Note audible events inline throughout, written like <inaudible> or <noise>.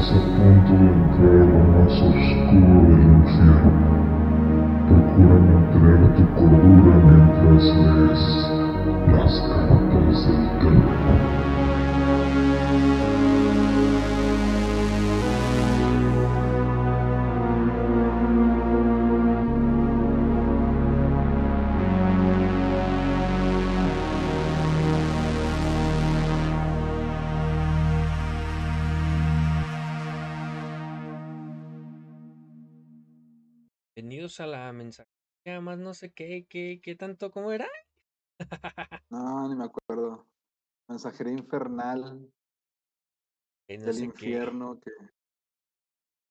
Estás a punto de entrar a lo más oscuro del infierno. Procura mantener tu cordura mientras lees las cartas del terror. A la mensajería, más no sé qué, qué, qué tanto, ¿cómo era? <laughs> No, ni me acuerdo. Mensajería infernal Que no del qué, infierno que.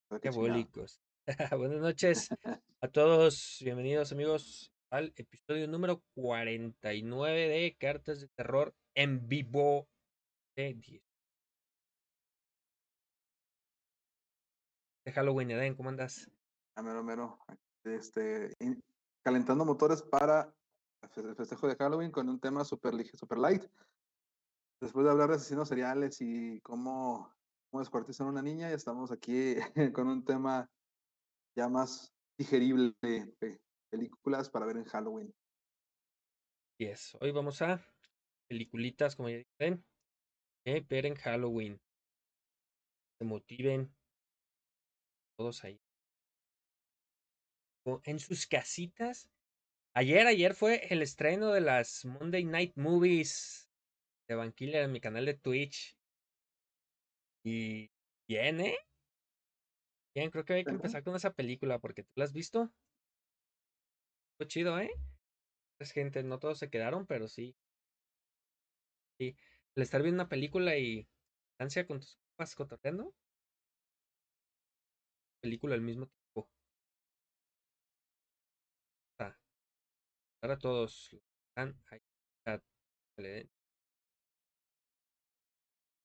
Qué qué chingado. bólicos. <laughs> Buenas noches <laughs> a todos, bienvenidos amigos al episodio número 49 de Cartas de Terror en vivo de 10. De Halloween, Eden, ¿cómo andas? Ah, mero, mero. Este, calentando motores para el fe- el festejo de Halloween con un tema super, super light. Después de hablar de asesinos seriales y cómo, cómo descuartizan a una niña, ya estamos aquí <laughs> con un tema ya más digerible de películas para ver en Halloween. Yes, hoy vamos a peliculitas, como ya dicen, que ver en Halloween. Se motiven todos ahí. En sus casitas. Ayer, ayer fue el estreno de las Monday Night Movies de Van Killer en mi canal de Twitch. Y bien, ¿eh? Bien, creo que hay que empezar con esa película porque tú la has visto. Fue chido, ¿eh? Es gente, no todos se quedaron, pero sí. Sí. El estar viendo una película y ansia con tus compas cotorreando. Película al mismo tiempo. Le den.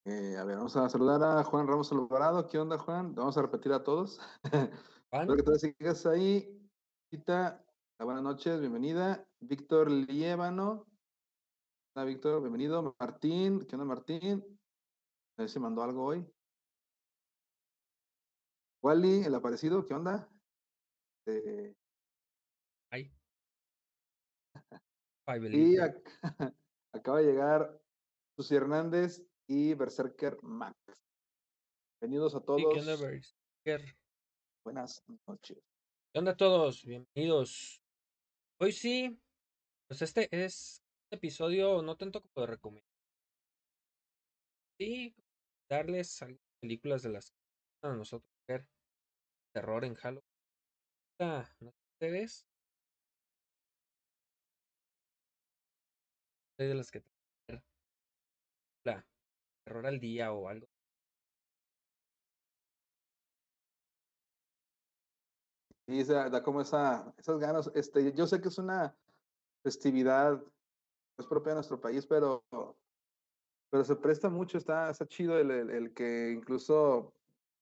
Eh, a ver, vamos a saludar a Juan Ramos Alvarado. ¿Qué onda, Juan? Vamos a repetir a todos. <laughs> Juan, Espero que te sigas ahí. Quita, buenas noches, bienvenida. Víctor Liévano. Hola, Víctor, bienvenido. Martín, ¿qué onda, Martín? A ver si mandó algo hoy. Wally, el aparecido, ¿qué onda? Eh, Y Belito. ac- <laughs> acaba de llegar Susi Hernández y Berserker Max. Bienvenidos a Sí, ¿qué onda, todos. Buenas noches. ¿Qué onda a todos? Bienvenidos. Hoy sí, pues este es un episodio no tanto como de recomendar. Sí, darles algunas películas de las que a nosotros ver terror en Halloween. Ah, No ustedes. De las que la terror al día o algo. Y da, como esa, esas ganas. Este, yo sé que es una festividad es propia de nuestro país, pero, pero se presta mucho, está, chido el, el- el que incluso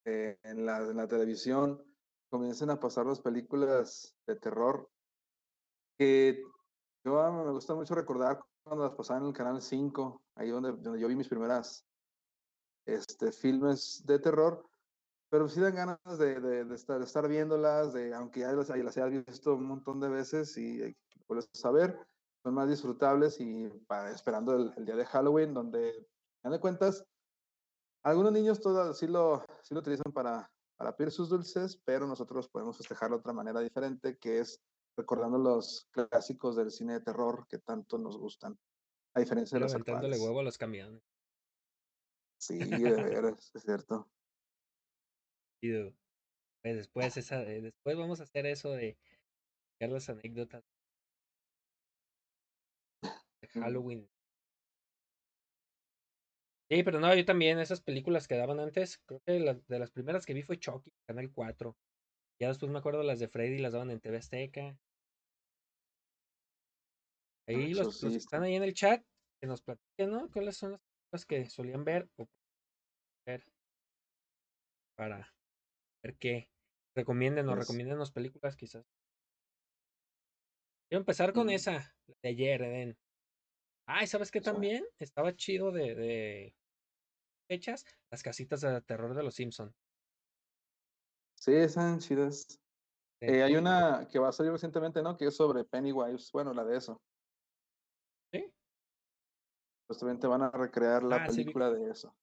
eh, en, la, en la televisión comiencen a pasar las películas de terror que yo ah, me gusta mucho recordar cuando las pasaban en el canal 5, ahí donde, donde yo vi mis primeras este, filmes de terror, pero sí dan ganas de, de- de estar, de estar viéndolas, de, aunque ya las, ya las hayas visto un montón de veces y eh, vuelves a saber, son más disfrutables y para, esperando el, el día de Halloween, donde, a de cuentas, algunos niños todas sí lo, sí lo utilizan para, para pedir sus dulces, pero nosotros podemos festejarlo de otra manera diferente, que es recordando los clásicos del cine de terror que tanto nos gustan, a diferencia de los actuales. huevo a los camiones. Sí, de veras, es cierto. Chido. Pues después, esa, eh, después vamos a hacer eso de sacar las anécdotas de Ujú. Halloween. Sí, pero no, yo también, esas películas que daban antes, creo que la- de las primeras que vi fue Chucky, Canal 4. Ya después me acuerdo las de Freddy, las daban en TV Azteca. Ahí los, los que están ahí en el chat, que nos platiquen, ¿no? ¿Cuáles son las películas que solían ver o ver para ver qué? Recomiéndenos, Yes. recomiéndenos películas quizás. Quiero empezar con esa, la de ayer, Eden. Ay, ¿sabes qué Suave. también? Estaba chido de, de fechas, las casitas de terror de los Simpson. Sí, están chidas. Eh, hay una que va a salir recientemente, ¿no? Que es sobre Pennywise. Bueno, la de eso. Justamente van a recrear la Ah, sí, película de eso.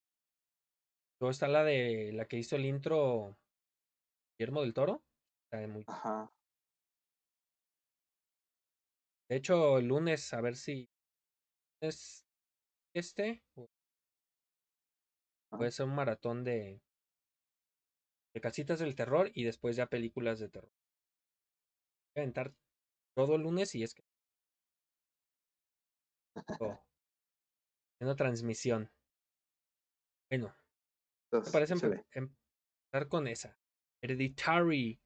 Luego está la de la que hizo el intro Guillermo del Toro. Está muy- Ajá. De hecho, el lunes, a ver si es este. Puede ser un maratón de, de casitas del terror y después ya películas de terror. Voy a aventar todo el lunes y es que. <laughs> Oh, una transmisión. Bueno, ¿qué te Entonces, parece échale. empe- empezar con esa? Hereditary.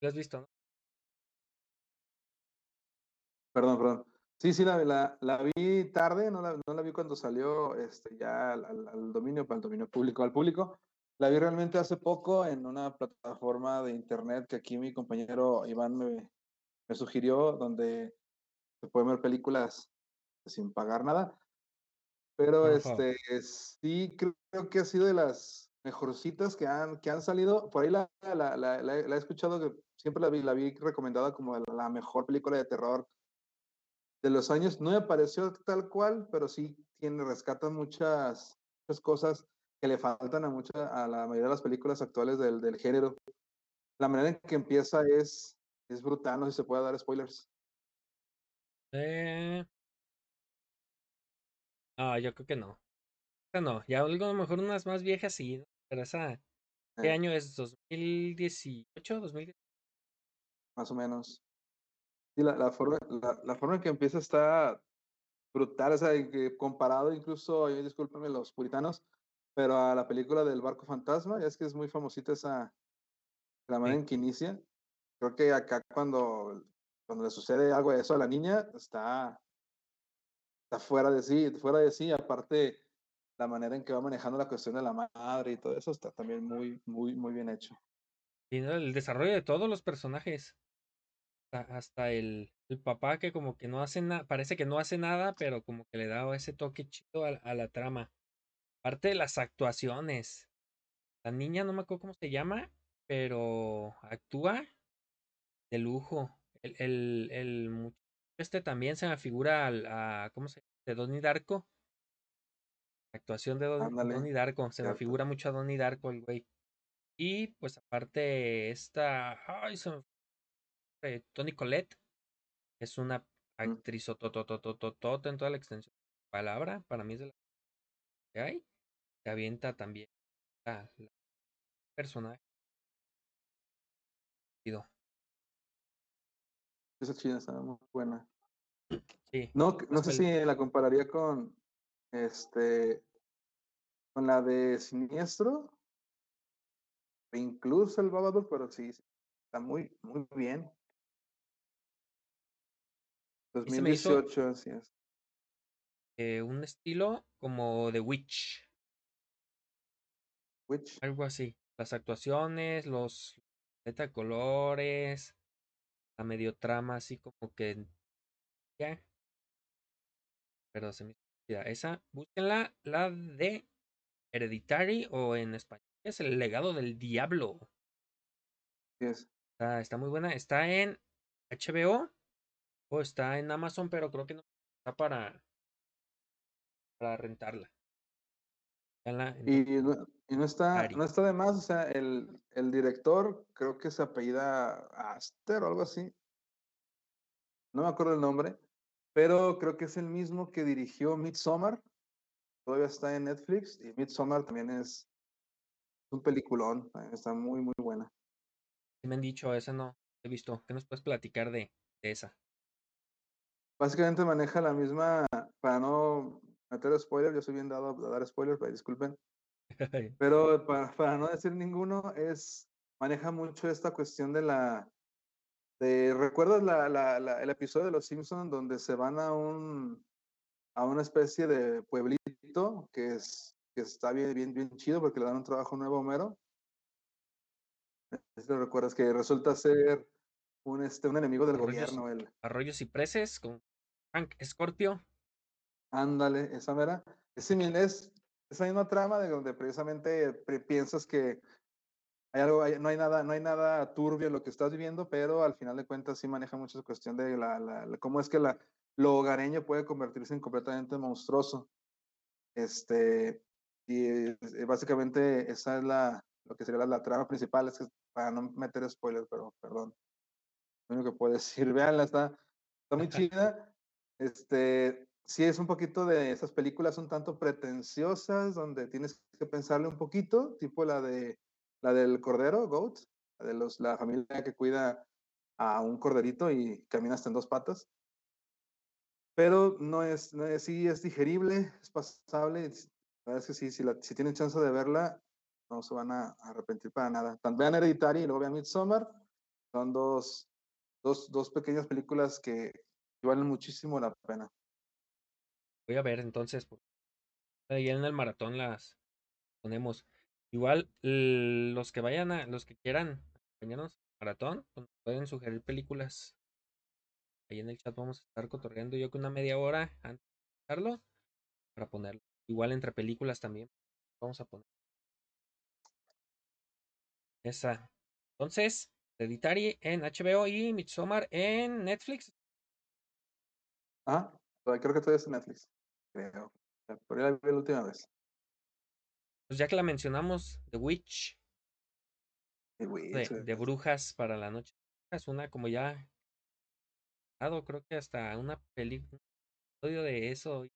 ¿La has visto, no? Perdón, perdón. Sí, sí, la, la, la vi tarde, no la, no la vi cuando salió este, ya al, al- al dominio, para el dominio público, al público. La vi realmente hace poco en una plataforma de internet que aquí mi compañero Iván me, me sugirió, donde se pueden ver películas sin pagar nada. Pero Ajá. este sí creo, que ha sido de las mejorcitas que han, que han salido. Por ahí la, la, la, la- la he escuchado que siempre la vi, la vi recomendada como la mejor película de terror de los años. No me pareció tal cual, pero sí tiene, rescata muchas, muchas cosas que le faltan a mucha, a la mayoría de las películas actuales del, del género. La manera en que empieza es, es brutal, no sé si se puede dar spoilers. Eh... No, yo creo que no. No, ya algo a lo mejor unas más viejas sí, ¿no? Pero esa, ¿qué Eh, año es? ¿2018? ¿2010? más o menos. Sí, la, la forma, la, la forma en que empieza está brutal, o sea, que comparado incluso, discúlpenme los puritanos, pero a la película del barco fantasma, ya es que es muy famosita esa, la manera Sí. en que inicia. Creo que acá cuando, cuando le sucede algo de eso a la niña, está, está fuera de sí, fuera de sí, aparte la manera en que va manejando la cuestión de la madre y todo eso está también muy, muy, muy bien hecho. Y el desarrollo de todos los personajes. Hasta, el, el papá que como que no hace nada, parece que no hace nada, pero como que le da ese toque chido a, a la trama. Aparte de las actuaciones. La niña, no me acuerdo cómo se llama, pero actúa de lujo. El, el, el este también se me figura al, a, ¿cómo se llama? De Donnie Darko. La actuación de Don, Donnie Darko. Se me cierto. figura mucho a Donnie Darko el güey. Y pues aparte esta, ay, se me fue, Toni Collette es una Mm. actriz otototototota en toda la extensión de la palabra. Para mí es de la que hay. Se avienta también la, la personaje. Esa china está muy buena. Sí, No, no sé si la compararía con este con la de Siniestro, o incluso el Babadook, pero sí, está muy, muy bien. Y se me hizo- 2018, así es. eh, un estilo como The Witch, Witch. algo así. Las actuaciones, los de colores, la medio trama así como que ya. Pero se me chida. Esa, búsquenla, la de Hereditary o en español es El legado del diablo. así es. Está, está muy buena. Está en HBO o está en Amazon, pero creo que no está para, para rentarla. En Y y no está, Ari. no está de más, o sea, el, el director creo que se apellida Aster o algo así. No me acuerdo el nombre, pero creo que es el mismo que dirigió Midsommar. Todavía está en Netflix y Midsommar también es un peliculón, está muy, muy buena. Me han dicho, esa no he visto. ¿Qué nos puedes platicar de, de esa? Básicamente maneja la misma, para no meter spoilers, yo soy bien dado a dar spoilers, pero disculpen, <laughs> pero para, para no decir ninguno, es, maneja mucho esta cuestión de la, de, ¿recuerdas la, la, la- el episodio de Los Simpsons donde se van a un, a una especie de pueblito que es, que está bien, bien, bien chido porque le dan un trabajo nuevo a Homero? Lo recuerdas, que resulta ser un, este, un enemigo del Arroyos- gobierno, el, Arroyos y Preces con Frank Scorpio. Ándale, esa mera. Es, es esa misma trama de donde precisamente piensas que hay algo, no hay nada, no hay nada turbio en lo que estás viviendo, pero al final de cuentas sí maneja mucho esa cuestión de la, la, cómo es que la, lo hogareño puede convertirse en completamente monstruoso. Este, y básicamente esa es la, lo que sería la, trama principal, es que para no meter spoilers, pero perdón. Lo único que puedo decir, <laughs> veanla, está, está muy chida. Este, sí es un poquito de esas películas un tanto pretenciosas, donde tienes que pensarle un poquito, tipo la de la del cordero, Goat, la de los, la familia que cuida a un corderito y camina hasta en dos patas. Pero no es, no es sí es digerible, es pasable. La verdad es que sí, si, la, si tienen chance de verla, no se van a arrepentir para nada. Vean Hereditary y luego vean Midsommar. Son dos, dos, dos pequeñas películas que valen muchísimo la pena. Voy a ver entonces. Ahí en el maratón las ponemos. Igual los que vayan a, los que quieran acompañarnos maratón, pues, pueden sugerir películas. Ahí en el chat vamos a estar cotorreando yo con una media hora antes de empezarlo para ponerlo. Igual entre películas también vamos a poner. Esa. Entonces, Hereditary en HBO y Midsommar en Netflix. Ah, creo que todavía es en Netflix. Creo. Por ahí la vi la última vez. Pues ya que la mencionamos, The Witch. The Witch de, brujas para la noche. Es una como ya. Creo que hasta una película. de eso.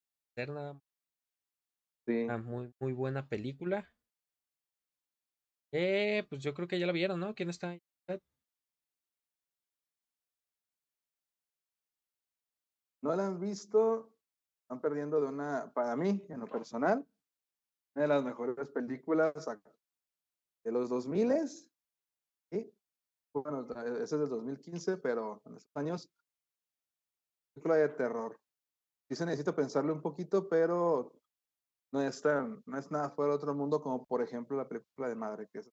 Sí. Una muy, muy buena película. Eh, pues yo creo que ya la vieron, ¿no? ¿Quién está ahí? No la han visto, están perdiendo de una, para mí, en lo personal, una de las mejores películas de los 2000 y bueno, ese es del 2015, pero en esos años, película de terror. Sí se necesita pensarle un poquito, pero no es, tan, no es nada fuera de otro mundo como por ejemplo la película de Madre, que es,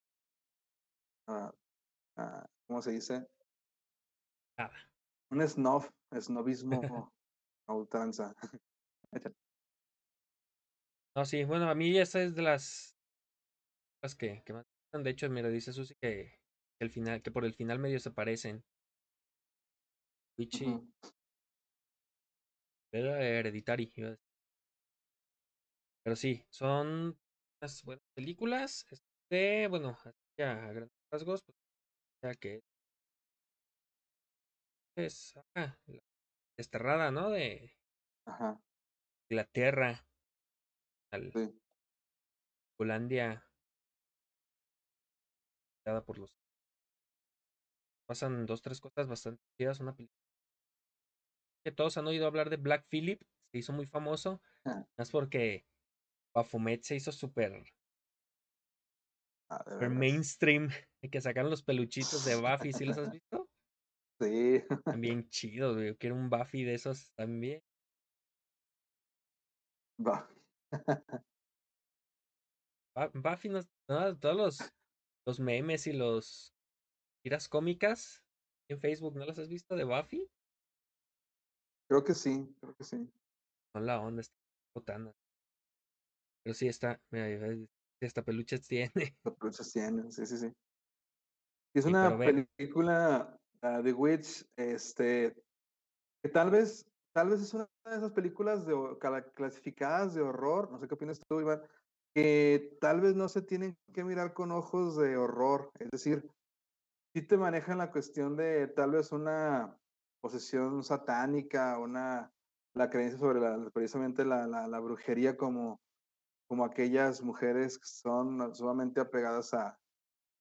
uh, ¿cómo se dice? Nada. Un snob, snobismo a ultranza. <laughs> no, sí, bueno, a mí esa es de las, las que, que más de hecho, mira, dice Susi que, el final, que por el final medio se parecen. Wichi. Era hereditary, pero sí, son unas buenas películas. Este, bueno, ya a grandes rasgos, pues, ya que es ah, desterrada, ¿no? De Ajá. Inglaterra al Holandia por los pasan dos tres cosas bastante chidas una película que todos han oído hablar de Black Phillip se hizo muy famoso ah. más porque Bafumet se hizo súper ah, mainstream, que sacaron los peluchitos de <laughs> Buffy, ¿sí los has visto? Sí. También chido, güey. Quiero un Buffy de esos también. Buffy. Buffy, no, todos los, los memes y los tiras cómicas en Facebook, ¿no los has visto de Buffy? Creo que sí, creo que sí. Son la onda, está botana. Pero sí está, mira, esta peluches tiene. Peluches tiene, sí, sí, sí. Es una película, uh, The Witch, este, que tal vez, tal vez es una de esas películas clasificadas de horror, no sé qué opinas tú, Iván, que tal vez no se tienen que mirar con ojos de horror, es decir, sí te manejan la cuestión de tal vez una posesión satánica, una, la creencia sobre precisamente la, brujería como como aquellas mujeres que son sumamente apegadas a,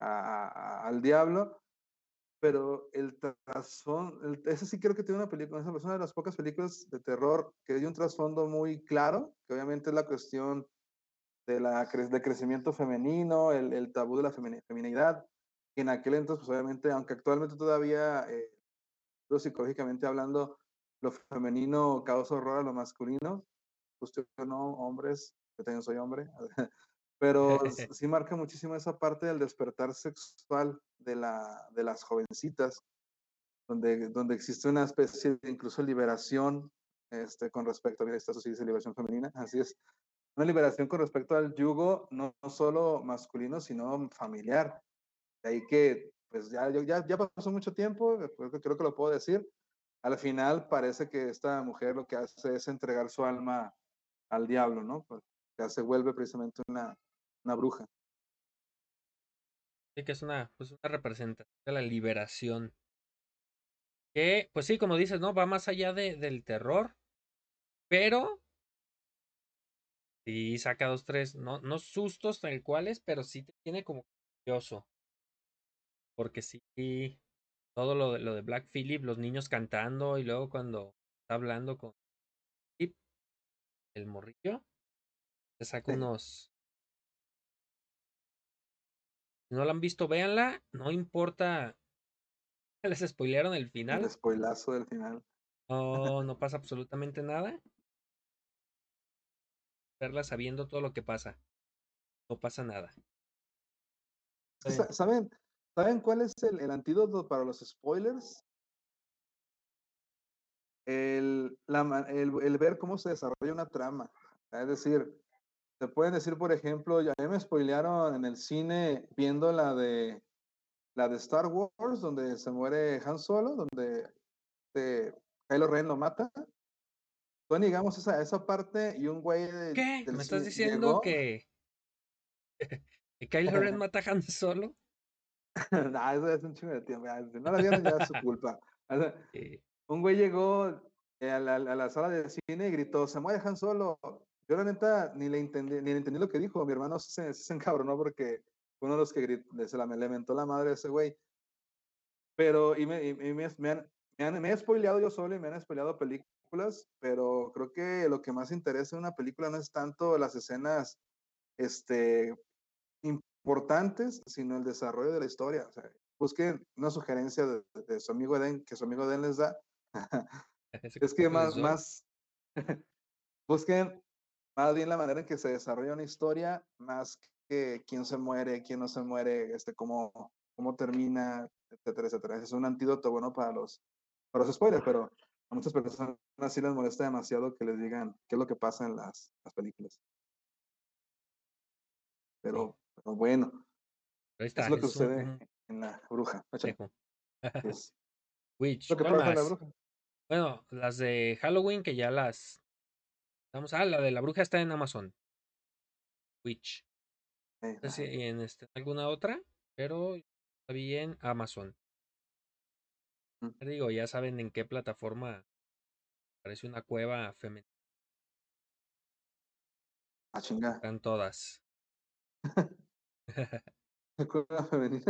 al diablo, pero el trasfondo, ese sí creo que tiene una película, es una de las pocas películas de terror que hay un trasfondo muy claro, que obviamente es la cuestión de la de crecimiento femenino, el, el tabú de la feminidad, que en aquel entonces, pues obviamente, aunque actualmente todavía, eh, psicológicamente hablando, lo femenino causa horror a lo masculino, no, hombres, yo también soy hombre, <laughs> pero <laughs> sí marca muchísimo esa parte del despertar sexual de, la, de las jovencitas, donde, donde existe una especie de incluso liberación este, con respecto a esta sociedad de liberación femenina, así es, una liberación con respecto al yugo, no, no solo masculino, sino familiar. De ahí que, pues ya, ya, ya pasó mucho tiempo, creo que, creo que lo puedo decir. Al final parece que esta mujer lo que hace es entregar su alma al diablo, ¿no? Pues ya se vuelve precisamente una, una bruja. Sí, que es una, pues una representación de la liberación. Que, pues sí, como dices, ¿no? Va más allá de, del terror, pero sí saca dos, tres, no, no sustos tal cuales, pero sí te tiene como curioso. Porque sí, todo lo de, lo de Black Phillip, los niños cantando y luego cuando está hablando con el morrillo, te saca Sí. unos... Si no la han visto, véanla, no importa. Les spoilearon el El final. spoilazo del final. No, no pasa <laughs> absolutamente nada. Verla sabiendo todo lo que pasa. No pasa nada. Sí, ¿Saben, ¿Saben cuál es el, el antídoto para los spoilers? El, la el, el ver cómo se desarrolla una trama. Es decir, se pueden decir, por ejemplo, ya me spoilearon en el cine viendo la de la de Star Wars, donde se muere Han Solo, donde este, Kylo Ren lo mata. Tú digamos esa, esa parte y un güey de- ¿Qué? del ¿Me estás diciendo llegó. que, <laughs> que Kylo Ren <laughs> mata a Han Solo? nah, eso es un chingo de tiempo. no la vieron, ya es su culpa. O sea, <laughs> un güey llegó eh, a la, a la sala de cine y gritó, se muere Han Solo. Yo la neta ni le entendí, ni le entendí lo que dijo. Mi hermano se, se encabronó porque fue uno de los que grit- se la, le mentó la madre a ese güey. Pero, y me, y- me, me han, me, han- me he spoileado yo solo y me han spoileado películas, pero creo que lo que más interesa en una película no es tanto las escenas este, importantes, sino el desarrollo de la historia. O sea, busquen una sugerencia de, de su amigo Eden, que su amigo Eden les da. <laughs> es que más, más <laughs> busquen más bien la manera en que se desarrolla una historia, más que quién se muere, quién no se muere, este, cómo, cómo termina, etcétera, etcétera. Es un antídoto bueno para los, para los spoilers, pero a muchas personas sí les molesta demasiado que les digan qué es lo que pasa en las, las películas. Pero, pero bueno, Pero ahí está, es lo que es un- sucede un en la bruja. <laughs> Bueno, las de Halloween que ya las... Vamos a... la de la bruja está en Amazon. Witch. No sé si en este, alguna otra, pero está bien Amazon. Mm. Digo, ya saben en qué plataforma parece una cueva femenina. ah, chinga. Están todas. <laughs> Cueva femenina.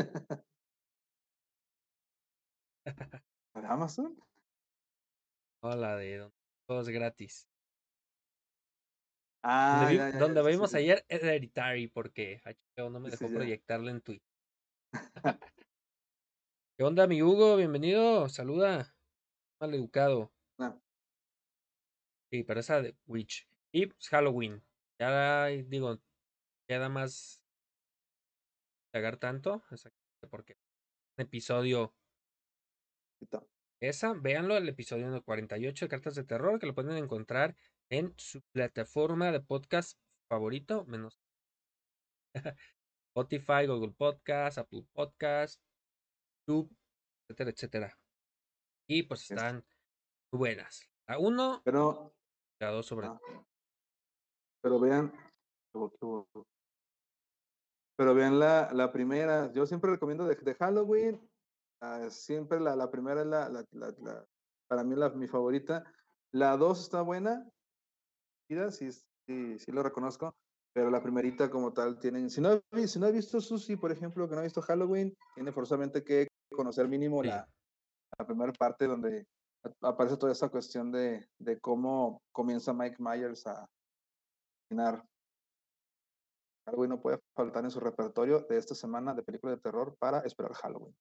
<laughs> ¿De Amazon? O la de todo es gratis. Ah, donde vi- ya, ya, ya, donde sí, sí, vimos sí. ayer Hereditary porque HBO no me Sí, sí, dejó ya. proyectarla en Twitch. <laughs> ¿Qué onda, mi Hugo? Bienvenido. Saluda. Mal educado. Ah, Sí, pero esa de Witch. Y pues, Halloween. Ya digo, queda más cagar tanto. exactamente, Porque un episodio esa, véanlo, el episodio número 48 de Cartas de Terror, que lo pueden encontrar en su plataforma de podcast favorito, menos Spotify, Google Podcast, Apple Podcast, YouTube, etcétera, etcétera. Y pues Es- están muy buenas. La 1, Pero, la 2 sobre ah, pero vean, pero vean la, la primera. Yo siempre recomiendo de, de Halloween. ah, siempre la, la primera es la- la- para mí la, mi favorita. La dos está buena. Chida, Sí, sí, sí lo reconozco. Pero la primerita como tal tienen. Si no, si no ha visto Susi, por ejemplo, que no ha visto Halloween, tiene forzosamente que conocer mínimo Sí. la, la primera parte donde aparece toda esa cuestión de, de cómo comienza Mike Myers a asesinar. Halloween no puede faltar en su repertorio de esta semana de películas de terror para esperar Halloween.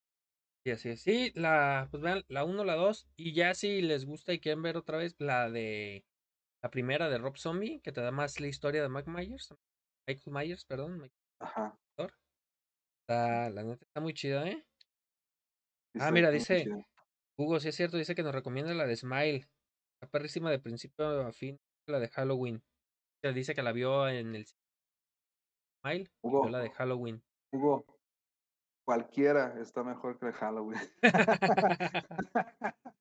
Sí, así es. Sí, la, pues vean, la 1, la 2, y ya si les gusta y quieren ver otra vez la de la primera de Rob Zombie, que te da más la historia de Mike Myers, Michael Myers, perdón, Mike Ajá. Está, la neta está muy chida, ¿eh? sí Ah, mira, dice. Hugo, sí es cierto, dice que nos recomienda la de Smile. Está perrísima de principio a fin, la de Halloween. dice que la vio en el Smile, Hugo. vio la de Halloween. Hugo, cualquiera está mejor que Halloween. <laughs> <laughs>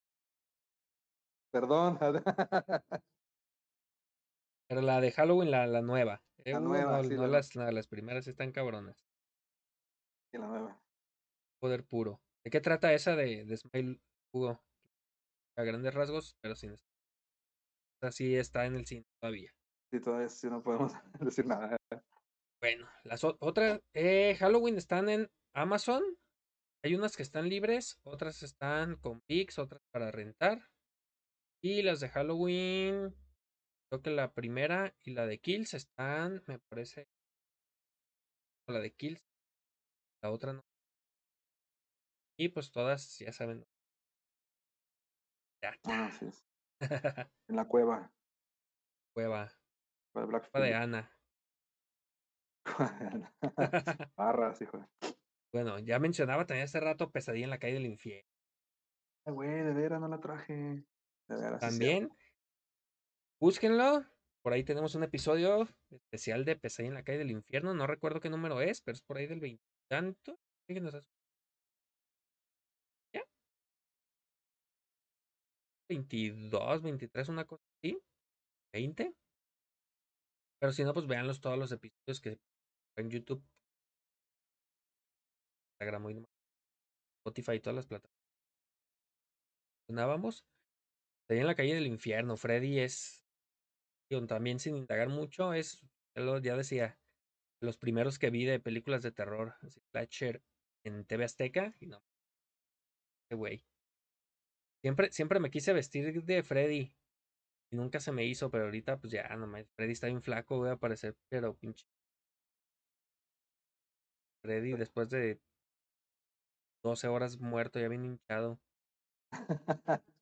Perdón. <laughs> Pero la de Halloween, la, la nueva. eh, La nueva, no, sí, no la- las, las primeras están cabronas. Y la nueva. Poder puro. ¿De qué trata esa de, de Smile, Hugo? A grandes rasgos, pero sin. Así está en el cine todavía. Sí, todavía sí no podemos <laughs> decir nada. Bueno, las otras eh, Halloween están en Amazon. Hay unas que están libres, otras están con VIX, otras para rentar. Y las de Halloween, creo que la primera y la de Kills están, me parece. La de Kills, la otra no. Y pues todas, ya saben. Ya Ah, sí. <laughs> En la cueva. Cueva, de Black cueva de. Ana. <laughs> <laughs> Barras, hijo. Bueno, ya mencionaba también hace rato Pesadilla en la calle del infierno. Ay, güey, de veras no la traje. De veras. También, búsquenlo. Por ahí tenemos un episodio especial de Pesadilla en la calle del infierno. No recuerdo qué número es, pero es por ahí del veintitanto. ¿Ya? 22, 23, una cosa así. 20. Pero si no, pues véanlos todos los episodios que en YouTube. Instagram Spotify y todas las plataformas. Mencionábamos. Pesadilla en la calle del infierno. Freddy es también sin indagar mucho, es, ya, lo- ya decía, los primeros que vi de películas de terror, slasher en TV Azteca, y no, güey. Siempre, siempre me quise vestir de Freddy, y nunca se me hizo, pero ahorita, pues ya, no Freddy está bien flaco, voy a parecer, pero pinche. Freddy, después de 12 horas muerto, ya bien hinchado. <laughs>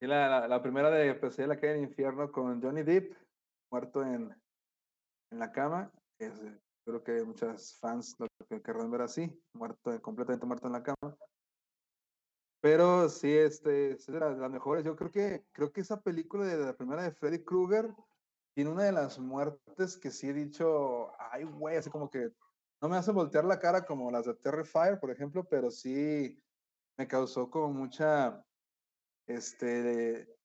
Y la, la, la primera de en la calle del infierno con Johnny Depp, muerto en, en la cama. Es, eh, creo que muchos fans lo que querrán ver así, muerto, completamente muerto en la cama. Pero sí, este, es de las mejores. Yo creo que, creo que esa película de la primera de Freddy Krueger tiene una de las muertes que sí he dicho, ay, güey, así como que no me hace voltear la cara como las de Terrifier, por ejemplo, pero sí me causó como mucha, este,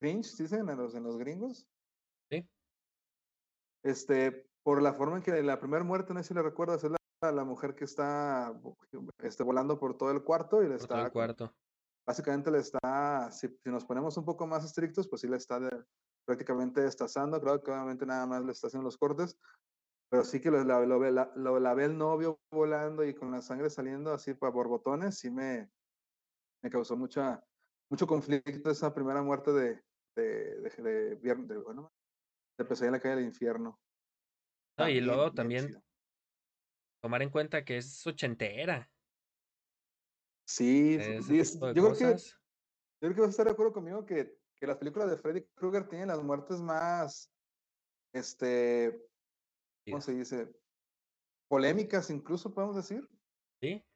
cringe, dicen en los, en los gringos. Sí. Este, por la forma en que la primera muerte, no sé si le recuerdas, es la, la mujer que está este, volando por todo el cuarto y le Por todo está, el cuarto. básicamente le está, si, si nos ponemos un poco más estrictos, pues sí le está de- prácticamente destazando, claro que obviamente nada más le está haciendo los cortes, pero sí que lo, la, lo, ve- la, lo- la ve el novio volando y con la sangre saliendo así por borbotones, sí me, me causó mucha, mucho conflicto esa primera muerte de, de, de, de, vier- de, bueno, de Pesadilla en la calle del infierno. No, y luego también tomar en cuenta que es ochentera. Sí, es- yo creo que. Yo creo que vas a estar de acuerdo conmigo que, que las películas de Freddy Krueger tienen las muertes más, este, ¿cómo se dice? Polémicas incluso, podemos decir. ¿Sí?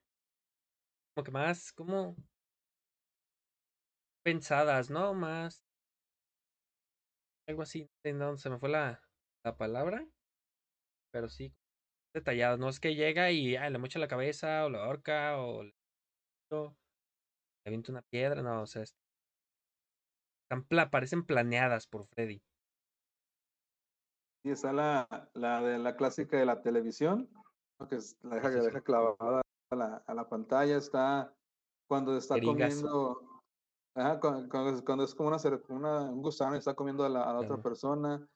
Como que más, como pensadas, ¿no? Más algo así, sí, no, se me fue la, la palabra, pero sí detalladas, no es que llega y ah, le mocha la cabeza o lo ahorca o le, avienta una piedra, no, o sea, es- están pla- parecen planeadas por Freddy. Y está la, la de la clásica de la televisión, que es- la deja, que clavada a la, a la pantalla. Está cuando está comiendo, ajá, cuando, cuando es- como una, un gusano y está comiendo a la, a la otra persona.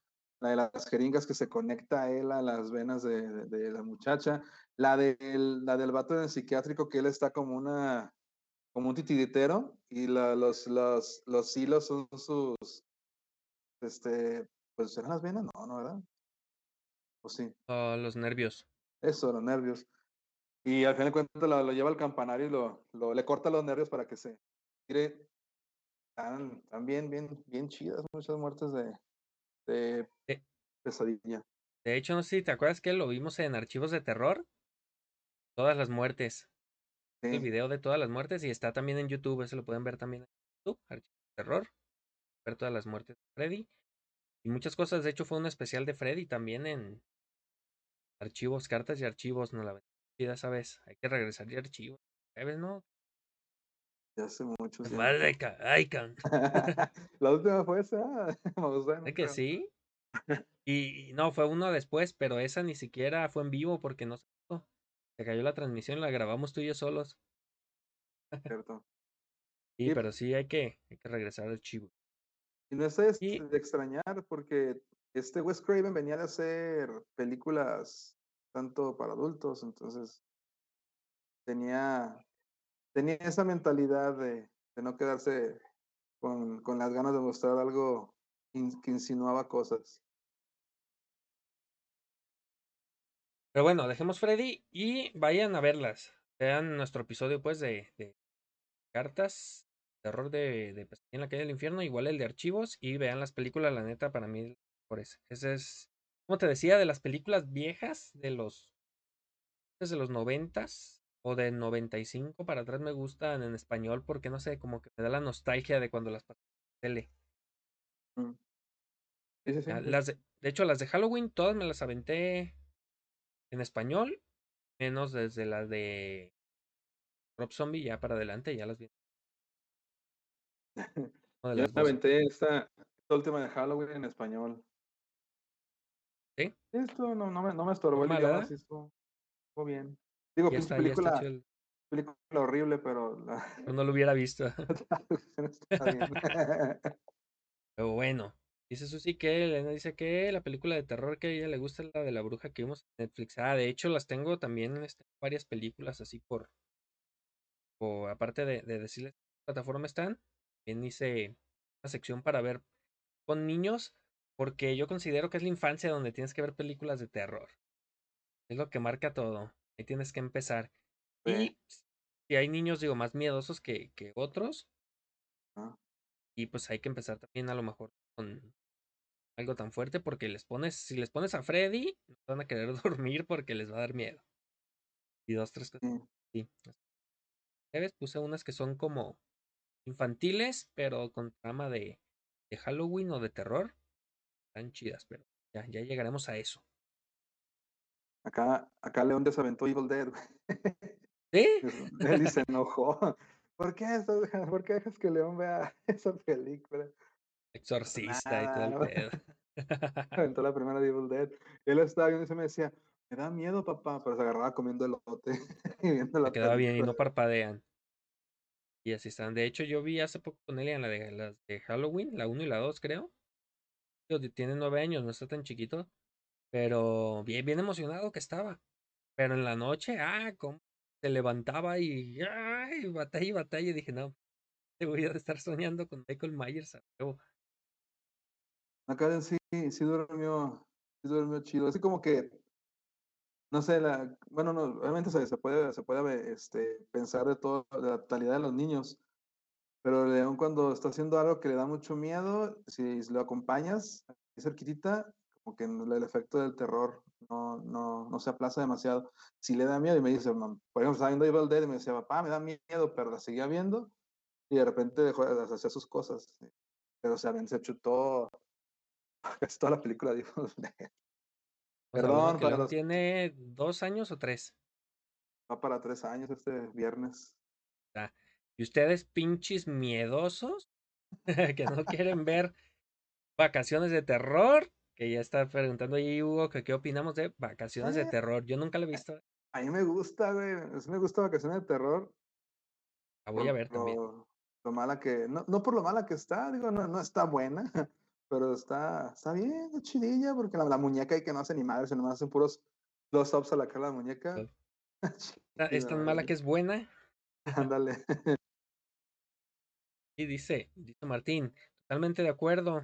La de las jeringas que se conecta a él a las venas de, de- de la muchacha. La del, la del vato en el psiquiátrico que él está como una como un titiritero y la- los, los, los hilos son sus, este, pues serán las venas, no, no, ¿verdad? O sí, Oh, los nervios. eso, los nervios. Y al final de cuentas lo, lo lleva al campanario y lo, lo- le corta los nervios para que se tire. Están, están bien, bien, bien chidas, muchas muertes de, de Sí. pesadilla. De hecho, no sé si te acuerdas que lo vimos en Archivos de Terror. Todas las muertes. El video de todas las muertes y está también en YouTube. Eso lo pueden ver también en YouTube. Archivos de Terror. Ver todas las muertes de Freddy. Y muchas cosas, de hecho fue un especial de Freddy también en archivos, cartas y archivos, no la ya sabes, hay que regresar de archivos, ¿sabes, no? Ya hace mucho. Pues tiempo. Ay, can. <laughs> <laughs> La última fue esa. Vamos a ver, ¿Es que sí? <laughs> Y, y no, fue uno después, pero esa ni siquiera fue en vivo porque no se cayó la transmisión, la grabamos tú y yo solos. Cierto. Sí, pero sí hay que, hay que regresar al archivo. Y no es de Y- de extrañar porque este Wes Craven venía de hacer películas tanto para adultos, entonces tenía, tenía esa mentalidad de, no quedarse con, las ganas de mostrar algo que insinuaba cosas. Pero bueno, dejemos Freddy y vayan a verlas. Vean nuestro episodio, pues, de, de cartas, terror de, de en la calle del infierno, igual el de archivos, y vean las películas, la neta, para mí, por ese. Es, como te decía, de las películas viejas, de los, desde los noventas, o de 95 para atrás me gustan en español, porque no sé, como que me da la nostalgia de cuando las pasé en tele. Mm. Sí, sí, sí, Ah. Las de, de hecho, las de Halloween, todas me las aventé en español, menos desde las de Rob Zombie, ya para adelante, ya las vi. <laughs> Yo las me dos. aventé esta, esta última de Halloween en español. ¿Sí? Esto no, no, me, no me estorbó el idioma, estuvo, estuvo bien. Digo, Ya está, ya está película, el- película horrible, pero la pero no lo hubiera visto. <laughs> <laughs> <laughs> Pero bueno, dice Susi que Elena dice que la película de terror que a ella le gusta es la de la bruja que vimos en Netflix. Ah, de hecho las tengo también este, varias películas así por, o aparte de, de decirles qué plataforma están, también hice una sección para ver con niños porque yo considero que es la infancia donde tienes que ver películas de terror. Es lo que marca todo. Ahí tienes que empezar. Sí. Y si hay niños, digo, más miedosos que, que otros, Ah. y pues hay que empezar también a lo mejor con algo tan fuerte porque les pones, si les pones a Freddy, no van a querer <laughs> dormir porque les va a dar miedo. Y dos, tres cosas. Sí. Sí. ¿Sabes? Puse unas que son como infantiles, pero con trama de, de Halloween o de terror. Están chidas, pero ya, ya llegaremos a eso. Acá, acá León desaventó Evil Dead. güey. ¿Sí? Se enojó. ¿Por qué, ¿Por qué dejas que León vea <laughs> esa película? Exorcista y todo el pedo. <laughs> Aventó la primera de Evil Dead. Él estaba viendo y se me decía, me da miedo, papá, pero se agarraba comiendo elote <laughs> y viendo la quedaba bien y no parpadean. Y así están. De hecho, yo vi hace poco con Elian la de, las de Halloween, la 1 y la 2, creo. Tiene nueve años, no está tan chiquito. Pero bien, bien emocionado que estaba. Pero en la noche, ah, cómo se levantaba y ay, batalla y batalla. Y dije, no, te voy a estar soñando con Michael Myers a huevo. Acá en sí, sí durmió, sí durmió chido. Así como que, no sé, la, bueno, no, obviamente se, se puede, se puede este, pensar de todo, de la totalidad de los niños, pero León cuando está haciendo algo que le da mucho miedo, si lo acompañas cerquitita, como que el, efecto del terror no, no, no se aplaza demasiado. Si le da miedo y me dice, por ejemplo, estaba viendo Evil Dead y me decía, papá, me da miedo, pero la seguía viendo y de repente dejó de hacer sus cosas. Pero se, se chutó <laughs> casi toda la película de Evil <laughs> Dead. O sea, Perdón para los- tiene dos años o tres. Va para tres años este viernes. Y ustedes, pinches miedosos, <laughs> que no quieren ver vacaciones de terror, que ya está preguntando ahí Hugo que qué opinamos de vacaciones de Eh. terror. Yo nunca lo he visto. A mí me gusta, güey. Me gusta Vacaciones de Terror. La voy por a ver también. Lo, lo mala que, no, no por lo mala que está, digo, no, no está buena, <laughs> pero está, está bien, chidilla, porque la, la muñeca y que no hace ni madre, sino hacen puros close-ups a la cara de la muñeca. Ah, <laughs> Es tan mala que es buena. Ándale. <laughs> Y dice, dice Martín, totalmente de acuerdo.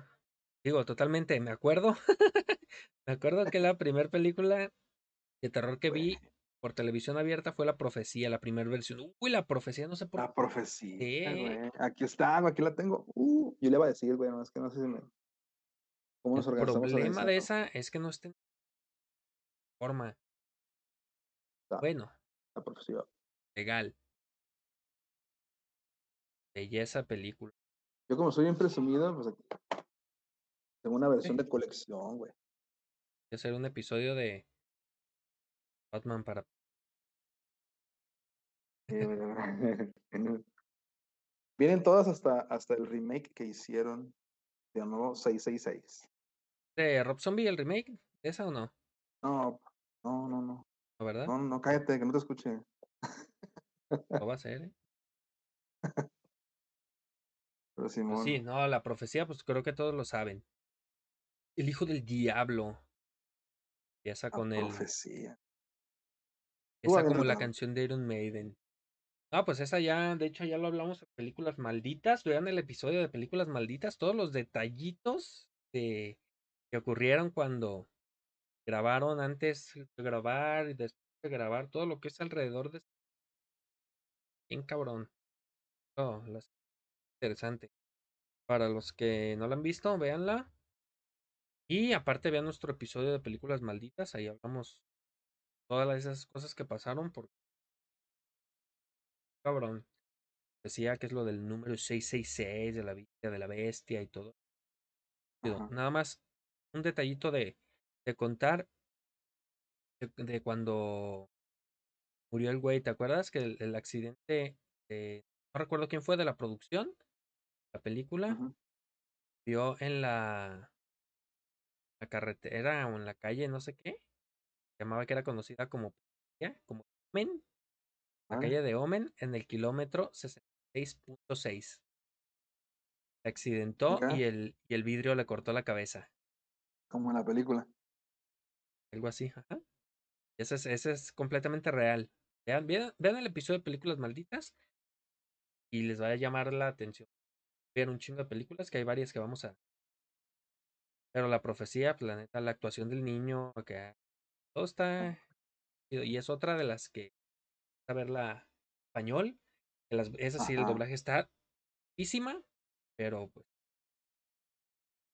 Digo, totalmente, me acuerdo. <laughs> me acuerdo que la primera película de terror que vi por televisión abierta fue La Profecía, la primera versión. Uy, La Profecía, no sé por La qué. profecía, Sí. güey. Aquí está, aquí la tengo. Uh, yo le iba a decir, güey, es que no sé si me... ¿Cómo nos El organizamos? problema de esa es que no está en forma. Bueno, La profecía. legal. Belleza película. Yo como soy bien presumido, pues aquí Tengo una versión de colección, güey. Hay que hacer un episodio de Batman para. <laughs> <laughs> Vienen todas hasta, hasta el remake que hicieron. Se llamó 666. ¿De Rob Zombie el remake? ¿Esa o no? No, no, no, no. ¿No, verdad? No, no, cállate, que no te escuché. No va a <laughs> ser, ¿eh? Pero Pues Simón. sí, no, la profecía, pues creo que todos lo saben. El hijo del diablo. Empieza la con el. profecía. Esa como la canción de Iron Maiden. No, pues esa ya, de hecho ya lo hablamos en películas malditas. Vean el episodio de películas malditas, todos los detallitos de, que ocurrieron cuando grabaron antes de grabar y después de grabar, todo lo que es alrededor de bien cabrón. Oh, las- interesante. Para los que no la han visto, véanla. Y aparte vean nuestro episodio de películas malditas, ahí hablamos todas esas cosas que pasaron por cabrón. Decía que es lo del número 666 de la vida de la bestia y todo. Ajá. Nada más un detallito de, de contar de, de cuando murió el güey. ¿Te acuerdas que el, el accidente, de- no recuerdo quién fue de la producción, la película, Ujú. vio en la, la carretera o en la calle, no sé qué, llamaba que era conocida como, como Omen, la Órale. calle de Omen, en el kilómetro 66.6. Se accidentó y el, y el vidrio le cortó la cabeza. Como en la película. Algo así, ajá. Ese es, ese es completamente real. Vean, vean, vean el episodio de Películas Malditas y les va a llamar la atención. Vean un chingo de películas, que hay varias que vamos a. Pero la profecía, pues, la neta, la actuación del niño, que todo está. chido. Y es otra de las que. A verla español. Que las, esa sí, el doblaje está. Písima, pero pues.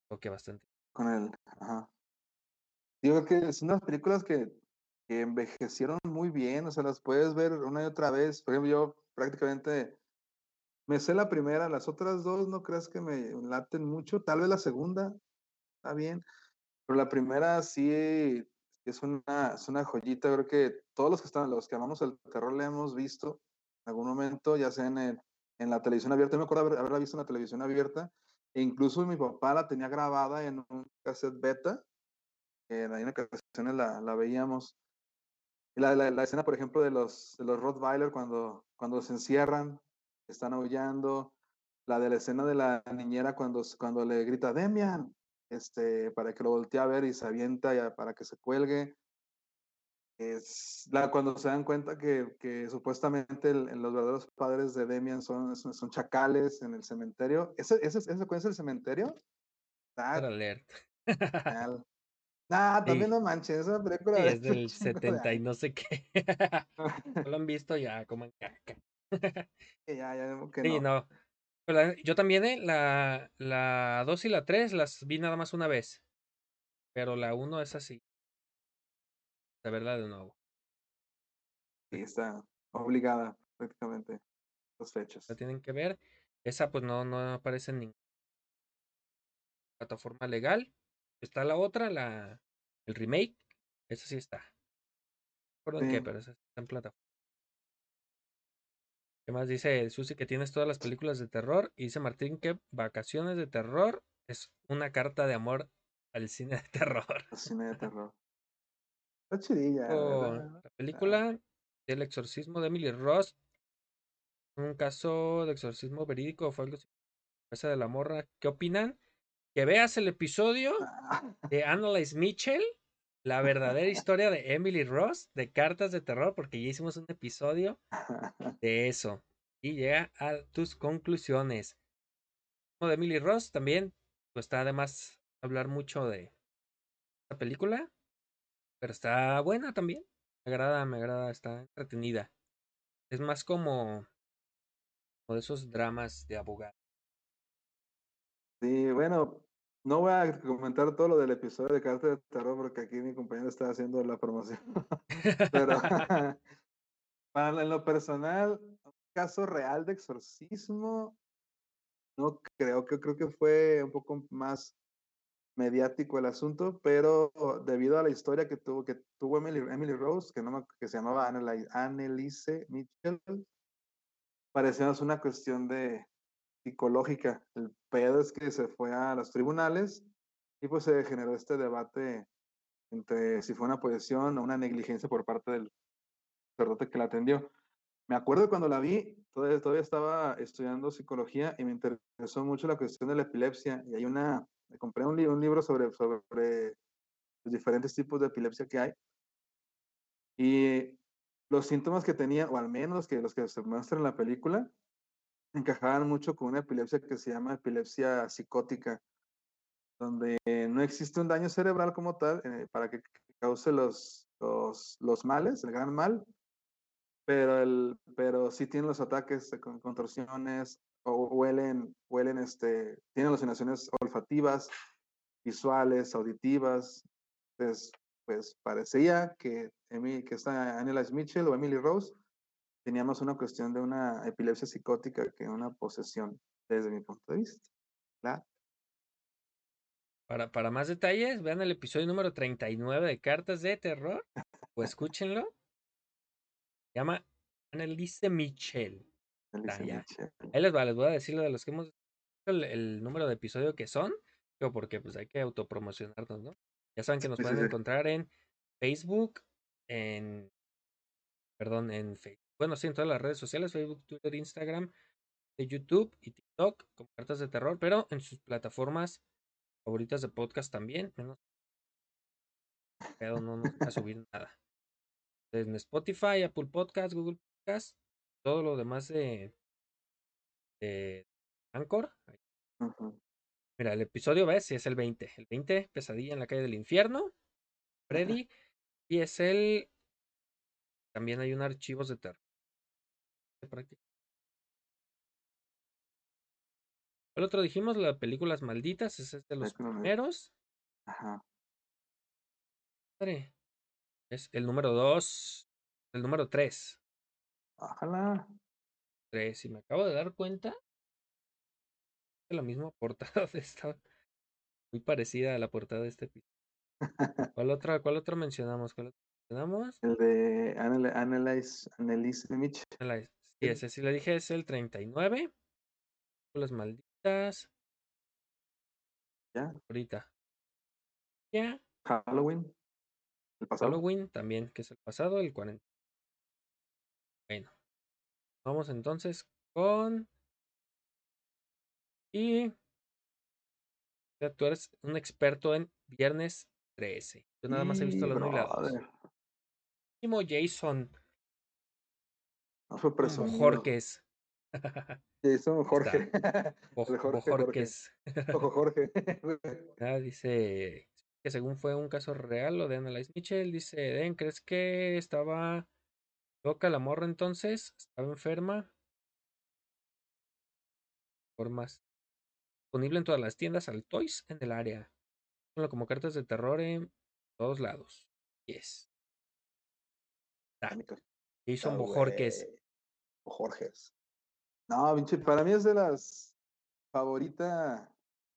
Creo que bastante. Con el. Ajá. Digo que son unas películas que, que envejecieron muy bien, o sea, las puedes ver una y otra vez. Por ejemplo, yo prácticamente me sé la primera, las otras dos no creas que me laten mucho, tal vez la segunda está bien, pero la primera sí es una, es una joyita. Creo que todos los que están, los que amamos el terror, la hemos visto en algún momento, ya sea en, el- en la televisión abierta. Yo me acuerdo haber, haberla visto en la televisión abierta, e incluso mi papá la tenía grabada en un cassette beta en algunas ocasiones la, la veíamos. La, la, la escena, por ejemplo, de los, de los Rottweiler cuando, cuando se encierran, están aullando. La de la escena de la niñera cuando, cuando le grita Demian, este, para que lo voltee a ver y se avienta ya para que se cuelgue. Es la, cuando se dan cuenta que, que supuestamente el- los verdaderos padres de Demian son, son, son chacales en el cementerio. ¿Ese, ese, esa secuencia del cementerio? Para <laughs> genial. Nah, también Sí. no manches, esa película Sí, es del un chingo de 70 y no sé qué. <laughs> <laughs> No lo han visto ya, coman caca. Que ya, ya, que Sí, no. Pero la- yo también, ¿eh? La, la 2 y la 3 las vi nada más una vez. Pero la 1 es así. De verla de nuevo. Sí, está obligada prácticamente las fechas. La tienen que ver. Esa pues no, no aparece en ninguna plataforma legal. Está la otra, la el remake. Esa sí está. No recuerdo en qué, Sí. pero esa está en plataforma. ¿Qué más dice Susi? Que tienes todas las películas de terror. Y dice Martín que Vacaciones de Terror es una carta de amor al cine de terror. El cine de terror. Está chidilla, la película del exorcismo de Emily Ross. Un caso de exorcismo verídico fue algo así. Esa de la morra. ¿Qué opinan? Que veas el episodio Ah, de Annalise Mitchell, la verdadera historia de Emily Ross, de cartas de terror, porque ya hicimos un episodio <laughs> de eso. Y llega a tus conclusiones. Como de Emily Ross también, pues está además hablar mucho de esta película, pero está buena también. Me agrada, me agrada, está entretenida. Es más como, como de esos dramas de abogado. Sí, bueno, no voy a comentar todo lo del episodio de Carta de Terror porque aquí mi compañero está haciendo la promoción. <laughs> Pero <laughs> para en lo personal, un caso real de exorcismo, no creo que creo que fue un poco más mediático el asunto, pero debido a la historia que tuvo, que tuvo Emily, Emily Rose, que, no que se llamaba Anneli- Annelise Mitchell, parecía una cuestión de psicológica. El pedo es que se fue a los tribunales y pues se generó este debate entre si fue una posesión o una negligencia por parte del sacerdote que la atendió. Me acuerdo cuando la vi, todavía, todavía estaba estudiando psicología y me interesó mucho la cuestión de la epilepsia. Y hay una, me compré un, li- un libro sobre, sobre los diferentes tipos de epilepsia que hay. Y los síntomas que tenía, o al menos que, los que se muestran en la película, encajaban mucho con una epilepsia que se llama epilepsia psicótica, donde no existe un daño cerebral como tal eh, para que cause los, los, los males, el gran mal, pero, el, pero sí tienen los ataques con contorsiones, o huelen, huelen este, tienen alucinaciones olfativas, visuales, auditivas. Entonces, pues parecía que, que esta Mitchell o Emily Rose tenía más una cuestión de una epilepsia psicótica que una posesión, desde mi punto de vista. Claro. Para, para más detalles, vean el episodio número 39 de Cartas de Terror o escúchenlo. Se llama Annelise Michel. Mitchell. Ahí les va, les voy a decir lo de los que hemos el, el número de episodio que son, digo, porque pues hay que autopromocionarnos, ¿no? Ya saben que nos Sí, pueden sí. encontrar en Facebook, en perdón, en Facebook. Bueno, sí, en todas las redes sociales, Facebook, Twitter, Instagram, de YouTube y TikTok, como cartas de terror, pero en sus plataformas favoritas de podcast también, menos pedo, no nos deja subir nada. En Spotify, Apple Podcast, Google Podcast, todo lo demás de, de Anchor. Mira, el episodio ves es el 20. El 20, Pesadilla en la calle del infierno. Freddy. Y es el. También hay un archivos de terror. Prácticamente. El otro dijimos, la películas malditas. Ese es de los Películas malditas. primeros. Ajá. Es el número 2. El número 3. Ojalá. 3. Y me acabo de dar cuenta. De la misma portada <laughs> de esta. Muy parecida a la portada de este episodio. <laughs> ¿Cuál otra, cuál otra mencionamos? ¿Cuál otra mencionamos? El de Annel- Annelise, Annelise Mitchell. Sí, ese sí le dije, es el 39. Las malditas. Ya. Ahorita. Ya. Halloween. El pasado. Halloween también, que es el pasado, el 40. Bueno. Vamos entonces con. Y. ya tú eres un experto en Viernes 13. Yo nada más he visto Y, la 1 y la 2. brother, Último Jason fue presumido. Jorques. Jason Jorge. <laughs> Bo- El Jorge, Jorge. Ojo, Jorge. <laughs> Ah, dice que según fue un caso real lo de Annalise Mitchell, dice, Den, ¿crees que estaba loca la morra entonces? ¿Estaba enferma? Formas. Disponible en todas las tiendas al Toys en el área. Como cartas de terror en todos lados. Yes. Ah, Jason Bojorques. Güey. Bojorges. No, pinche, para mí es de las favoritas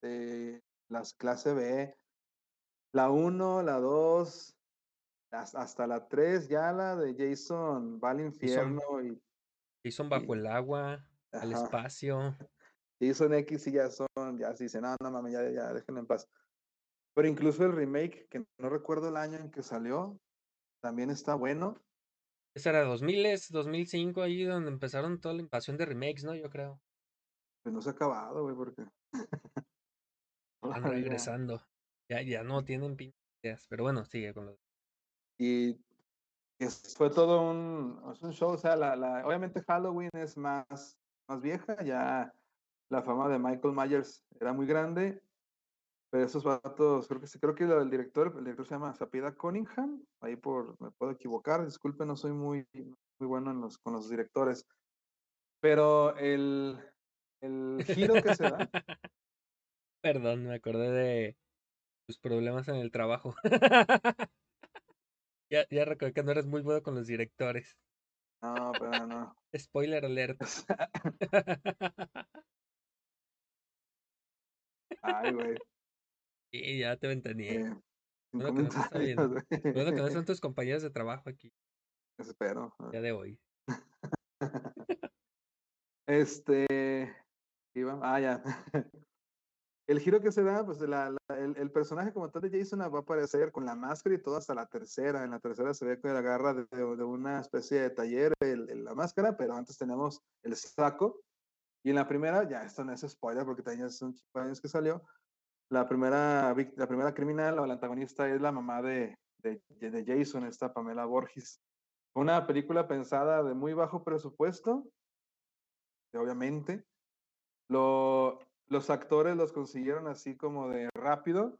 de las clase B. La 1, la 2, hasta la 3, ya la de Jason va al infierno y Jason bajo y- el agua, al ajá, espacio. Jason X y ya son, ya se dicen, no, no mames, ya, ya, déjenlo en paz. Pero incluso el remake, que no recuerdo el año en que salió, también está bueno. Ese era 2000, es 2005, ahí donde empezaron toda la invasión de remakes, ¿no? Yo creo. Pues no se ha acabado, güey, porque. <laughs> Están Todavía. regresando. Ya, ya no tienen pinches ideas. Pero bueno, sigue con lo Y es- fue todo un, es un show, o sea, la, la, obviamente Halloween es más, más vieja, ya la fama de Michael Myers era muy grande, pero esos vatos, creo que, creo que el director, el director se llama Sapida Cunningham, ahí por, me puedo equivocar, disculpe, no soy muy, muy bueno en los, con los directores, pero el, el giro que se da, <laughs> Perdón, me acordé de tus problemas en el trabajo. <laughs> ya, ya recordé que no eres muy bueno con los directores. no, pero no, <laughs> Spoiler alert. ay, güey. Sí, ya te entendí. Eh, sin Bueno que no está comentarios, Bueno que no son <laughs> tus compañeros de trabajo aquí, Espero. el día de hoy. <laughs> Este. iba- Ah, ya. <laughs> El giro que se da, pues la- la- el, el personaje como tal de Jason va a aparecer con la máscara y todo hasta la tercera. En la tercera se ve que agarra de, de- de una especie de taller el- el- la máscara, pero antes tenemos el saco. Y en la primera, ya esto no es spoiler porque también es un chico años que salió. La primera, la primera criminal o la antagonista es la mamá de, de, Jason, esta Pamela Borges. Una película pensada de muy bajo presupuesto, obviamente. Lo, los actores los consiguieron así como de rápido.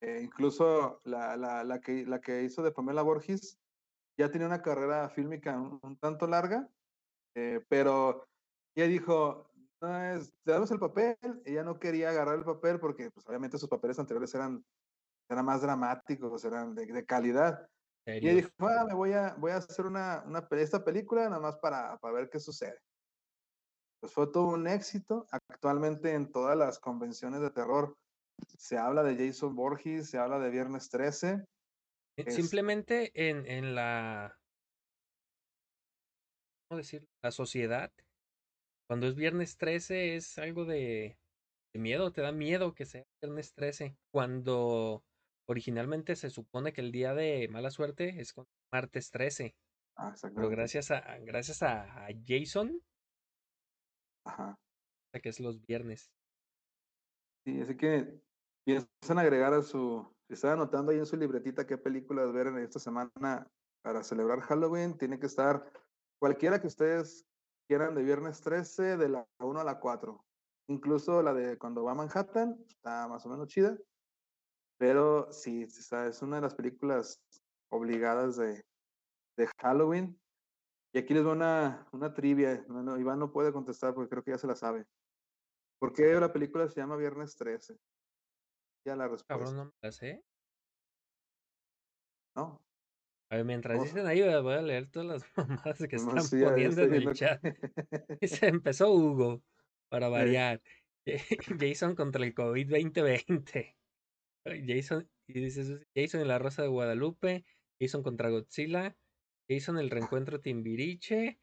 eh, incluso la, la, la, que, la que hizo de Pamela Borges ya tenía una carrera fílmica un, tanto larga, eh, pero ella dijo, es, te damos el papel. Ella no quería agarrar el papel porque pues, obviamente sus papeles anteriores eran, eran más dramáticos, eran de, de calidad. Y ella dijo, ah, me voy a, voy a hacer una, una, esta película nada más para, para ver qué sucede. Pues fue todo un éxito. Actualmente en todas las convenciones de terror se habla de Jason Borges, se habla de Viernes 13. Eh, es- Simplemente en, en la. ¿Cómo decir? La sociedad. Cuando es viernes 13 es algo de, de miedo, te da miedo que sea viernes 13. Cuando originalmente se supone que el día de mala suerte es con martes 13. Ah, Pero gracias a, gracias a, a Jason, Ajá. que es los viernes. Sí, así que piensan agregar a su, si están anotando ahí en su libretita qué películas ver en esta semana para celebrar Halloween, tiene que estar cualquiera que ustedes quieran de viernes 13, de la 1 a la 4. Incluso la de cuando va a Manhattan, está más o menos chida. Pero sí, es una de las películas obligadas de, de Halloween. Y aquí les va una, una trivia. No, no, Iván no puede contestar porque creo que ya se la sabe. ¿Por qué la película se llama Viernes 13? Ya la respuesta. Cabrón, no me la sé. ¿no? A ver, mientras Oh. dicen ahí, voy a leer todas las <laughs> mamadas que No, están sí, poniendo en el viendo chat. <laughs> se empezó Hugo, para variar. <laughs> Jason contra el COVID 2020. Ay, Jason, y dices, Jason en la Rosa de Guadalupe, Jason contra Godzilla, Jason el reencuentro Timbiriche,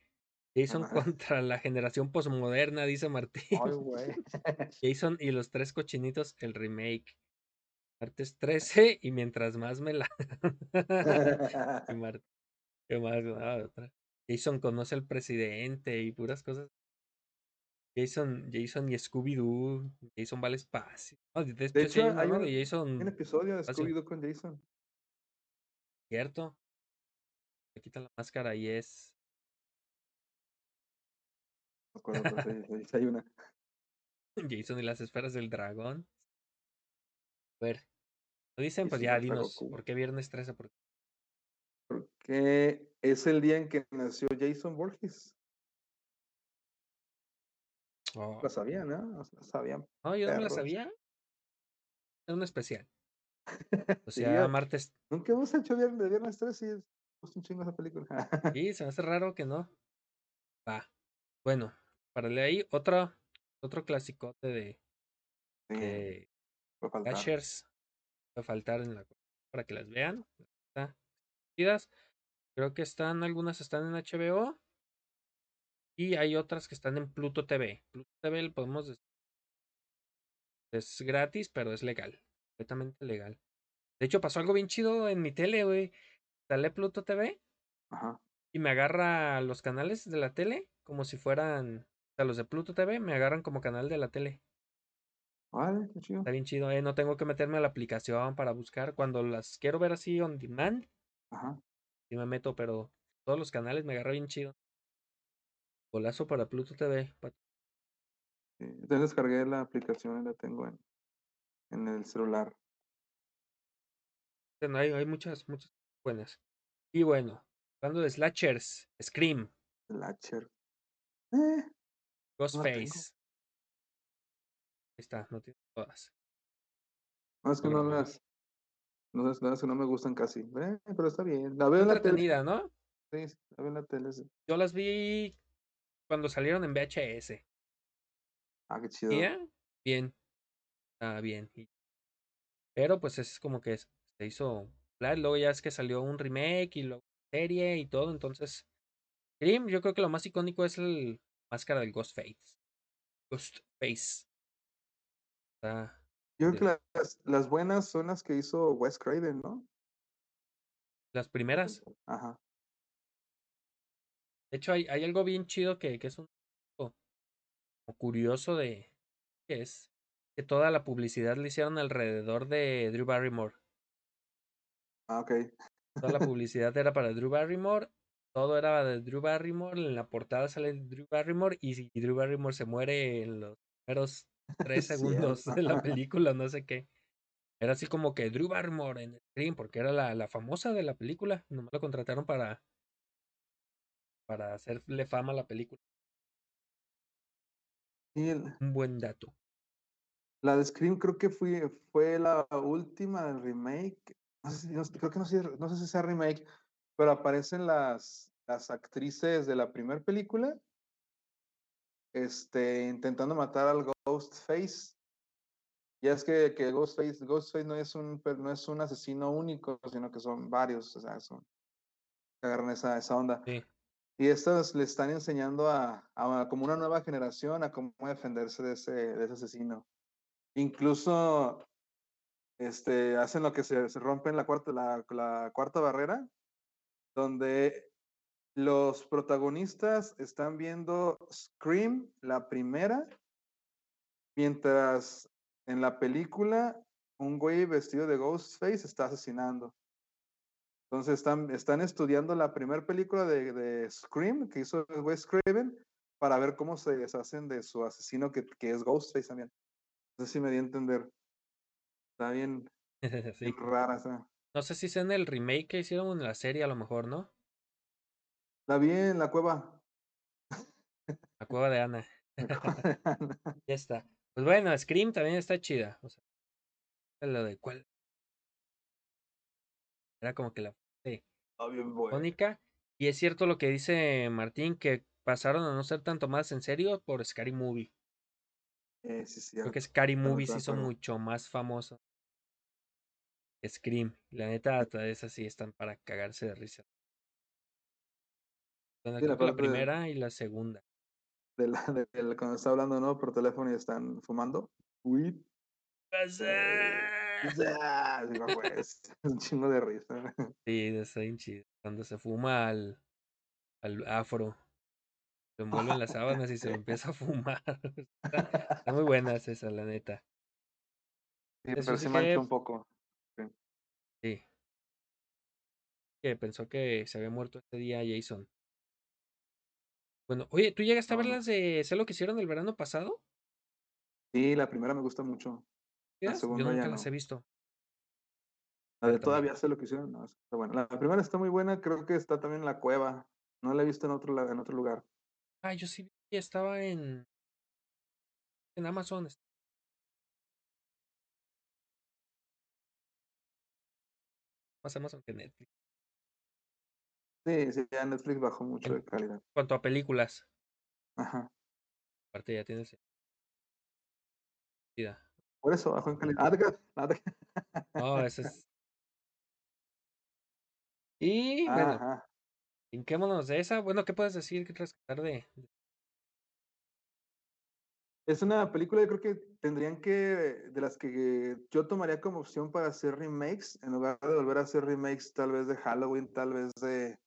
Jason contra la generación posmoderna, dice Martín. Jason y los tres cochinitos, el remake. Martes 13 y mientras más me la... <laughs> y <laughs> Mar- ¿Qué más? Ah, otra. Jason conoce al presidente y puras cosas. Jason, Jason y Scooby-Doo. Jason va al espacio. No, de, de De hecho, hay un, de Jason, un episodio de. Scooby-Doo con Jason. cierto. Le quitan la máscara y es. No acuerdo, <laughs> hay una. Jason y las esferas del dragón. A ver. ¿Lo dicen? Pues sí ya, dinos. Goku. ¿Por qué viernes 13? ¿Por qué? Porque es el día en que nació Jason Borges. Oh, Lo sabían, ¿no? No lo sabían. no, yo no me la perros. sabía. Es un especial. <laughs> O Sí, sea, ya- martes. Nunca hemos hecho viernes, viernes 3 y es es un chingo esa película. <laughs> Sí, se me hace raro que no. Va. Bueno, para leer ahí, otro, otro clasicote de, Sí, de Slashers. Va a faltar en la para que las vean. Creo que están, algunas están en HBO. Y hay otras que están en Pluto TV. Pluto TV lo podemos decir. Es gratis, pero es legal. Completamente legal. De hecho, pasó algo bien chido en mi tele, güey. Instalé Pluto TV Ajá. y me agarra los canales de la tele como si fueran. O sea, los de Pluto TV me agarran como canal de la tele. Vale, qué chido. Está bien chido, ¿eh? No tengo que meterme a la aplicación para buscar. Cuando las quiero ver así on demand, Ajá. sí me meto, pero todos los canales me agarra bien chido. Golazo para Pluto TV. Sí, Entonces descargué la aplicación y la tengo en, en el celular. Bueno, hay, hay muchas, muchas buenas. Y bueno, hablando de slashers, Scream, Slasher. Eh. Ghostface. Ahí está, no tiene todas. no es que no Bueno. las. No es, no es que no me gustan casi. Eh, pero está bien. La veo en la tele. ¿no? Sí, la veo en la tele. sí. Yo las vi cuando salieron en VHS. Ah, qué chido. ¿Ya? Bien. Ah, bien. Pero pues es como que se hizo. Luego ya es que salió un remake y luego serie y todo. Entonces, Scream, yo creo que lo más icónico es el máscara del Ghostface. Ghostface. Está Yo creo que las, las buenas son las que hizo Wes Craven, ¿no? las primeras. Ajá. De hecho, hay, hay algo bien chido que, que es un curioso de que es que toda la publicidad le hicieron alrededor de Drew Barrymore. Ah, ok. Toda la <laughs> publicidad era para Drew Barrymore. Todo era de Drew Barrymore. En la portada sale Drew Barrymore. Y si Drew Barrymore se muere en los primeros tres <laughs> segundos de la película, no sé qué. Era así como que Drew Barrymore en Scream, porque era la, la famosa de la película. Nomás lo contrataron para, para hacerle fama a la película. El- Un buen dato. la de Scream creo que fue, fue la última del remake. No sé no, creo que no sé, no sé si sea remake, pero aparecen las, las actrices de la primera película este, intentando matar al Ghostface. Ya es que, que Ghostface, Ghostface no es un no es un asesino único, sino que son varios, o sea, son, agarran esa, esa onda. Sí. Y estas le están enseñando a, a como una nueva generación a cómo defenderse de ese, de ese asesino. Incluso este, hacen lo que se, se rompen la cuarta, la, la cuarta barrera, donde los protagonistas están viendo Scream, la primera, mientras en la película un güey vestido de Ghostface está asesinando. Entonces están, están estudiando la primera película de, de Scream que hizo Wes Craven para ver cómo se deshacen de su asesino que, que es Ghostface también. No sé si me di a entender. Está bien, <laughs> sí. bien rara esa. No sé si sea en el remake que hicieron en la serie, a lo mejor, ¿no? La vi en la cueva. La cueva de Ana. <laughs> La cueva <laughs> de Ana. Ya está. Pues bueno, Scream también está chida. O sea, lo de cuál. Era como que la Está bien icónica. Y es cierto lo que dice Martín, que pasaron a no ser tanto más en serio por Scary Movie. Eh, sí, sí, Creo que Scary Movie se hizo acuerdo. mucho más famoso. Scream. La neta, todas esas sí están para cagarse de risa. Sí, la de- primera y la segunda. de la, de, <laughs> de la- cuando está hablando no por teléfono y están fumando. Weed. Eh, ya, digo, güey, es <laughs> un chingo de risa. <laughs> Sí, está bien chido. Cuando se fuma al, al afro. Se envuelve en las sábanas y se lo empieza a fumar. Está, está muy buenas esas, la neta. Sí, Eso pero sí mancha que- un poco. Sí. Que pensó que se había muerto este día Jason. Bueno, oye, ¿tú llegaste a ver las de Sé lo que hicieron el verano pasado? Sí, la primera me gusta mucho. La ¿Chidas? Yo segunda nunca ya las no. he visto. La de todavía sé lo que hicieron. No, está buena. La primera está muy buena, creo que está también en la cueva. No la he visto en otro, la- en otro lugar. Ah, yo sí vi que estaba en. En Amazon. Más Amazon que Netflix. Sí, sí, ya Netflix bajó mucho En- de calidad. En cuanto a películas. Ajá. Aparte ya tienes. Por eso bajó en calidad. No, ese <laughs> es. Y bueno, Ajá. hinquémonos de esa. Bueno, ¿qué puedes decir que rescatar de, Es una película, yo creo que tendrían que, de las que yo tomaría como opción para hacer remakes, en lugar de volver a hacer remakes tal vez de Halloween, tal vez de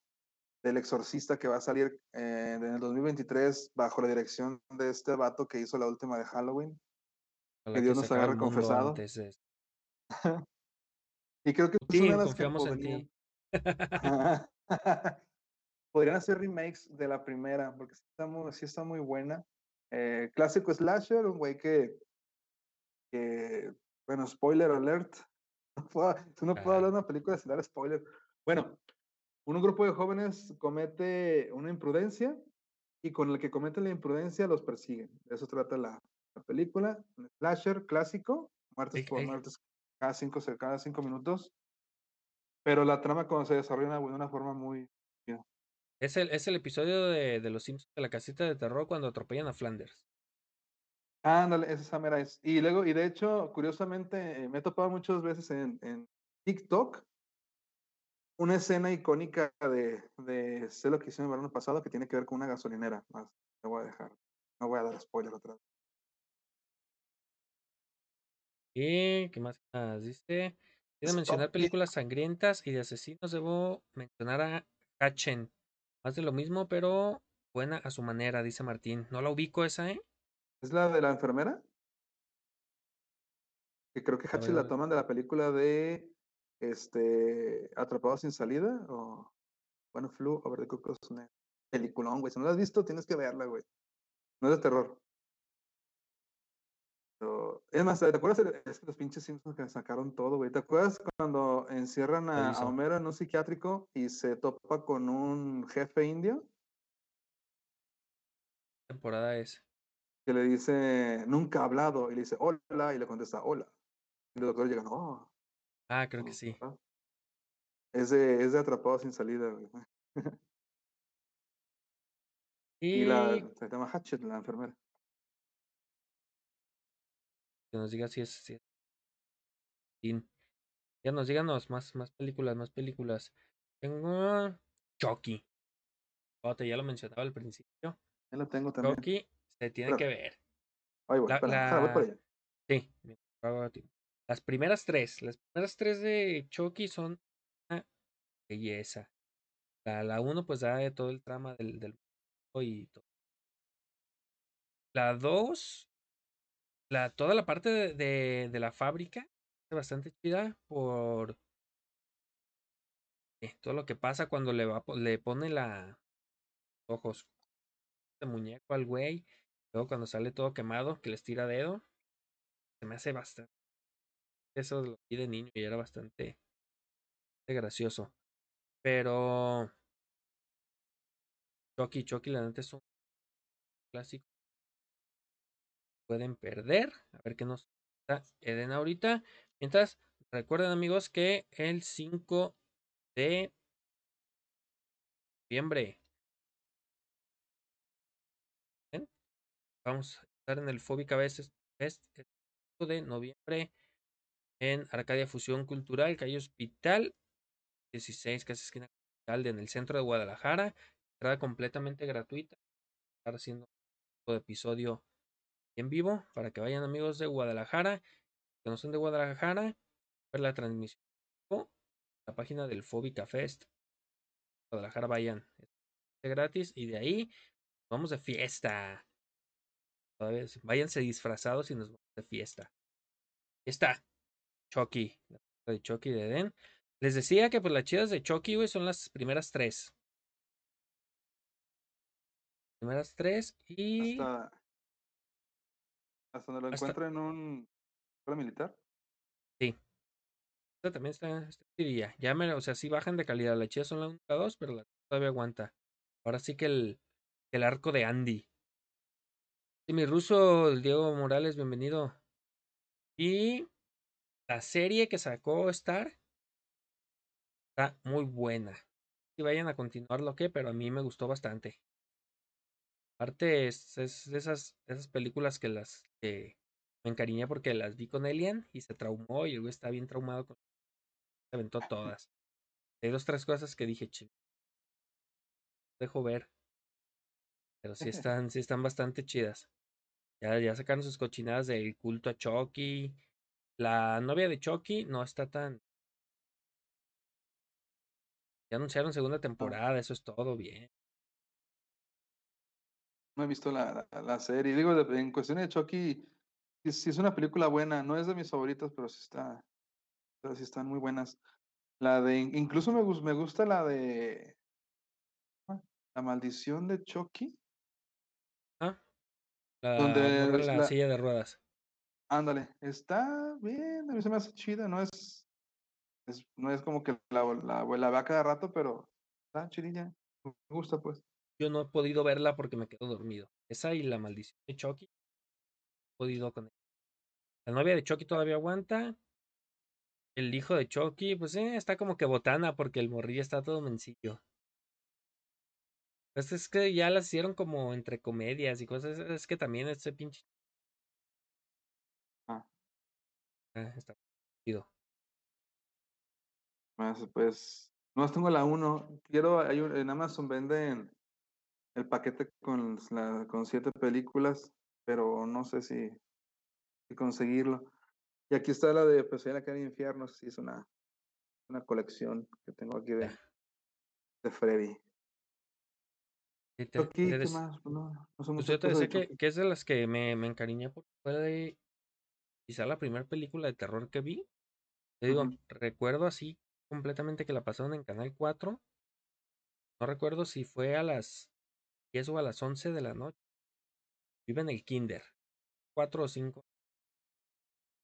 del Exorcista que va a salir eh, en el 2023 bajo la dirección de este vato que hizo la última de Halloween. Ojalá Dios nos agarre confesado. <laughs> Y creo que es Sí, una de las que podrían, <laughs> <laughs> podrían hacer remakes de la primera, porque sí está muy, sí está muy buena. Eh, clásico slasher, un güey que, que, bueno, spoiler alert. No puedo, no puedo hablar de una película sin dar spoiler. Bueno, un grupo de jóvenes comete una imprudencia y con el que comete la imprudencia los persiguen. De eso trata la, la película. Un slasher clásico, muertes por muertes cada cinco, cada cinco minutos. Pero la trama cuando se desarrolla de una forma muy... Es el, es el episodio de, de Los Simpsons de la casita de terror cuando atropellan a Flanders. Ándale, esa mera es. Y luego, y de hecho, curiosamente, eh, me he topado muchas veces en, en TikTok una escena icónica de, de sé lo que hicieron el verano pasado que tiene que ver con una gasolinera. Más, te voy a dejar. No voy a dar spoiler otra vez. ¿Y qué más más dice? Quiero mencionar películas sangrientas y de asesinos. Debo mencionar a Hatchen. Más de lo mismo, pero buena a su manera, dice Martín. No la ubico esa, ¿eh? ¿Es la de la enfermera? Que creo que A Hatchet la toman de la película de este Atrapados sin salida o bueno, Flu over the Cuckoo's Nest. Peliculón, güey. Si no la has visto, tienes que verla, güey. No es de terror. Pero, es más, ¿te acuerdas? de- los pinches Simpsons que sacaron todo, güey. ¿Te acuerdas cuando encierran a. Homero en un psiquiátrico y se topa con un jefe indio ¿Qué temporada es? que le dice, nunca ha hablado? Y le dice, hola, y le contesta, hola. Y los doctores llegan, oh. Ah, creo que sí. ah". Es de, es de Atrapados sin salida, güey. <laughs> Y la, se llama Hatchet, la enfermera. que nos diga si es. Si es. Ya nos díganos más, más películas, más películas. Tengo Chucky. Ya lo mencionaba al principio. Yo la tengo también. Chucky se tiene que ver. Ahí voy, La- espera, espera, voy por la- allá. Sí. Las primeras tres, las primeras tres de Chucky son una belleza. La, la uno, pues da de todo el trama del, del. La dos, la, toda la parte de, de, la fábrica es bastante chida por eh, todo lo que pasa cuando le va le pone la ojos de muñeco al güey. Luego cuando sale todo quemado, que les tira dedo. Se me hace bastante. Eso lo vi de niño y era bastante, gracioso. Pero Chucky, Chucky, la neta es un clásico. Pueden perder. A ver qué nos da Eden ahorita. Mientras, recuerden amigos que el 5 de noviembre vamos a estar en el Fóbica Fest el 5 de noviembre en Arcadia Fusión Cultural, calle Hospital 16, casi esquina Capital, en el centro de Guadalajara. Entrada completamente gratuita. Estar haciendo un episodio en vivo para que vayan amigos de Guadalajara, que no son de Guadalajara, ver la transmisión o la página del Fóbica Fest. Guadalajara vayan, es gratis y de ahí vamos de fiesta. Váyanse disfrazados y nos vamos de fiesta. Está. Chucky, de Chucky de Eden. Les decía que pues las chidas de Chucky, güey, son las primeras tres. Primeras tres y Hasta, hasta donde lo Hasta- encuentro en un militar. esta también está, está chidilla. Ya me, o sea, sí bajan de calidad. Las chidas son la 1 la 2, pero la todavía aguanta. Ahora sí que el, el arco de Andy. Sí, mi ruso, el Diego Morales, bienvenido. Y la serie que sacó Star está muy buena. Si vayan a continuarlo, ¿qué? Pero a mí me gustó bastante. Aparte, es, es de esas, esas películas que las que me encariñé porque las vi con Elian y se traumó y el güey está bien traumado con se aventó todas. Hay dos, tres cosas que dije, ching. Dejo ver. Pero sí <laughs> están, sí están bastante chidas. Ya, ya sacaron sus cochinadas del culto a Chucky. La novia de Chucky no está tan. Ya anunciaron segunda temporada, eso es todo bien. No he visto la, la, la serie. Digo, en cuestión de Chucky, sí, sí es una película buena. No es de mis favoritas, pero sí está. Pero sí están muy buenas. La de. Incluso me, me gusta la de. ah, La maldición de Chucky. Ah, la Donde la- silla de ruedas. Ándale, está bien, a mí se me hace chida, no es, no es como que la, la, la vea cada rato, pero está chidilla, me gusta pues. Yo no he podido verla porque me quedo dormido. Esa y la maldición de Chucky. No he podido con ella. La novia de Chucky todavía aguanta. El hijo de Chucky, pues eh, está como que botana porque el morrillo está todo mencillo. Pues es que ya las hicieron como entre comedias y cosas. Es que también ese pinche está chido. Más, pues, no tengo la 1. Quiero, hay un- en Amazon venden el paquete con, la, con siete películas, pero no sé si, si conseguirlo. Y aquí está la de Pues la cara del infierno, sí, es una, una colección que tengo aquí de, Ya. de Freddy. Te- Chucky, te ¿qué más? No, no Pues yo te de decía que, que es de las que me, me encariñé porque fue de quizá la primera película de terror que vi. Te digo, recuerdo así completamente que la pasaron en Canal 4. No recuerdo si fue a las 10 o a las 11 de la noche. Vive en el kinder. 4 o 5.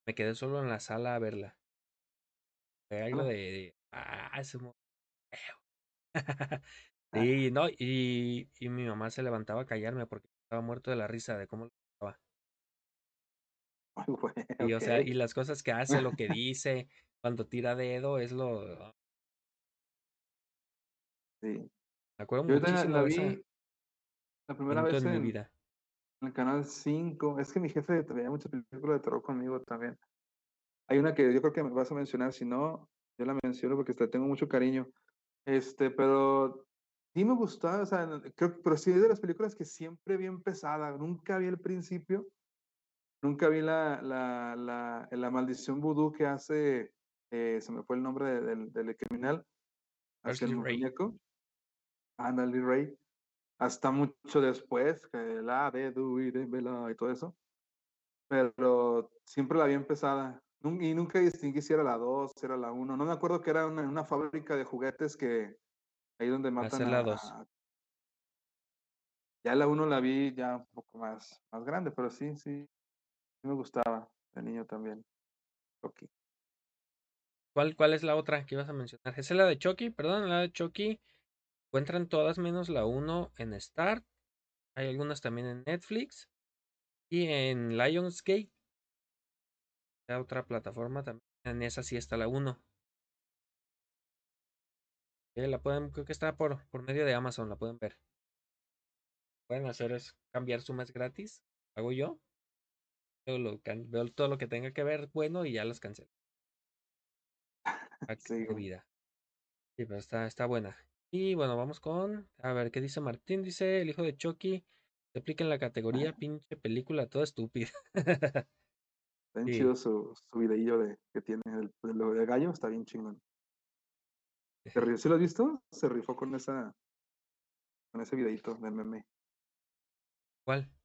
Me quedé solo en la sala a verla. Fue algo Ala. de... de, ah, ese mo- feo". <laughs> Ah, Sí, no, y, y mi mamá se levantaba a callarme porque estaba muerto de la risa de cómo <laughs> bueno, Y, o sea, y las cosas que hace, lo que dice, cuando tira dedo, es lo... <laughs> Sí. Me acuerdo Yo la, muchísimo la ese vi la primera vez en mi vida. en el canal 5. Es que mi jefe veía muchas películas de terror conmigo también. Hay una que yo creo que me vas a mencionar, si no, yo la menciono porque te tengo mucho cariño. Este, pero sí me gustaba, o sea, creo, pero sí es de las películas que siempre vi empezada. Nunca vi el principio, nunca vi la, la, la, la maldición vudú que hace, eh, se me fue el nombre de- del, del criminal, hacia el muñeco, Andy Ray, hasta mucho después, que la de Du y de Bella y todo eso. Pero siempre la vi empezada. Y nunca distinguí si era la 2, si era la 1. No me acuerdo que era una, una fábrica de juguetes que ahí donde matan a, la 2. a- Ya la 1 la vi ya un poco más, más grande, pero sí, sí me gustaba de niño también. Chucky. ¿Cuál, ¿Cuál es la otra que ibas a mencionar? Esa es la de Chucky, perdón, la de Chucky. Encuentran todas menos la 1 en Start. Hay algunas también en Netflix. Y en Lionsgate. La otra plataforma también. En esa sí está la 1. Eh, la pueden, creo que está por, por medio de Amazon, la pueden ver. Pueden hacer es cambiar su mes gratis. Hago yo. Veo, lo veo todo lo que tenga que ver bueno y ya las cancelo. Pack Sí, vida. Sí, pero está, está buena. Y bueno, vamos con. A ver, ¿qué dice Martín? Dice el hijo de Chucky. Se aplica en la categoría pinche película toda estúpida. <laughs> Está bien Sí. chido su, su videillo de, que tiene el, lo de gallo, está bien chingón. ¿Se <laughs> ri- ¿Sí lo has visto? Se rifó con esa con ese videito de meme. ¿Cuál?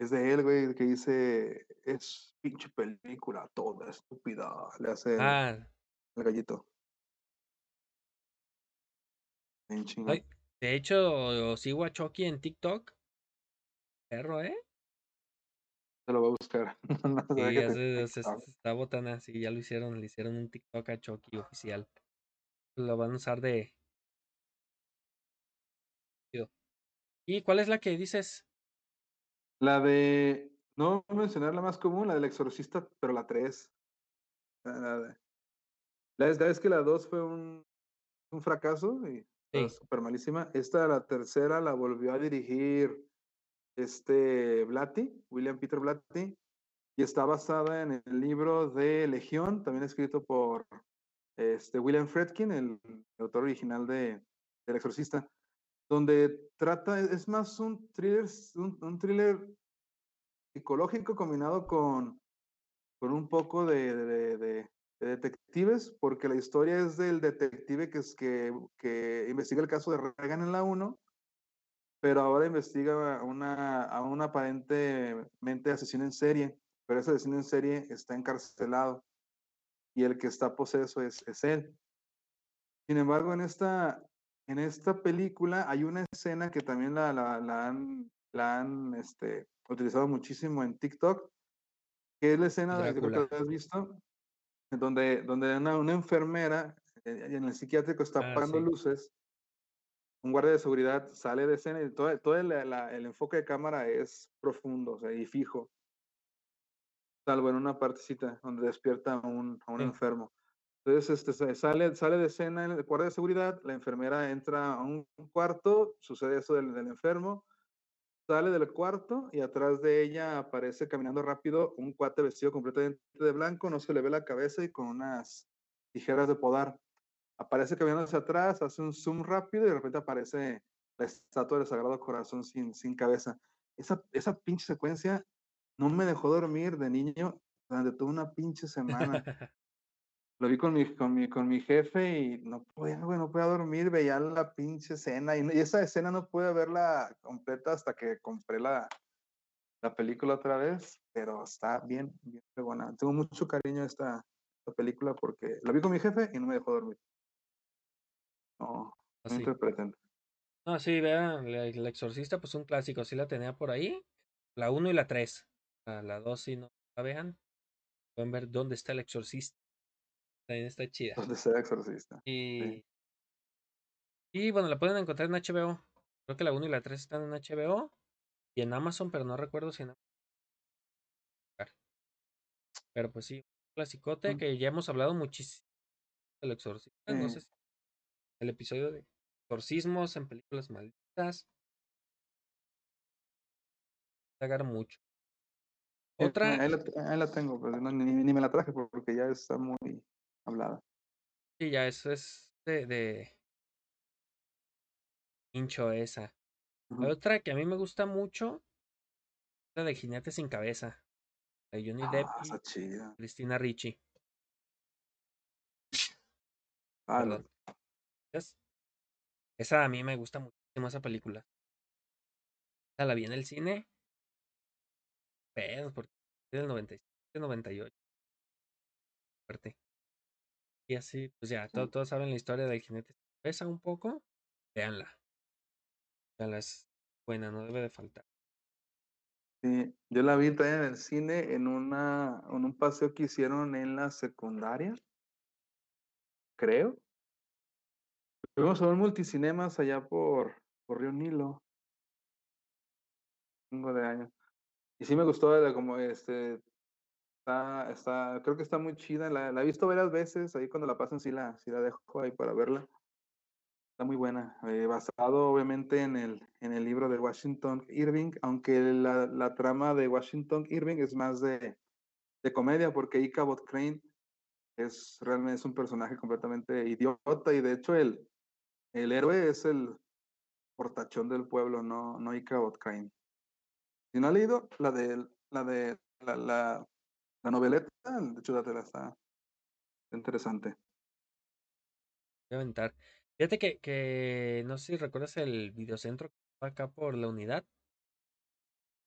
Es de él, güey, que dice, es pinche película, toda estúpida. Le hace el, Ah, el gallito. Ay, de hecho, sigo a Chucky en TikTok. Perro, ¿eh? Se lo voy a buscar. <laughs> no sé Sí, se, se está botana. Sí, ya lo hicieron. Le hicieron un TikTok a Chucky oficial. Lo van a usar de. ¿Y cuál es la que dices? La de, no voy a mencionar la más común, la del exorcista, pero la 3. La, vez, la vez que la 2 fue un, un fracaso y Sí. súper malísima. Esta, la tercera, la volvió a dirigir este Blatty, William Peter Blatty, y está basada en el libro de Legión, también escrito por este, William Fredkin, el, autor original de El Exorcista, donde trata, es más un thriller, un, un thriller psicológico combinado con, con un poco de, de, de, de detectives, porque la historia es del detective que, es que, que investiga el caso de Reagan en la 1, pero ahora investiga a una, a un aparentemente asesino en serie, pero ese asesino en serie está encarcelado y el que está poseso es, es él. Sin embargo, en esta, en esta película hay una escena que también la, la, la han, la han este, utilizado muchísimo en TikTok, que es la escena, que Drácula. la has visto, donde, donde una, una enfermera eh, en el psiquiátrico está Ah, apagando sí. luces, un guardia de seguridad sale de escena y todo, todo el, el enfoque de cámara es profundo o sea, y fijo, salvo en una partecita donde despierta a un, a un Sí. enfermo. Entonces, este, sale, sale de escena el guardia de seguridad, la enfermera entra a un cuarto, sucede eso del, del enfermo, sale del cuarto y atrás de ella aparece caminando rápido un cuate vestido completamente de blanco, no se le ve la cabeza y con unas tijeras de podar. Aparece caminando hacia atrás, hace un zoom rápido y de repente aparece la estatua del Sagrado Corazón sin, sin cabeza. Esa, esa pinche secuencia no me dejó dormir de niño durante toda una pinche semana. <laughs> Lo vi con mi, con mi, con mi jefe y no podía, güey, no podía dormir, veía la pinche escena y, y esa escena no pude verla completa hasta que compré la, la película otra vez, pero está bien, bien buena. Tengo mucho cariño a esta, esta película porque la vi con mi jefe y no me dejó dormir. No, no Así. interpreten. No, sí, vean, El Exorcista, pues un clásico, sí la tenía por ahí. La 1 y la 3. La 2 si no la vean. Pueden ver dónde está el Exorcista. También está chida. Donde sea exorcista. Y, y bueno, la pueden encontrar en HBO. Creo que la 1 y la 3 están en HBO. Y en Amazon, pero no recuerdo si en Amazon. Pero pues sí, un clasicote que ya hemos hablado muchísimo del Exorcista. No Sí. sé si el episodio de exorcismos en películas malditas. Agar mucho. Otra, Ahí la, ahí la tengo, pero no, ni, ni me la traje porque ya está muy hablada. sí, ya eso es de, de hincho esa. La otra que a mí me gusta mucho, la de Jinete sin cabeza. De Johnny Depp Ah, y. Cristina Ricci. Ah. Esa a mí me gusta muchísimo esa película. Esa la vi en el cine. Pero porque es del 97, 98. Fuerte. Y así, pues ya, to- todos saben la historia del jinete cabeza un poco. Véanla. Véanla, es buena, no debe de faltar. Sí, yo la vi también en el cine en una en un paseo que hicieron en la secundaria, creo. Fuimos a un multicinemas allá por, por Río Nilo, tengo de años. Y sí me gustó como este está, está, creo que está muy chida. La, la he visto varias veces, ahí cuando la pasan sí la, sí la dejo ahí para verla. Está muy buena, eh, basado obviamente en el, en el libro de Washington Irving, aunque la, la trama de Washington Irving es más de, de comedia, porque Ichabod Crane es realmente es un personaje completamente idiota y de hecho el, el héroe es el portachón del pueblo, no, no Ichabod Crane. Si no ha leído la de la de la, la, la noveleta, de hecho la está interesante. Voy a aventar. Fíjate que, que no sé si recuerdas el videocentro que estaba acá por la unidad.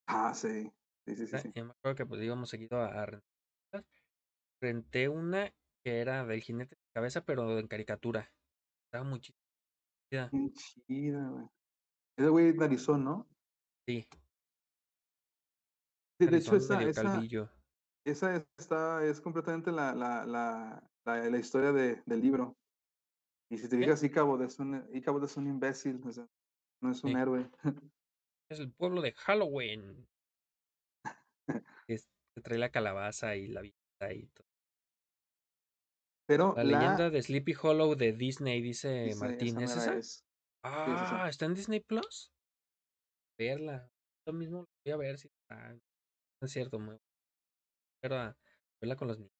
Ah, sí, sí, sí, sí. sí. Yo me acuerdo que pues íbamos seguido a, a rentar. Renté una que era del jinete de cabeza, pero en caricatura. Estaba muy chida. Bien chida, güey. Ese güey narizón, ¿no? Sí, Sí, de hecho, esa, esa. Esa está, es completamente la, la, la, la, la historia de, del libro. Y si te fijas, Ichabod es un, es un imbécil, o sea, no es un Sí. héroe. Es el pueblo de Halloween. <laughs> Es, que trae la calabaza y la vida y todo. Pero La leyenda de Sleepy Hollow de Disney, dice dice, Martín. esa ¿Es esa? es. esa. Ah, ¿está en Disney Plus? Verla. Yo mismo voy a ver si está. No es cierto, me pero a verla con los niños.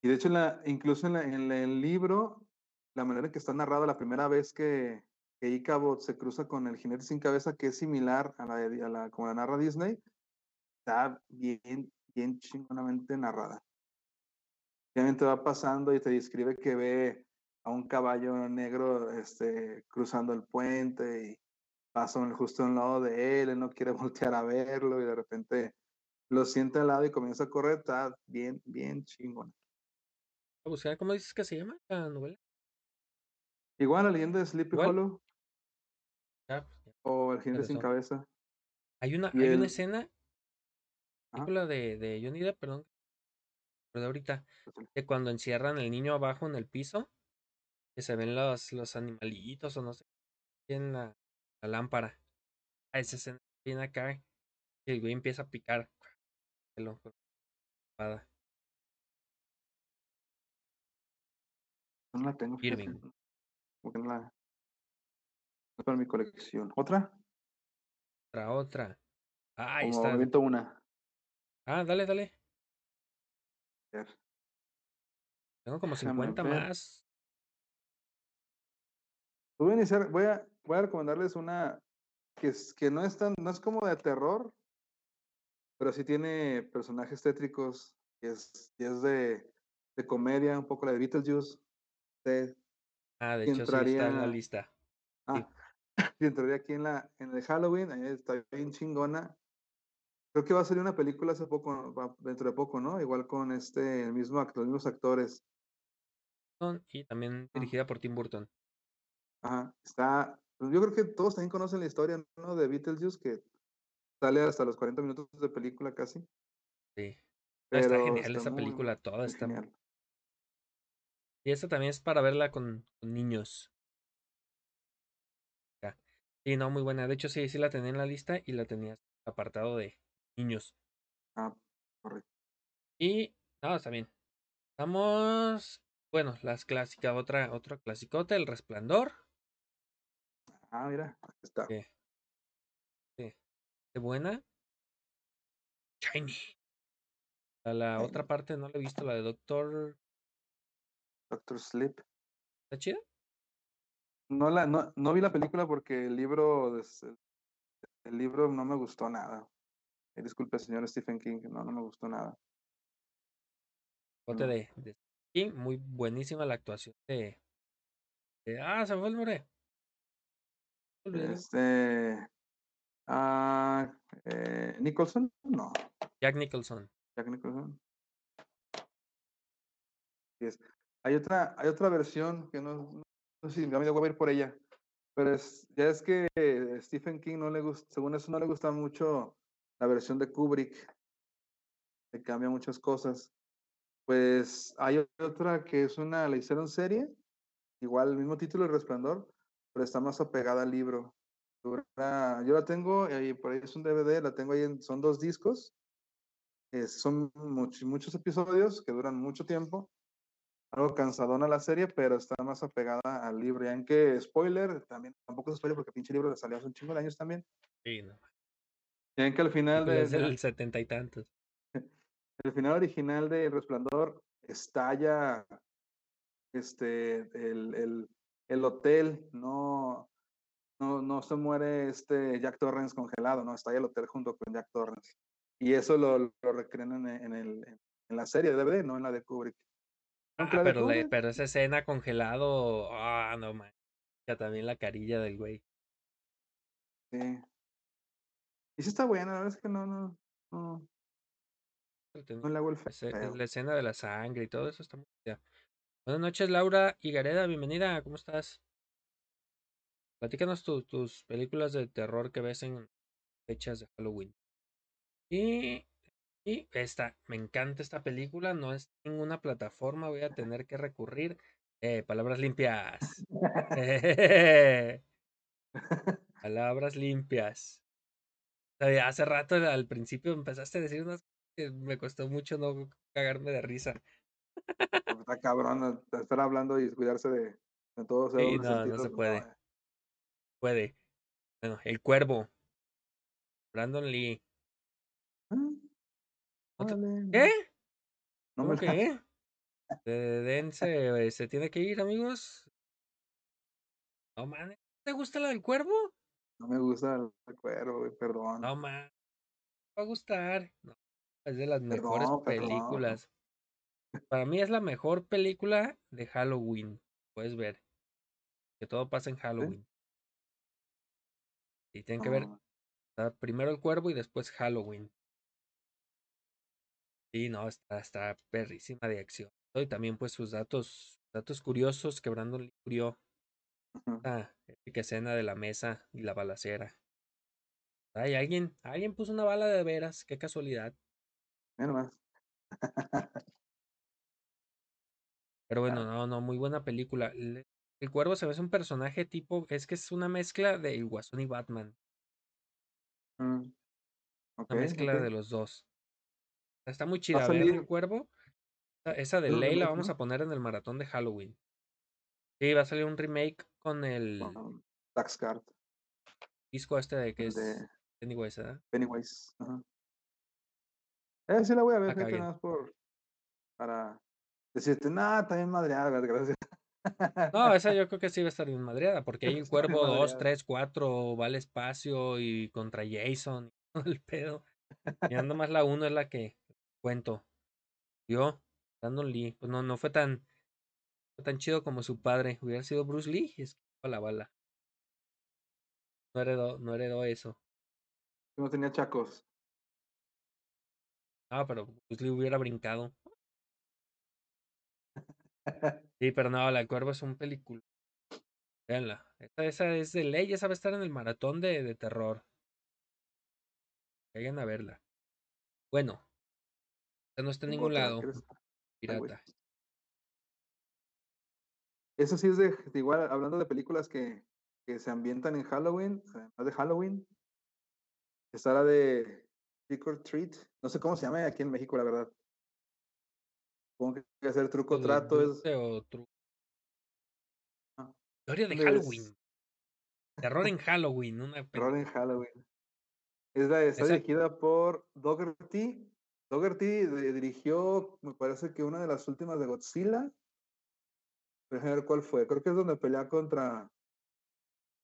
Y de hecho, en la, incluso en, la- en el libro, la manera en que está narrada la primera vez que, que Ichabod se cruza con el jinete sin cabeza, que es similar a la, de- a la como la narra Disney, está bien, bien chingonamente narrada. Obviamente va pasando y te describe que ve a un caballo negro este, cruzando el puente y pasa justo al lado de él, él no quiere <laughs> voltear a verlo y de repente lo siente al lado y comienza a correr, está bien, bien chingón. Voy a buscar, ¿cómo dices que se llama la novela? Igual la leyenda de Sleepy. Hollow Ya, pues, ya. o el jinete sin cabeza. Hay una, hay una escena, película de, de Johnny Depp, perdón, pero de ahorita, Pues que cuando encierran el niño abajo en el piso, que se ven los, los animalitos o no sé, en la, la lámpara. A esa escena viene acá y el güey empieza a picar. No la tengo. Irving. Porque no la. Es para mi colección. ¿Otra? otra, otra. Ah, ahí Como está. una. Ah, dale, dale. Tengo como Déjame 50 ver. más. Voy a iniciar, voy a, voy a recomendarles una que, es, que no es tan, no es como de terror, pero sí tiene personajes tétricos y es, y es de, de comedia, un poco la de Beetlejuice. Sí, Ah, de hecho sí está en la entraría- lista. ah, <laughs> y entraría aquí en la, en el Halloween, eh, está bien chingona. Creo que va a salir una película hace poco, dentro de poco, ¿no? Igual con este, el mismo actor, los mismos actores. Y también Ah. dirigida por Tim Burton. Ajá, está, yo creo que todos también conocen la historia, ¿no? De Beetlejuice, que sale hasta los 40 minutos de película casi. Sí. Ah, está genial está esa muy, película, toda está. genial. Y esta también es para verla con, con niños. Ya. Sí, no, muy buena. De hecho, sí, sí la tenía en la lista y la tenía apartado de niños. Ah, correcto. Y, no, está bien. Estamos, bueno, las clásicas, otra, otra clasicota, El Resplandor. Ah, mira, aquí está. Sí. ¿Qué buena? Shiny. A la otra parte no la he visto, la de Doctor. Doctor Sleep. ¿Está chida? No, la, no, no vi la película porque el libro, el libro no me gustó nada. Eh, disculpe, señor Stephen King, no, no me gustó nada. Bote No. de, de King, muy buenísima la actuación de, de- ah, se me fue el nombre. Este. Ah, eh, Nicholson, no, Jack Nicholson. Jack Nicholson. Sí es. Hay otra, hay otra versión que no, no sé si me dio hueva ir por ella, pero es, ya es que Stephen King no le gusta, según eso no le gusta mucho la versión de Kubrick, le cambia muchas cosas. Pues hay otra que es una, le hicieron serie, igual el mismo título, El Resplandor, pero está más apegada al libro. Dura- yo la tengo, y por ahí es un DVD, la tengo ahí, en- son dos discos, eh, son much- muchos episodios que duran mucho tiempo, algo cansadona la serie, pero está más apegada al libro. Ya en que, spoiler, también tampoco es spoiler porque pinche libro le salió hace un chingo de años también. Sí, no. En que al final de, es del setenta y tantos. <laughs> el final original de El Resplandor estalla este el, el, el hotel, no, no, no se muere este Jack Torrance congelado, no, estalla el hotel junto con Jack Torrance. Y eso lo, lo recrean en, en el, en la serie de DVD, no en la de Kubrick. Ah, la de pero, Kubrick- pero esa escena congelado, ah, no man. También la carilla del güey. Sí. Y sí está buena, la verdad es que no, no, no, no le hago el feo. la escena de la sangre y todo eso está muy chida. Buenas noches, Laura Higareda, bienvenida, ¿cómo estás? Platícanos tu- tus películas de terror que ves en fechas de Halloween. Y, y esta, me encanta esta película, no es ninguna plataforma, voy a tener que recurrir. Eh, palabras limpias. <laughs> palabras limpias. O sea, hace rato al principio empezaste a decir unas que me costó mucho no cagarme de risa. Está cabrón eh, estar hablando y cuidarse de, de todos Sí, esos no, no se puede. eh. Puede. Bueno, El Cuervo. Brandon Lee. Órale, no- ¿Qué? No ¿Cómo me <laughs> dense, eh, se tiene que ir, amigos. No, man. ¿Te gusta la del cuervo? no me gusta el güey, perdón. No, man. Va a gustar. No, es de las mejores perdón. películas. Para mí es la mejor película de Halloween. Puedes ver. Que todo pasa en Halloween. Y tienen que ver No, está primero el cuervo y después Halloween. Sí, no, está, está perrísima de acción. Y también pues sus datos, datos curiosos que Brandon murió. épica escena de la mesa y la balacera. Ay, alguien, alguien puso una bala de veras, qué casualidad. Nomás. <laughs> Pero bueno, no, no, muy buena película. El cuervo se ve es un personaje tipo, es que es una mezcla de El Guasón y Batman. Mm, ok, Una mezcla ok. de los dos. Está muy Va a chida. Vean salir el cuervo. Esa- Esa de un ley la remake, vamos ¿no? a poner en el maratón de Halloween. Sí, va a salir un remake con el Tax Card, disco este de que el es de Pennywise, ¿verdad? Pennywise. Ajá. Eh, sí la voy a ver, fíjate, nada más por. Para decirte, nada, bien madreada, <laughs> gracias. No, esa <laughs> yo creo que sí va a estar bien madreada, porque hay <laughs> bien cuervo 2, madreada. 3, 4, va al espacio y contra Jason y todo el pedo. Y nada más la 1 es la que cuento. Yo, Brandon Lee, pues no, no fue tan, fue tan chido como su padre. Hubiera sido Bruce Lee y esquivó la bala. No heredó, no heredó eso. No tenía chacos. No, pero Bruce Lee hubiera brincado. Sí, pero no, La del Cuervo es un película. Véanla. Esa, esa es de ley, esa va a estar en el maratón de, de terror. Vayan a verla. Bueno, esta no está en ningún lado. Pirata. Eso sí es de, de igual, hablando de películas que, que se ambientan en Halloween, además de Halloween, está la de Trick or Treat, no sé cómo se llama aquí en México, la verdad. Supongo que hacer truco o trato es o tru- Ah, Historia de. Halloween. Terror en Halloween. Una terror en Halloween. Es la, está dirigida por Dougherty. Dougherty dirigió, me parece que una de las últimas de Godzilla. Déjame ver cuál fue. Creo que es donde pelea contra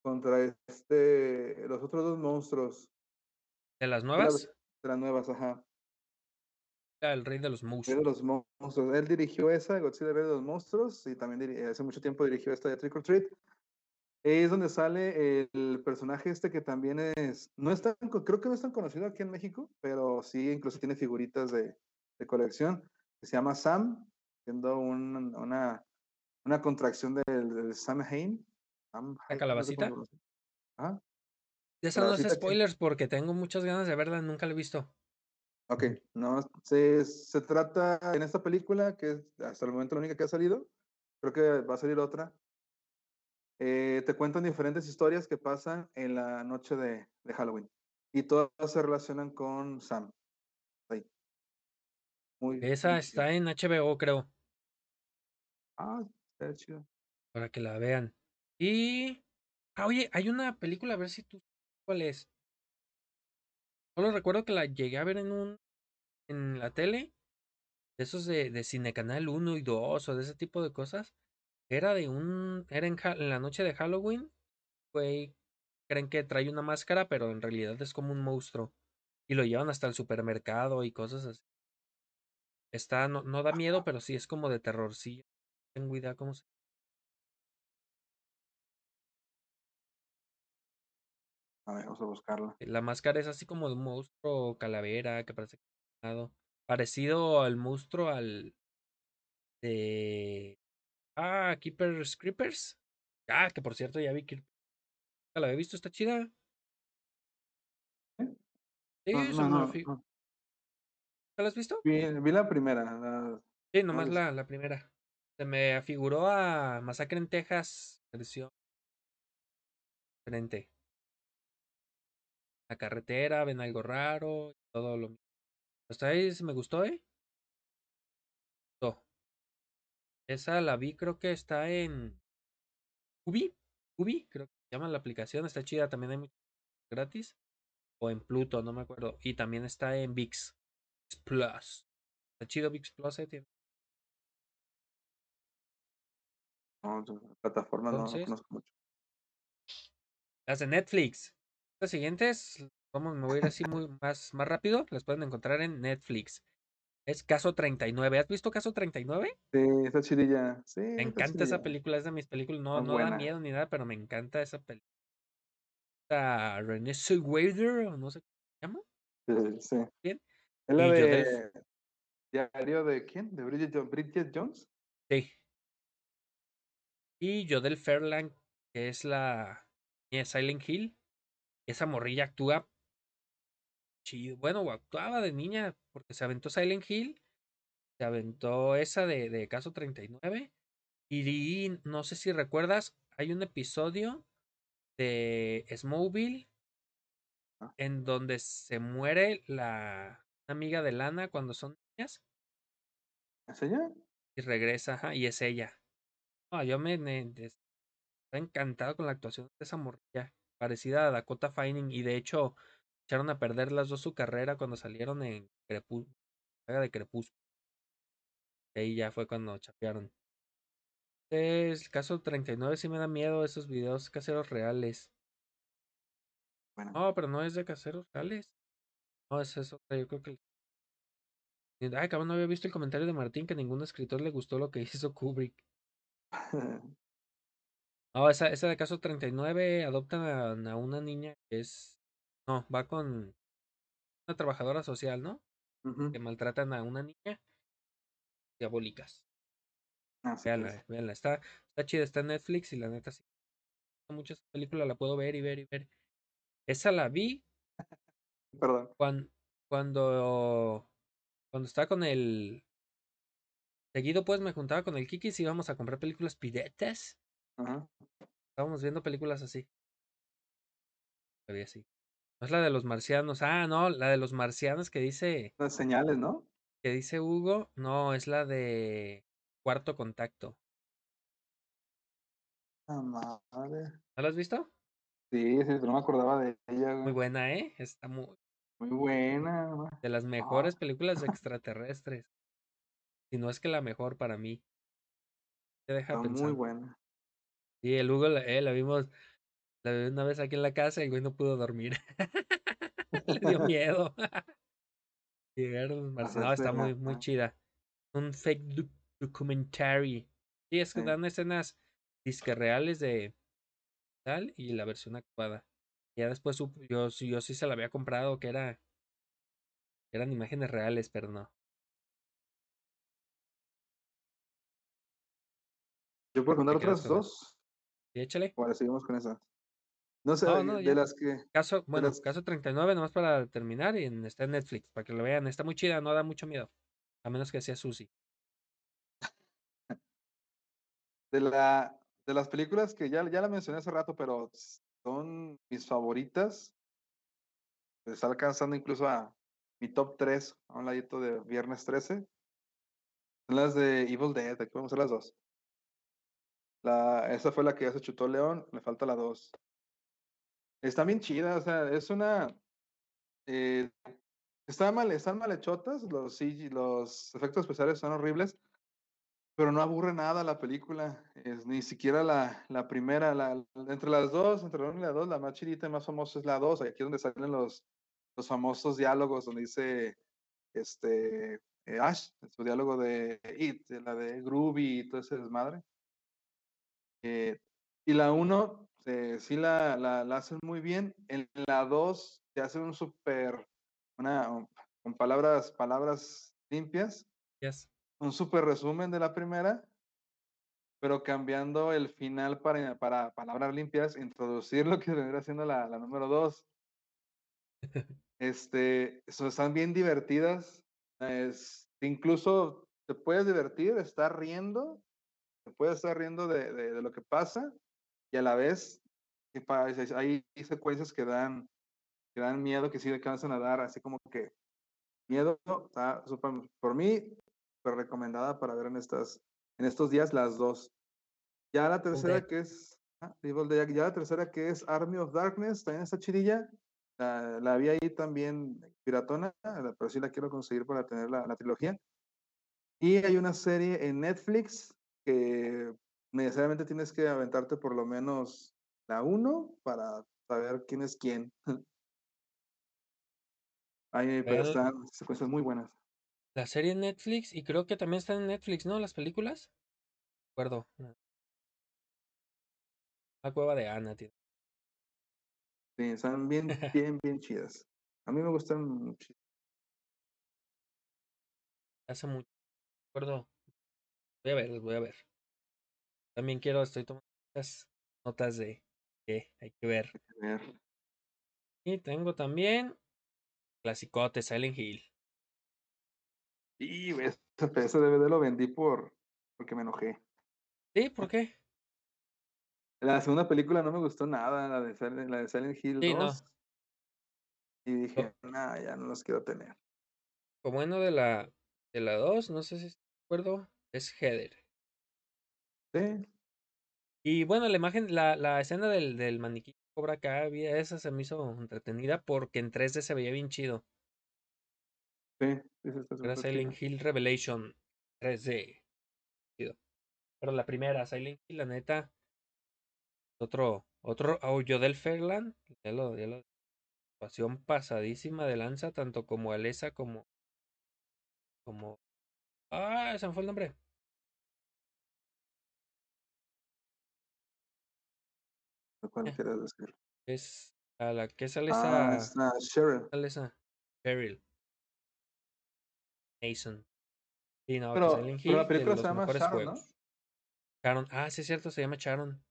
contra este los otros dos monstruos. ¿De las de nuevas? de las nuevas, ajá. El rey de los Rey de monstruos. los monstruos. Él dirigió esa, Godzilla Rey de los monstruos, y también hace mucho tiempo dirigió esta de Trick or Treat. Es donde sale el personaje este que también es, no es tan, creo que no es tan conocido aquí en México, pero sí, incluso tiene figuritas de, de colección, que se llama Sam, siendo un- una, una contracción del, del Sam Hain. Sam no sé calabacita? cómo se- Ajá, De esa no es Calabacita que- spoilers porque tengo muchas ganas de verla, nunca la he visto. Ok, no, se, se trata en esta película, que es hasta el momento la única que ha salido, creo que va a salir otra. eh, te cuentan diferentes historias que pasan en la noche de, de Halloween y todas se relacionan con Sam. Ahí. Muy, Esa está en HBO, creo, Ah, está chido. para que la vean. Y. Ah, oye, hay una película, a ver si tú. ¿Cuál es? Solo recuerdo que la llegué a ver en un. en la tele. De esos de, de Cinecanal 1 y 2 o de ese tipo de cosas. Era de un. Era en, en la noche de Halloween. Güey. Creen que trae una máscara, pero en realidad es como un monstruo. Y lo llevan hasta el supermercado y cosas así. Está, no, no da miedo, pero sí es como de terror. Sí, no tengo idea cómo se. A ver, vamos a buscarla. La máscara es así como de un monstruo calavera que parece. Parecido al monstruo al de Ah, Keepers Creepers. Ah, que por cierto ya vi que la había visto, está chida. ¿Eh? Sí, No, no, no, fi- no. ¿Ya la has visto? Vi, vi la primera. la- Sí, nomás la, la primera. Se me afiguró a Masacre en Texas, versión diferente. La carretera, ven algo raro, y todo lo mismo. Hasta ahí me gustó, ¿eh? Gustó. Esa la vi, creo que está en Ubi. Ubi, creo que se llama la aplicación, está chida, también hay mucho gratis. O en Pluto, no me acuerdo. Y también está en VIX. Plus. Está chido VIX Plus, eh, tiene- no, la plataforma no- no, conozco mucho. Las de Netflix. Las siguientes, como me voy a ir así muy más, más rápido, las pueden encontrar en Netflix. Es Caso 39. ¿Has visto Caso 39? Sí, está chidilla. Sí, Me encanta esa película, es de mis películas. No, Muy no da miedo ni nada, pero me encanta esa película. Está Renée Zellweger, o no sé cómo se llama. Sí, sí. Bien. Es la Y de diario de quién? ¿De Bridget, Bridget Jones? Sí. Y Jodel Fairland, que es la Silent Hill. Esa morrilla actúa chido. Bueno, o actuaba de niña porque se aventó Silent Hill. Se aventó esa de, de Caso 39. Y no sé si recuerdas, hay un episodio de Smallville Ah. en donde se muere la amiga de Lana cuando son niñas ¿Es ella? y regresa, ajá, y es ella. No, yo me, me- encantado con la actuación de esa morrilla, parecida a Dakota Fanning, y de hecho, echaron a perder las dos su carrera cuando salieron en Crepúsculo, de Crepúsculo. Y ahí ya fue cuando chapearon. Es el caso 39 sí me da miedo esos videos caseros reales. Bueno, No, pero no es de caseros reales. No, es eso. Yo creo que. Ay, cabrón, no había visto el comentario de Martín que ningún escritor le gustó lo que <laughs> hizo Kubrick. <laughs> No, esa, esa de caso 39 adoptan a, a una niña que es. No, va con una trabajadora social, ¿no? Que maltratan a una niña. Diabólicas. así Véanla, es. véanla. Está, está chida, está en Netflix y la neta sí. Muchas películas la puedo ver y ver y ver. Esa la vi <laughs> Perdón. cuando, cuando, cuando estaba con el. Seguido, pues me juntaba con el Kikis y íbamos a comprar películas piretas. Ajá. Estábamos viendo películas así. Así. No es la de los marcianos. Ah, no, la de los marcianos que dice, Las señales, ¿no? que dice Hugo. No, es la de Cuarto Contacto. Ah, madre. ¿No la has visto? Sí, sí, pero no me acordaba de ella, Muy buena, ¿eh? Está muy, Muy buena, güey. de las mejores películas <laughs> extraterrestres. Si no es que la mejor para mí. Te deja Está muy buena. Sí, el Hugo, la, eh, la vimos la vi una vez aquí en la casa y el güey no pudo dormir. <laughs> Le dio <laughs> miedo. <laughs> No, Pasaste está muy, muy chida. Un fake doc- documentary. Sí, es que Sí. dan escenas disque reales de tal y la versión actuada. Ya después yo, sí- yo sí se la había comprado que era eran imágenes reales, pero no. ¿Yo puedo contar otras dos? Sí, échale. Ahora seguimos con esas. No sé, No, de, no, de ya. las que. Caso, bueno, las- caso 39, nomás para terminar, y en- está en Netflix, para que lo vean. Está muy chida, no da mucho miedo. A menos que sea Susi. De, la, de las películas que ya, ya la mencioné hace rato, pero son mis favoritas. Está alcanzando incluso a mi top 3, a un ladito de Viernes 13. Son las de Evil Dead, aquí vamos a las dos. La, esa fue la que ya se chutó León, le falta la 2. Está bien chida, o sea, es una. eh, está mal, están mal hechotas, los, los efectos especiales son horribles, pero no aburre nada la película, es, ni siquiera la, la primera, la, entre las dos, entre la 1 y la 2, la más chidita y más famosa es la 2, aquí es donde salen los, los famosos diálogos, donde dice este eh, Ash, su diálogo de It, la de Groovy y todo ese desmadre. Eh, y la 1 eh, sí la, la, la hacen muy bien. En la 2 se hace un súper, una, un- con palabras, palabras limpias, Yes. un súper resumen de la primera, pero cambiando el final para, para palabras limpias, introducir lo que vendría siendo la, la número 2. <laughs> Este, so- están bien divertidas. Es, incluso te puedes divertir, estar riendo, te puedes estar riendo de, de- de lo que pasa y a la vez hay secuencias que dan, que dan miedo, que sí alcanzan a dar, así como que miedo. Está súper- por mí, súper recomendada para ver en, estas, en estos días las dos. Ya la tercera Dead. que es, ah, ya la tercera que es Army of Darkness, también está chidilla. La, la vi ahí también piratona, pero sí la quiero conseguir para tener la, la trilogía. Y hay una serie en Netflix que necesariamente tienes que aventarte por lo menos la 1 para saber quién es quién. <laughs> Ahí, pero están secuencias muy buenas. La serie en Netflix, y creo que también están en Netflix, ¿no? Las películas. De acuerdo. La cueva de Ana, tío. Sí, están bien, <laughs> bien, bien chidas. A mí me gustan mucho. Hace mucho. De acuerdo. Voy a ver, los voy a ver. También quiero, estoy tomando muchas notas de que hay que ver. Y tengo también clasicote Silent Hill. Y ese, ese DVD lo vendí por porque me enojé. ¿Sí? ¿Por qué? La segunda película no me gustó nada, la de Silent, la de Silent Hill Sí, no. 2. Y dije, nah, ya no los quiero tener. Lo bueno de la de la 2, no sé si acuerdo, es Heather. Sí, Y bueno, la imagen, la, la escena del, del maniquí Cobra Kai, vi esa se me hizo entretenida porque en 3D se veía bien chido. Sí, sí, está Era Silent. Hill Revelation 3D. Chido. Pero la primera, Silent Hill, la neta, otro, otro aullo del Fairland, ya lo, ya lo, actuación pasadísima de lanza, tanto como Alesa como, como, ah, se me fue el nombre. ¿Cuál Eh. quieres decir? Es a la que es Ah, está Cheryl. Alesa, Cheryl, Mason. Sí, no, Pero, Silent pero la Hill película se llama Sharon. Sharon, ah, sí es cierto, se llama Sharon.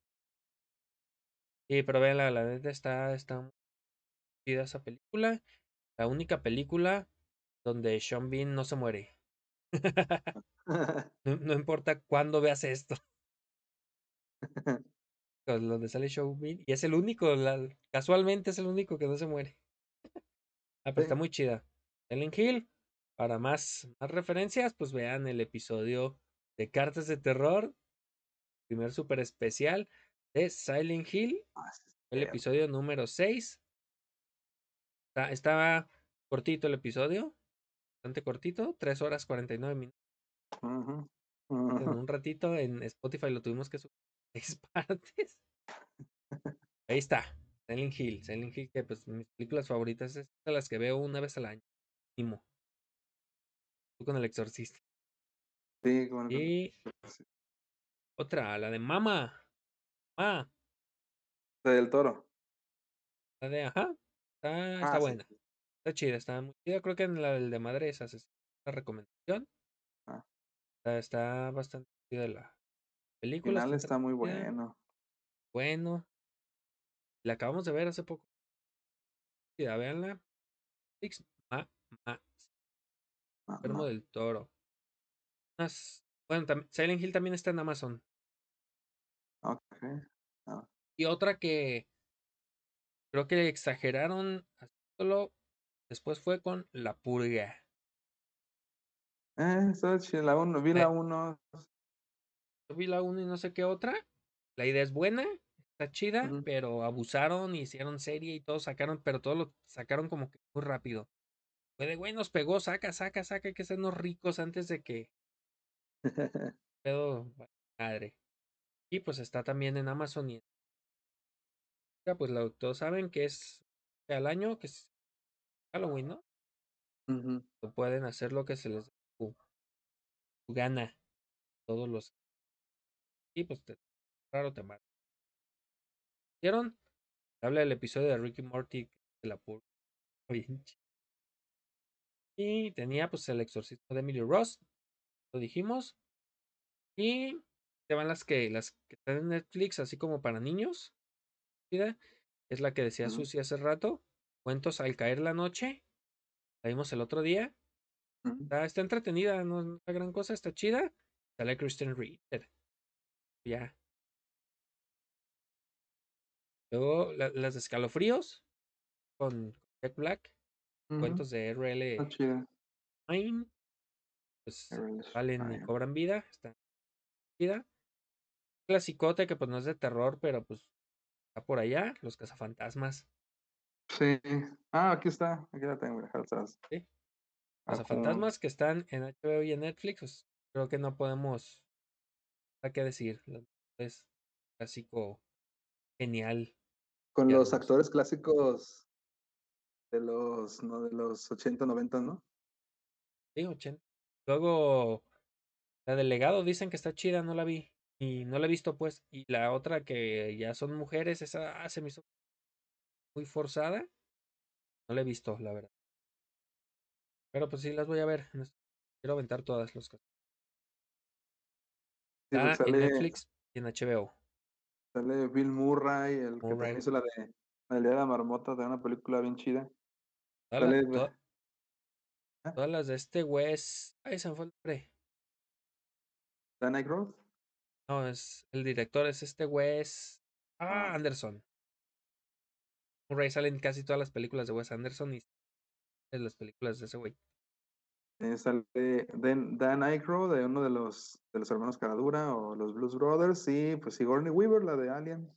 Sí, pero véanla, la neta está, está muy chida esa película. La única película donde Sean Bean no se muere. <laughs> No, no importa cuándo veas esto. <laughs> Donde sale Bean. Y es el único, la- casualmente es el único que no se muere. Ah, pero está muy chida. Silent Hill. Para más, más referencias, pues vean el episodio de Cartas de Terror. Primer super especial de Silent Hill. Ah, El episodio número 6. Está, estaba cortito el episodio. Bastante cortito. 3 horas 49 minutos. Ujú, En ujú. un ratito en Spotify lo tuvimos que subir en seis <laughs> partes. Ahí está. Silent Hill. Silent Hill, que pues mis películas favoritas es de las que veo una vez al año. Mínimo. Tú con el exorcista. Sí, con- Y sí. otra, la de Mama. Ah, Del toro. la de ajá. Está, está Ah, sí. buena. Está chida, está muy chida. Creo que en la del de madre esa es la recomendación. Ah. Está, está bastante chida la El película. final está muy bueno. Bueno. La acabamos de ver hace poco. Chida, véanla. Netflix, Ma, Ma, Enfermo del Toro. Unas- Bueno, tam- Silent Hill también está en Amazon. Ok. Ah, Y otra que creo que exageraron haciéndolo después fue con La Purga. Eh, está chida. La uno, vi Eh. la uno. Yo vi la 1 y no sé qué otra. La idea es buena, está chida, pero abusaron, hicieron serie y todo sacaron, pero todo lo sacaron como que muy rápido. Fue de, güey, nos pegó, saca, saca, saca, hay que sernos ricos antes de que <laughs> vale madre. Y pues está también en Amazon y ya, pues lo, todos saben que es al año, que es Halloween, ¿no? No pueden hacer lo que se les gana. Todos los. Y pues te, raro te matan. ¿Vieron? Habla del episodio de Ricky Morty de la <laughs> chido. Y tenía pues el exorcismo de Emily Ross. Lo dijimos. Y te van las que las que están en Netflix, así como para niños. Es la que decía Ujú. Susi hace rato. Cuentos al caer la noche. La vimos el otro día. Está, está entretenida, no es una gran cosa, está chida. Sale Kristen Ritter. Ya. Luego la- las de escalofríos con Jack Black. Cuentos de Está RL chida. Pues RL valen y cobran vida. Está chida. Clasicote que pues no es de terror, pero pues está por allá. Los cazafantasmas. Sí. Ah, aquí está. Aquí la tengo. Sí. Ah, Cazafantasmas que están en HBO y en Netflix. pues, creo que no podemos. Nada que decir. Es clásico genial. Con Ya los actores clásicos de los, no, de los 80, 90, ¿no? Sí, 80. Luego, la del legado dicen que está chida, no la vi. Y no la he visto, pues. Y la otra que ya son mujeres, esa ah, se me hizo muy forzada. No la he visto, la verdad. Pero pues sí, las voy a ver. Quiero aventar todas los casos. Porque Está en sale, Netflix y en HBO. sale Bill Murray, el que Murray. también hizo la de la de la Marmota, de una película bien chida. La- Sale, ¿Ah? todas las de este Wes. Ay, se me fue el nombre. Dan Aykroyd. No, es el director, es este Wes. Ah, Ah. Anderson. Murray sale en casi todas las películas de Wes Anderson y en las películas de ese güey. Eh, sale Dan, Dan Aykroyd, de uno de los, de los hermanos Caradura o los Blues Brothers, y pues Sigourney Weaver, la de Alien.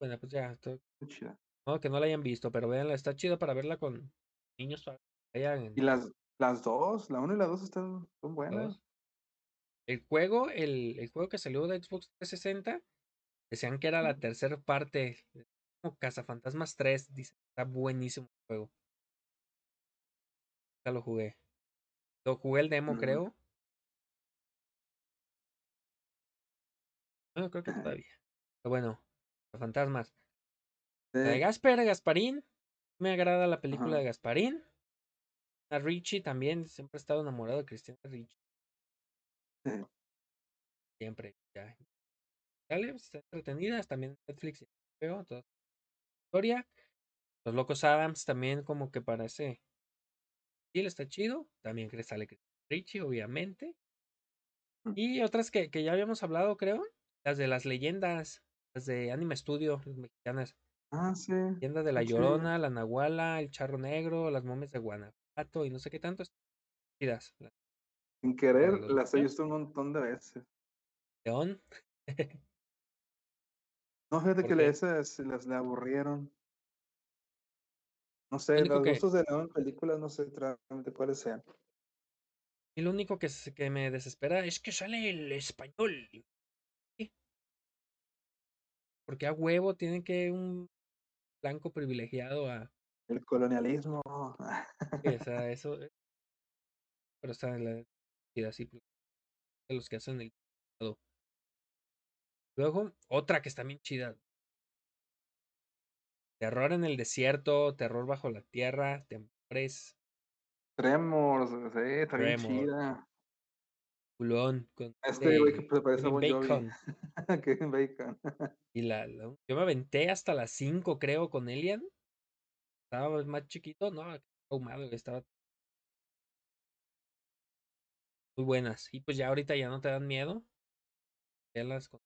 Bueno, pues ya, to- Muy chida. no, que no la hayan visto, pero véanla, está chido para verla con niños para que vayan Y las, las dos, la 1 y la 2 están son buenas. El juego, el, el juego que salió de Xbox 360, decían que era la tercera parte, como Cazafantasmas 3, dice, está buenísimo el juego. Lo jugué. Lo jugué el demo, Ujú. creo. No, creo que Ajá. todavía. Pero bueno, Cazafantasmas. La de Sí, Gasper, Gasparín. Me agrada la película Ajá. de Gasparín. A Richie también, siempre he estado enamorado de Cristina Richie. sí. Siempre. Ya. Dale, pues, está entretenida. También Netflix y HBO, toda historia. Los Locos Adams también como que parece. Sí, está chido. También que sale Richie, obviamente. Y otras que, que ya habíamos hablado, creo. Las de las leyendas. Las de Anime Studio, las mexicanas. Ah, sí. Leyenda de la chidas. Llorona, la Nahuala, el Charro Negro, las momias de Guanajuato y no sé qué tanto. chidas. Sin querer, las he visto un montón de veces. León. <laughs> No, fíjate ¿Por que esas las le aburrieron. No sé, los que, gustos de León en películas, no sé realmente cuáles sean. y lo único que, que me desespera es que sale el español. ¿sí? Porque a huevo tienen que un blanco privilegiado a. El colonialismo. sí, O <laughs> sea, eso. eh, Pero está en la. chida, así, pues, de los que hacen el. Luego, otra que está bien chida. Terror en el desierto, terror bajo la tierra, temores, Tremors, sí, está bien Tremor, chida. culón, con Este güey que parece Jovi. Bacon. <laughs> Kevin Bacon. <laughs> Y la, la- yo me aventé hasta las 5, creo, con Elian. Estaba más chiquito, no, ahumado, estaba muy buenas. Y pues ya ahorita ya no te dan miedo. Verlas con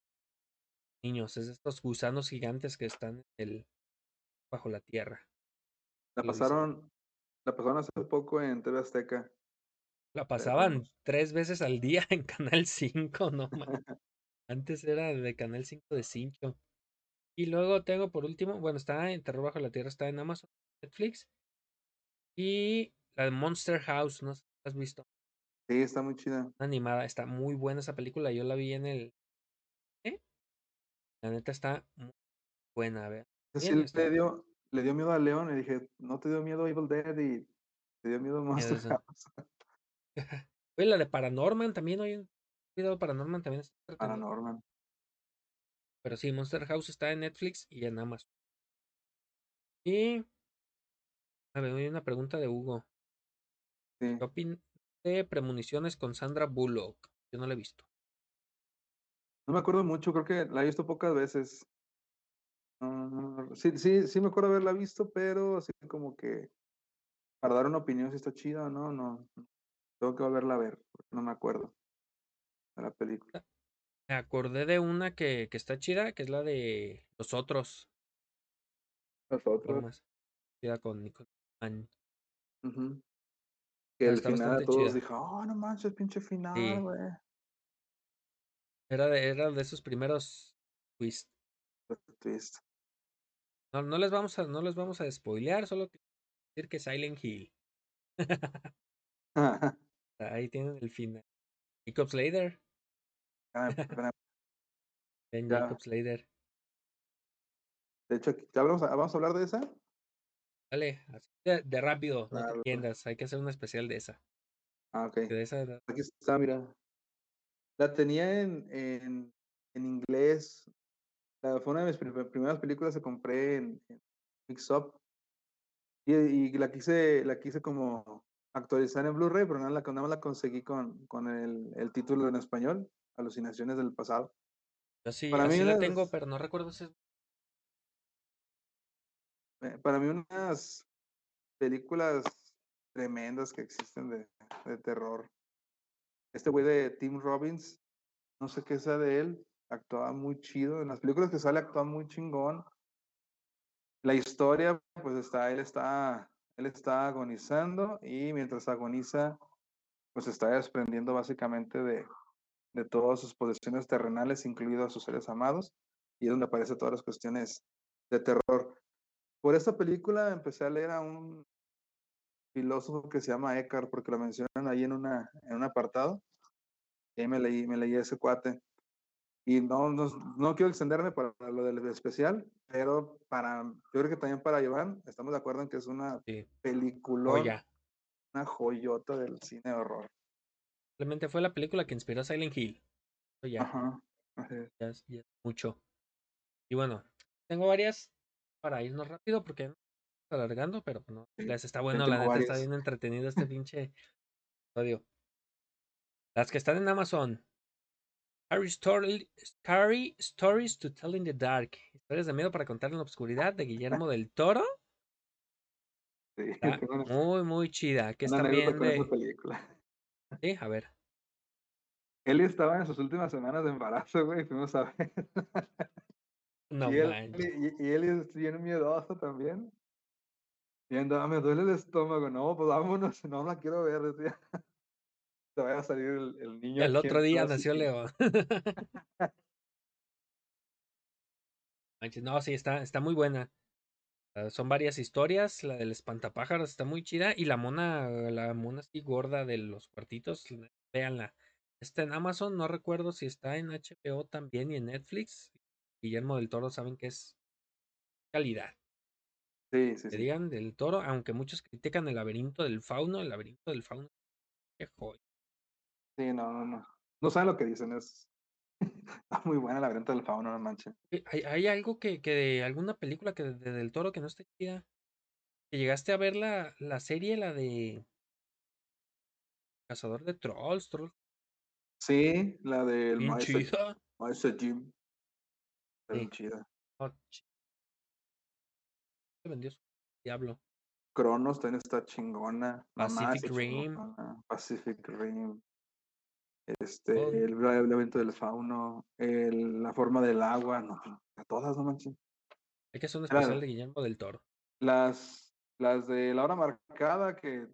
niños, es estos gusanos gigantes que están en el, bajo la tierra. La dicen. pasaron, la pasaron hace poco en TV Azteca. La de pasaban tres veces al día <laughs> en Canal 5, no más. <laughs> Antes era de Canal 5 de Cincho. Y luego tengo por último, bueno, está en Terror Bajo la Tierra, está en Amazon, Netflix. Y la de Monster House, no sé si la has visto. Sí, está muy chida. Animada, está muy buena esa película. Yo la vi en el. ¿eh? La neta está muy buena, a ver. Sí le dio, le dio miedo a León y dije, ¿no te dio miedo Evil Dead? Y te dio miedo Monster. House. <laughs> Oye, la de Paranorman también, video de Paranorman también está. Paranorman. Pero sí, Monster House está en Netflix y en Amazon. Y. A ver, hay una pregunta de Hugo. Sí. ¿Qué opinas de Premoniciones con Sandra Bullock? Yo no la he visto. No me acuerdo mucho, creo que la he visto pocas veces. No, no, sí, sí, sí me acuerdo haberla visto, pero así como que para dar una opinión si está chida o no, no. Tengo que volverla a ver, no me acuerdo de la película. Me acordé de una que, que está chida, que es la de Los Otros. Los otros. Chida con Nicole. Que Ah, el final todos dijo, oh, no manches, pinche final, Sí. güey. Era de, era de esos primeros twists. Twist. No, no les vamos a, no les vamos a spoilear, solo que decir que Silent Hill. <laughs> Ahí tienen el final. Jacob Slater. Ah, <laughs> Ben Ya. Jacob Slater. de hecho, ¿ya hablamos- vamos a hablar de esa? Dale, así de, de rápido, no te entiendas. Hay que hacer un especial de esa. Ah, ok. de esa Aquí está, mira. La tenía en, en, en inglés. La, fue una de mis prim- primeras películas que compré en, en Mix Up. Y, y la quise, la quise como actualizar en Blu-ray, pero nada, la, nada más la conseguí con, con el, el título en español, Alucinaciones del pasado. Yo sí, Para mí la las- tengo, pero no recuerdo si es Eh, Para mí unas películas tremendas que existen de, de terror. Este güey de Tim Robbins, no sé qué sea de él, actuaba muy chido. En las películas que sale actúa muy chingón. La historia, pues está, él está, él está agonizando y mientras agoniza, pues está desprendiendo básicamente de, de todas sus posesiones terrenales, incluidos sus seres amados, y es donde aparecen todas las cuestiones de terror. Por esta película empecé a leer a un filósofo que se llama Eckhart, porque lo mencionan ahí en, una, en un apartado. Y ahí me leí, me leí ese cuate. Y no, no, no quiero extenderme para lo del especial, pero para, yo creo que también para Iván, estamos de acuerdo en que es una Sí. película, Joya. una joyota del cine de horror. Simplemente fue la película que inspiró a Silent Hill. Ya, Ajá. ya es- ya es mucho. Y bueno, tengo varias para irnos rápido porque no alargando, pero no. Les está bueno, la neta está bien entretenido este pinche episodio. Las que están en Amazon. Scary, Story- Stories to Tell in the Dark. Historias de miedo para contar en la oscuridad de Guillermo del Toro. <laughs> Sí, Está tengo una, muy, muy chida. Que es una anécdota también con esa de. película. Sí, a ver. Eli estaba en sus últimas semanas de embarazo, güey, fuimos a ver. No y, él, y, y Eli es bien miedoso también. Y andaba, me duele el estómago. No, pues vámonos, <laughs> no la quiero ver, decía. Te vaya a salir el, el niño. en otro día nació. <laughs> Manches, no, sí, está, está muy buena. Ah, son varias historias. La del espantapájaros está muy chida. Y la mona, la mona así gorda de los cuartitos, véanla. Está en Amazon, no recuerdo si está en HBO también y en Netflix. Guillermo del Toro saben que es calidad. Sí, sí, Que sí. digan del Toro, aunque muchos critican el laberinto del fauno, el laberinto del fauno. Qué joya. Sí, no, no, no. No saben lo que dicen, es. <laughs> Está muy buena la venta del fauno, no manches. Eh, ¿Hay, hay algo que, que de alguna película que de, de del Toro que no esté chida? Que llegaste a ver la, la serie, la de Cazador de Trolls, Trolls, Sí, la del bien Maestro chida. Maestro Jim. Está Sí. bien chida. Oh, ch- se vendió su diablo. Cronos también está chingona. Mamá Pacific Rim. chingona, Pacific Rim. Este, Oh. el, evento del fauno, el, la forma del agua, no, a todas, no manches. Hay que hacer un Era- especial de Guillermo del Toro. Las, las de la hora marcada que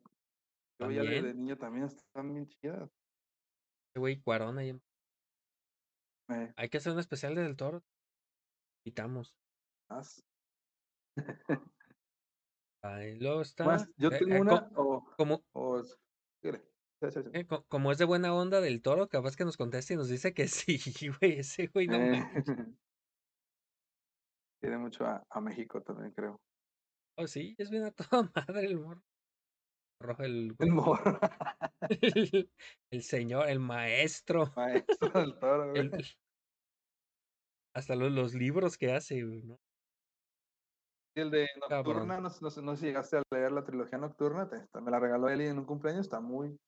yo veía de, niño también están bien chidas. Güey Cuarón ahí. Eh, Hay que hacer un especial de del Toro. Quitamos. más. Ahí luego está. Más, yo eh, tengo eh, una, o, como, o, dígale. Sí, sí, sí. eh, co- como es de buena onda del Toro, capaz que nos conteste y nos dice que <laughs> sí, güey. Ese güey no Eh. <laughs> Tiene mucho a, a México también, creo. Oh, sí, es bien a toda <laughs> madre el morro. Rojo el El morro. El, el señor, el maestro. Maestro del toro, güey. el- hasta los, los libros que hace, güey, ¿no? El de. Nocturna, no, sé- no, no sé si llegaste a leer la trilogía Nocturna, te- me la regaló Eli en un cumpleaños, está muy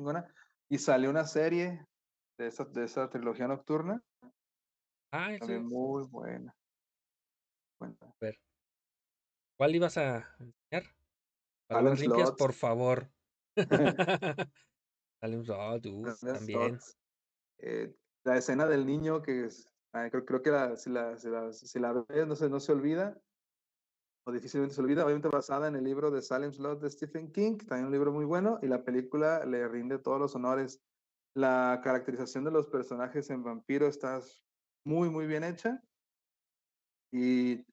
chingona. Y salió una serie de esa, de esa trilogía Nocturna, Ah, ese también es- muy buena. Buena. a ver. ¿Cuál ibas a enseñar? Palabras limpias, por favor. <laughs> <laughs> Salem Slot, también. Eh, la escena del niño que es, creo, creo que la, si, la, si, la, si la ves no se, no se olvida, o difícilmente se olvida, obviamente basada en el libro de Salem Slot de Stephen King, también un libro muy bueno, y la película le rinde todos los honores. La caracterización de los personajes en Vampiro está muy, muy bien hecha. Y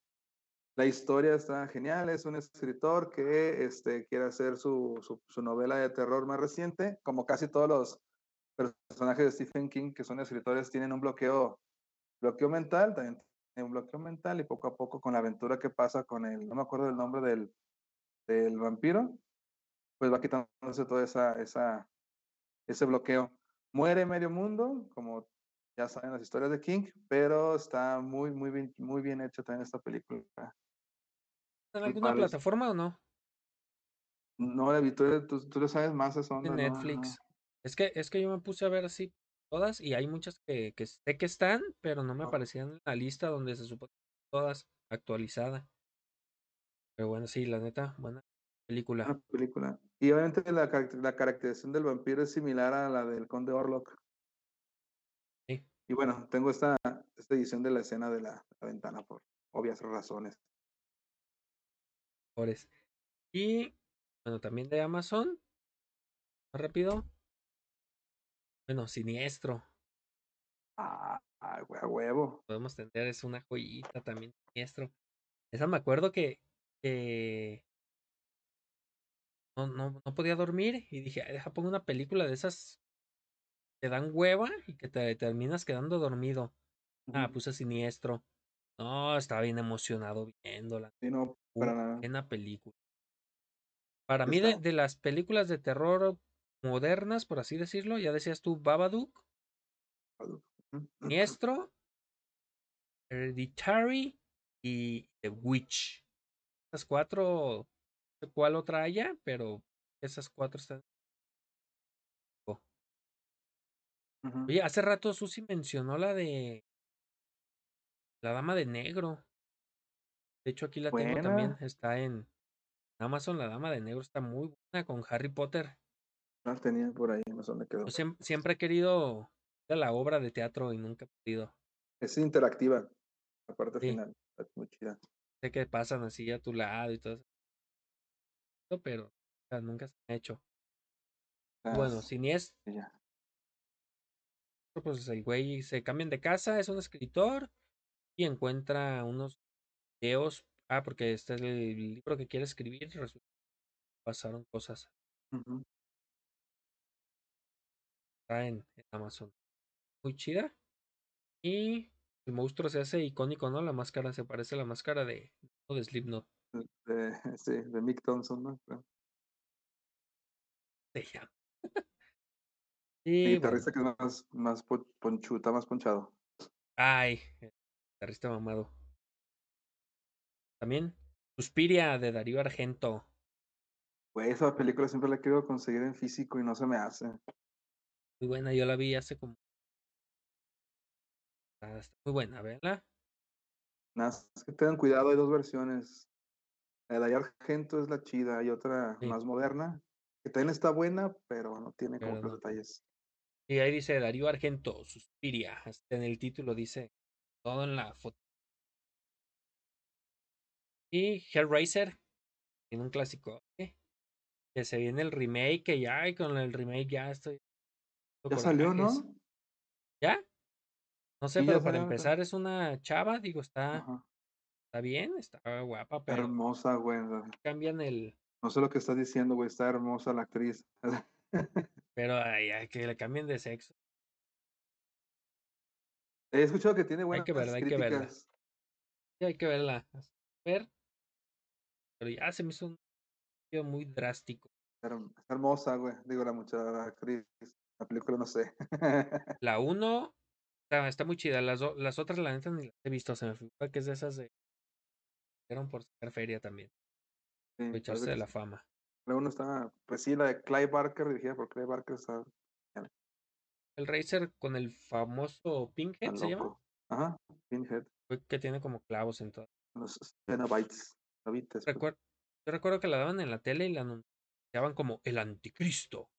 la historia está genial. Es un escritor que este, quiere hacer su, su, su novela de terror más reciente. Como casi todos los personajes de Stephen King, que son escritores, tienen un bloqueo, bloqueo mental, también un bloqueo mental y poco a poco con la aventura que pasa con el, no me acuerdo del nombre del, del vampiro, pues va quitándose todo esa, esa, ese bloqueo. Muere medio mundo, como ya saben las historias de King, pero está muy, muy bien, muy bien hecho también esta película. ¿En alguna plataforma o no? No la tú, tú, tú le sabes más onda, En ¿no? Netflix. Es que, es que yo me puse a ver así todas y hay muchas que, que sé que están, pero no me aparecían en la lista donde se supone que todas actualizada. Pero bueno, sí, la neta, buena película. Una película. Y obviamente la, la caracterización del vampiro es similar a la del Conde Orlok. Sí. Y bueno, tengo esta, esta edición de la escena de la, la ventana por obvias razones. Y bueno, también de Amazon. Más rápido. Bueno, siniestro. Ah, ah, a huevo. Podemos tener, es una joyita también siniestro. Esa me acuerdo que, que no, no, no podía dormir y dije, "Ay, deja pongo una película de esas que dan hueva y que te terminas quedando dormido. Ah, puse siniestro. No, estaba bien emocionado viéndola. Sí, no, para nada. Buena película. Para mí, de las películas de terror modernas, por así decirlo, ya decías tú, Babadook, Ujú. Siniestro, Hereditary y The Witch. Esas cuatro, no sé cuál otra haya, pero esas cuatro están. Ujú. Oye, hace rato Susi mencionó la de La Dama de Negro. De hecho, aquí la tengo también. Está en Amazon. La Dama de Negro está muy buena con Harry Potter. Tenía por ahí, no sé dónde quedó. Yo siem- siempre he querido ir a la obra de teatro y nunca he podido. Es interactiva, la parte Sí. final. Muy chida. Sé que pasan así a tu lado y todo eso. Pero o sea, nunca se me ha hecho. Bueno, Las- siniestro, ya. pues el güey se cambian de casa, es un escritor y encuentra unos videos. Ah, porque este es el libro que quiere escribir. Resulta que pasaron cosas. Ujú. Está en, en Amazon. Muy chida. Y el monstruo se hace icónico, ¿no? La máscara se parece a la máscara de, de Slipknot. De, <laughs> sí, de Mick Thompson, ¿no? <laughs> Bueno, guitarrista que es más, más po- ponchu, está más ponchado. ay, el guitarrista mamado. También Suspiria de Darío Argento. Güey, esa película siempre la querido conseguir en físico y no se me hace. Muy buena, yo la vi hace como. Ah, está muy buena, véanla. Nada, más que tengan cuidado, hay dos versiones. La de Darío Argento es la chida, hay otra Sí. más moderna, que también está buena, pero no tiene como los detalles. Y ahí dice Darío Argento, Suspiria. Hasta en el título dice todo en la foto. Y Hellraiser, tiene un clásico. ¿eh? Que se viene el remake, que ya, y con el remake ya estoy. Ya salió. ¿no? ¿Ya? No sé, Sí, pero para salió, empezar es una chava, digo, está, Ajá. está bien, está guapa, pero Hermosa, güey. cambian el. No sé lo que estás diciendo, güey. Está hermosa la actriz. <laughs> Pero ay, ay, que le cambien de sexo. He escuchado que tiene Hay buenas que verla, hay que verla. Sí, hay que verla. Ver. Pero ya se me hizo un muy drástico. Está hermosa, güey. Digo, la muchacha actriz. La película no sé. <laughs> La 1 está, está muy chida. Las, las otras, la neta, ni las he visto. Se me figura que es de esas de. Eran por sacar feria también. Sí, Aprovecharse de la sí. fama. La uno está, pues sí, la de Clive Barker, dirigida por Clive Barker, está El Racer con el famoso Pinkhead se llama. Ajá, Pinhead, Que tiene como clavos en todo. los Cenobites. Pues. Recuer- yo recuerdo que la daban en la tele y la anunciaban como el anticristo.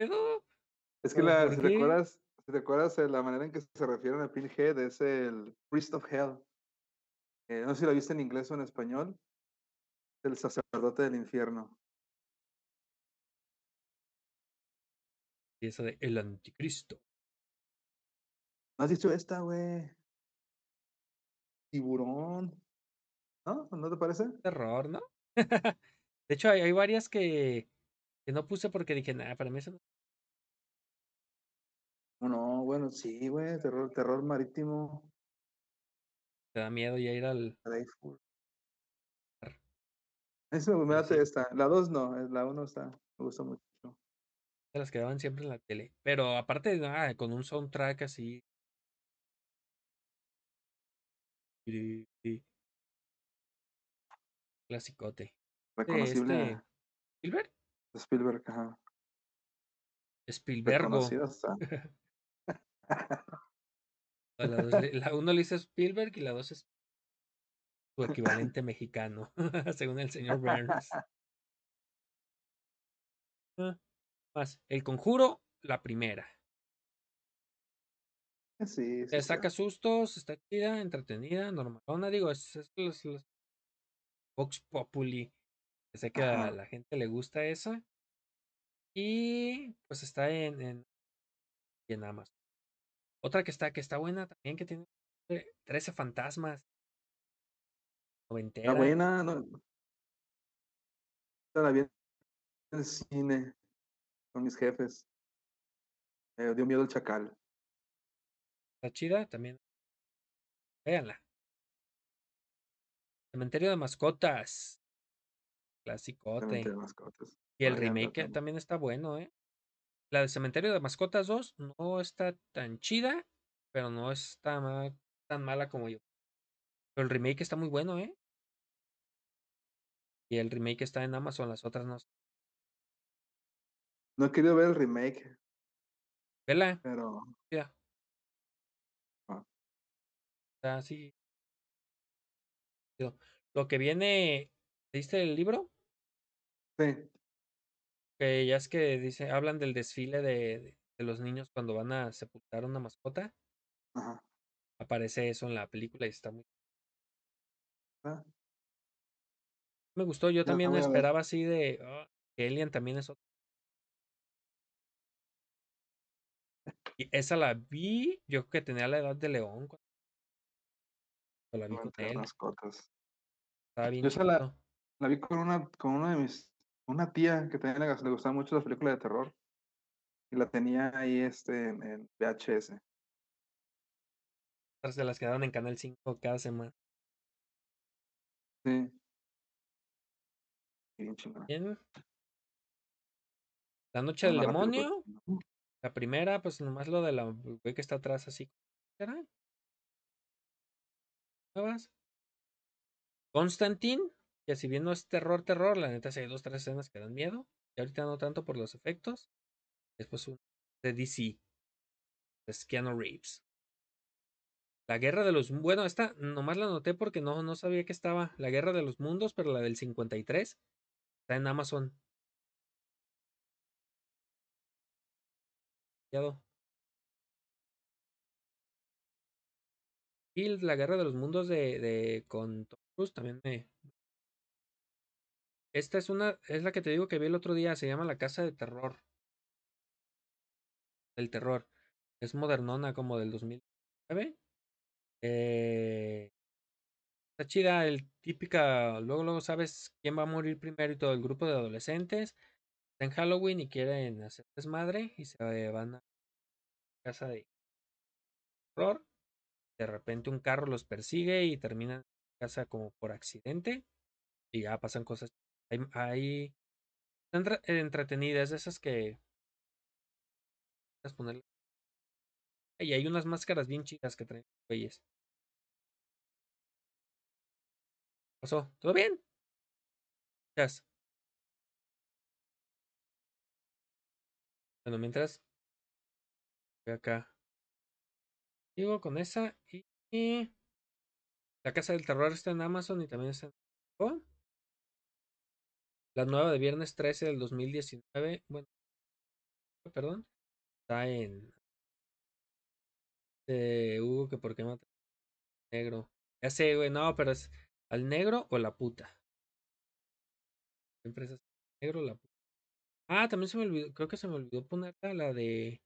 Es que ¿pero la, si qué? si recuerdas eh, la manera en que se refieren a Pinhead es el Priest of Hell. Eh, no sé si la viste en inglés o en español. El sacerdote del infierno. Y eso de el anticristo. ¿No has dicho esta, güey? Tiburón. ¿No? ¿No te parece? Terror, ¿no? <laughs> de hecho, hay, hay varias que, que no puse porque dije, nada, para mí eso no No, no, bueno, sí, güey. Terror, terror marítimo. te da miedo ya ir al. Eso me sí, esta. La 2 no, eh, la 1 está. Me gusta mucho. de las que daban siempre en la tele. Pero aparte de nada, con un soundtrack así. Clasicote. Reconocible este. ¿Spielberg? Spielberg, ajá. Spielbergo. <laughs> <laughs> A La, dos le- la uno le dice Spielberg y la dos es su equivalente mexicano, <laughs> según el señor Burns. Ah, Más, El Conjuro, la primera. Sí, sí. Te está. saca sustos, está chida, entretenida, normalona, digo, es, es los, los Vox Populi. Sé que a la gente le gusta esa. Y pues está en, en, en Amazon. Otra que está, que está buena también, que tiene eh, 13 fantasmas. Está buena, no. La vi en el cine con mis jefes. Me dio miedo el chacal. Está chida también. Véanla. Cementerio de mascotas. Clasicote. Cementerio de mascotas. Y el remake también. también está bueno, ¿eh? La de Cementerio de Mascotas 2 no está tan chida, pero no está ma- tan mala como yo. Pero el remake está muy bueno, ¿eh? Y el remake está en Amazon, las otras no. No he querido ver el remake, Vela, pero. Ah. Está así. chido. Lo que viene, ¿leíste el libro? Sí. Que ya es que dice, hablan del desfile de, de- de los niños cuando van a sepultar una mascota. Ajá. Aparece eso en la película y está muy Ah, Me gustó, yo también esperaba así de "Ah, que Alien también es otro. Y esa la vi, yo creo que tenía la edad de León cuando la vi con él. mascotas. Estaba bien Yo esa la, la vi con una, con una de mis, una tía que también le, le gustaban mucho las películas de terror. Y la tenía ahí este en, en VHS. De las que daban en Canal 5 cada semana. Sí. Bien chingona. Bien. La noche del demonio, la primera, pues nomás lo de la güey que está atrás así. ¿Será? Nuevas. Constantine, que si bien no es terror, terror, la neta sí hay dos, tres escenas que dan miedo. Y ahorita no tanto por los efectos. Después un de DC. Es Keanu Reeves. La guerra de los... Bueno, esta nomás la anoté porque no, no sabía que estaba. La guerra de los mundos, pero la del 53 está en Amazon. Y la guerra de los mundos de, de con Tom Cruise también me... Esta es una, es la que te digo que vi el otro día, se llama La Casa de Terror. El terror. Es modernona como del 2009. Eh, está chida, el típica, luego luego sabes quién va a morir primero y todo el grupo de adolescentes. Está en Halloween y quieren hacer desmadre y se van a casa de terror. De repente un carro los persigue y terminan en casa como por accidente. Y ya pasan cosas. Hay, hay entre- entretenidas, esas que. Y hay unas máscaras bien chidas que traen güeyes. ¿Pasó? ¿Todo bien? Bueno, mientras voy acá. Sigo con esa y, La Casa del Terror está en Amazon y también está en La nueva de viernes 13 del 2019. Bueno, perdón. Está en Hugo que por qué mata negro. Ya sé, güey, no, pero es al negro o la puta. Siempre es negro o la puta. Ah, también se me olvidó, creo que se me olvidó ponerla la de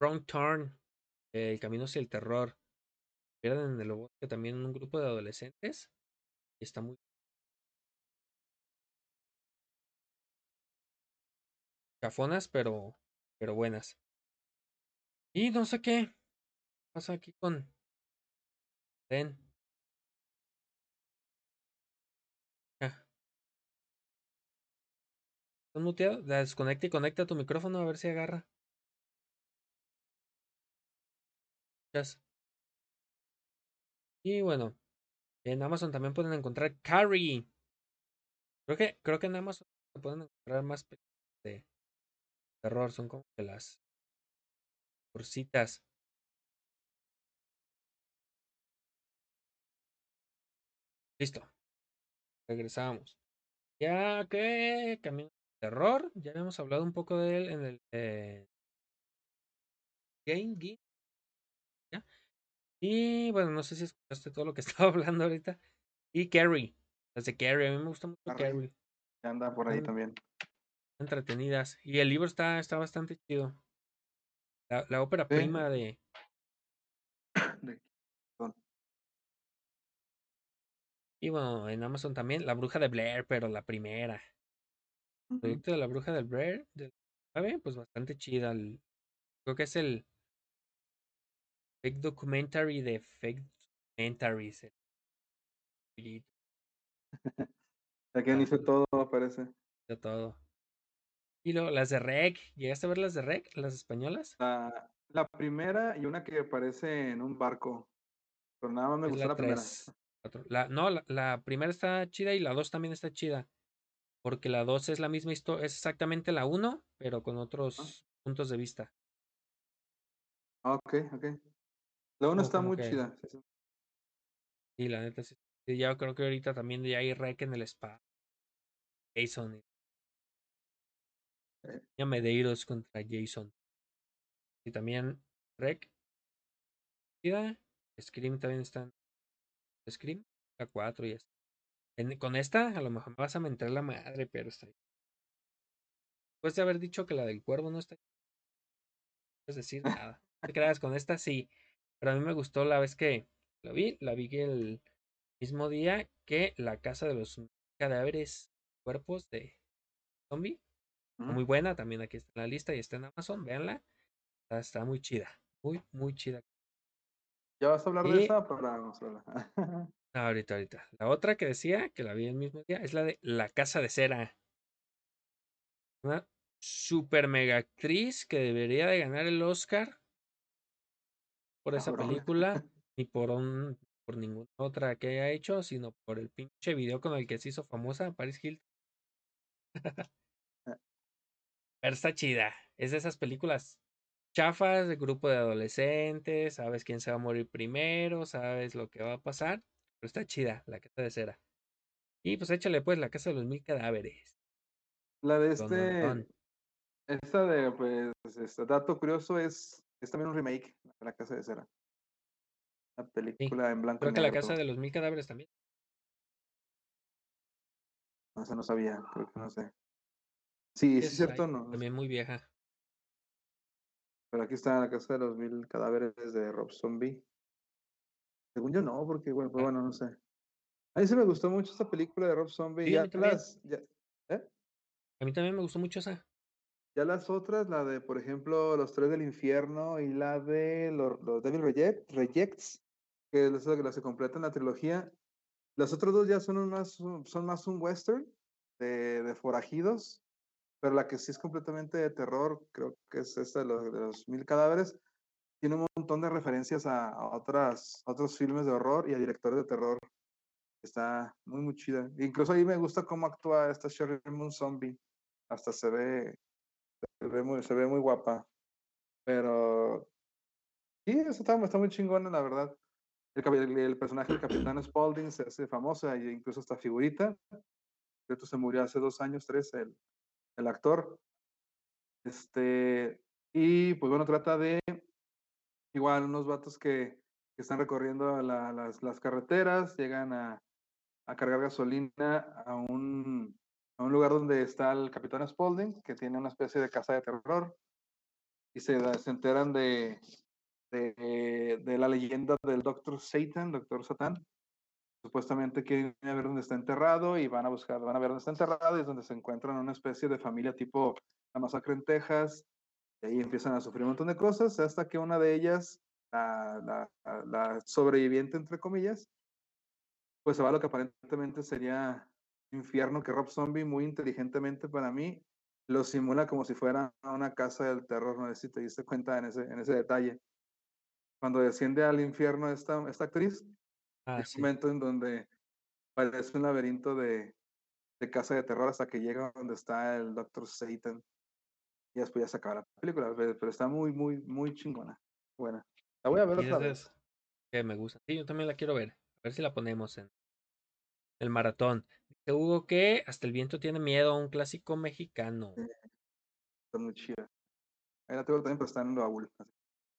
Wrong Turn, El Camino hacia el Terror. Pierden en el bosque también un grupo de adolescentes. Y está muy cafonas, pero, pero buenas. Y no sé qué pasa aquí con Den. Ah. ¿Estás muteado? La desconecta y conecta tu micrófono a ver si agarra. Y bueno, en Amazon también pueden encontrar Carrie. Creo que, creo que en Amazon pueden encontrar más terror. Son como que las cursitas. Listo. Regresamos. Ya que Camino del Terror. Ya habíamos hablado un poco de él en el eh, Game Geek. ¿ya? Y bueno, no sé si escuchaste todo lo que <laughs> estaba hablando ahorita. Y Carrie. Las de Carrie. A mí me gusta mucho Carrie. Carrie. Anda por ahí también. Entretenidas. Y el libro está, está bastante chido. La, la ópera Sí. prima de. <coughs> De-. Y bueno, en Amazon también, La Bruja de Blair, pero la primera. El proyecto de La Bruja de Blair, del 9, pues bastante chida. el- creo que es el fake documentary de fake documentaries. el <laughs> Aquí hizo todo, parece. de todo. Y luego las de Rec. ¿Llegaste a ver las de Rec? ¿Las españolas? La, la primera y una que aparece en un barco. Pero nada más me Es gustó la la primera. 3. La, no, la, la primera está chida y la 2 también está chida. Porque la 2 es la misma historia, es exactamente la 1, pero con otros puntos de vista. Ah, ok, ok. La Como- está muy que- chida. sí, sí. Y la neta, sí. ya creo que ahorita también ya hay rec en el spa. Jason. Ya Medeiros contra Jason. Y también rec. Scream también está. en Scream, la 4 y esta. En- con esta, a lo mejor me vas a mentar la madre, pero está ahí. Después de haber dicho que la del cuervo no está ahí, no puedes decir <laughs> nada. No te creas, con esta sí. Pero a mí me gustó la vez que la vi. La vi el mismo día que La Casa de los Cadáveres Cuerpos de Zombie. Ujú. Muy buena, también aquí está en la lista y está en Amazon, véanla. Está, está muy chida, muy, muy chida. ¿Ya vas a hablar de esa para mostrarla? <laughs> Ah, ahorita, ahorita. La otra que decía, que la vi el mismo día, es la de La Casa de Cera. Una super mega actriz que debería de ganar el Oscar por esa Cabrón. película, <laughs> ni por un por ninguna otra que haya hecho, sino por el pinche video con el que se hizo famosa Paris Hilton. <laughs> Pero está chida. Es de esas películas chafas de grupo de adolescentes, sabes quién se va a morir primero, sabes lo que va a pasar, pero está chida, la casa de cera. Y pues échale pues la casa de los mil cadáveres. La de don, este, don. esta de, pues, este dato curioso es, es también un remake de La Casa de Cera. Una película en blanco Creo que la casa de los mil cadáveres también. No, esa no sabía, creo que no sé. Sí, es cierto, no. También muy vieja. Pero aquí está La Casa de los Mil Cadáveres de Rob Zombie. Según yo no, porque bueno, pues, Ah. bueno, no sé. A mí sí me gustó mucho esta película de Rob Zombie. Sí, a ya las, ya, ¿eh? A mí también me gustó mucho esa. Ya las otras, la de, por ejemplo, Los Tres del Infierno y la de Los, los Devil Reject, Rejects, que es la que se completa en la trilogía. Las otras dos ya son, un más, son más un western de, de forajidos, pero la que sí es completamente de terror, creo que es esta de los, de los Mil Cadáveres. Tiene un montón de referencias a, a otras, a otros filmes de horror y a directores de terror. Está muy, muy chida. Incluso ahí me gusta cómo actúa esta Sherry Moon Zombie. Hasta se ve, se ve muy, se ve muy guapa. Pero sí, eso está, está muy chingona, la verdad. El, el personaje del Capitán <clears throat> Spaulding se hace famosa e incluso esta figurita. Esto se murió hace dos años, tres, el, el actor. Este, y pues bueno, trata de igual unos vatos que, que están recorriendo la- las, las carreteras, llegan a, a cargar gasolina a un, a un lugar donde está el Capitán Spaulding, que tiene una especie de casa de terror, y se, se enteran de, de, de la leyenda del Doctor Satan, Doctor Satán. Supuestamente quieren ver dónde está enterrado y van a buscar, van a ver dónde está enterrado y es donde se encuentran una especie de familia tipo la masacre en Texas. Y ahí empiezan a sufrir un montón de cosas hasta que una de ellas, la, la- la- la sobreviviente entre comillas, pues se va a lo que aparentemente sería infierno que Rob Zombie muy inteligentemente para mí lo simula como si fuera una casa del terror, no sé si te diste cuenta en ese, en ese detalle. Cuando desciende al infierno esta, esta actriz, Ah, sí. momento en donde parece un laberinto de, de casa de terror hasta que llega donde está el Doctor Satan. Y después ya se acaba la película, pero está muy, muy, muy chingona. Buena. La voy a ver otra vez. que me gusta. Sí, yo también la quiero ver. A ver si la ponemos en el maratón. Dice Hugo que hasta el viento tiene miedo, un clásico mexicano. Sí. Está muy chida. Ahí la tengo también, pero está en el baúl. así,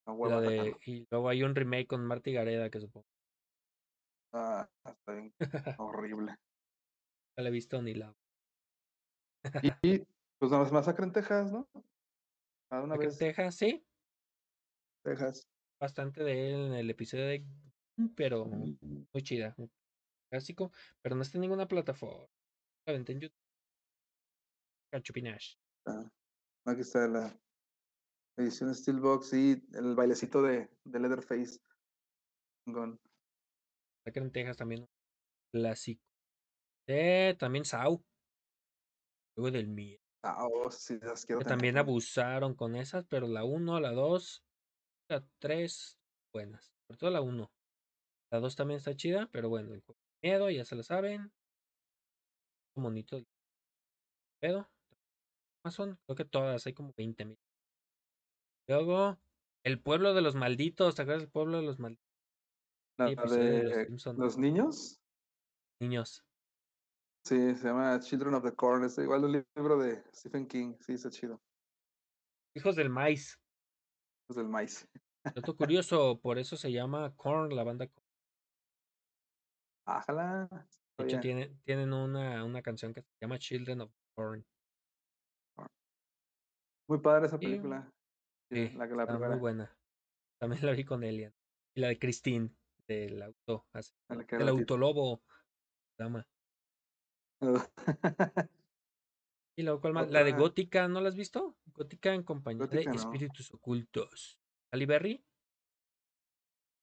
La a de, y luego hay un remake con Marty Gareda que supongo Ah, está bien <laughs> horrible. no la he visto ni la. Y, <laughs> pues nada más masacre en Texas, ¿no? Una Acá en vez Texas, sí, Texas. bastante de él en el episodio de pero muy chida. clásico, pero no está en ninguna plataforma. La en YouTube. Cachupinash. Ah, aquí está la edición Steelbox y el bailecito de, de Leatherface. Chingón. Acá en Texas también. un Clásico. Eh, también Sau. Luego del miedo. Ah, oh, sí, las quiero Que tener, también abusaron con esas, pero la 1, la 2, la 3, buenas. Sobre todo la 1. La 2 también está chida, pero bueno, el miedo, ya se lo saben. Bonito el pedo. Amazon, creo que todas, hay como 20 mil. Luego, El Pueblo de los Malditos, ¿te acuerdas del Pueblo de los Malditos? La Sí, episodio de Los de Simpson. los niños. Niños. Sí, se llama Children of the Corn. Es igual un libro de Stephen King. Sí, está chido. Hijos del Maíz. Es del maíz. Dato curioso, por eso se llama Korn, la banda Korn. Ájala. De hecho, tienen, tienen una, una canción que se llama Children of Korn. muy padre esa Sí, película. Sí, la, que la está muy buena. También la vi con Elian. Y la de Christine, del auto. así, gatito. autolobo. Dama. Y luego, ¿cuál más? La de Gótica, ¿no la has visto? Gótica en compañía Gótica, de no. espíritus ocultos. Ali Berry.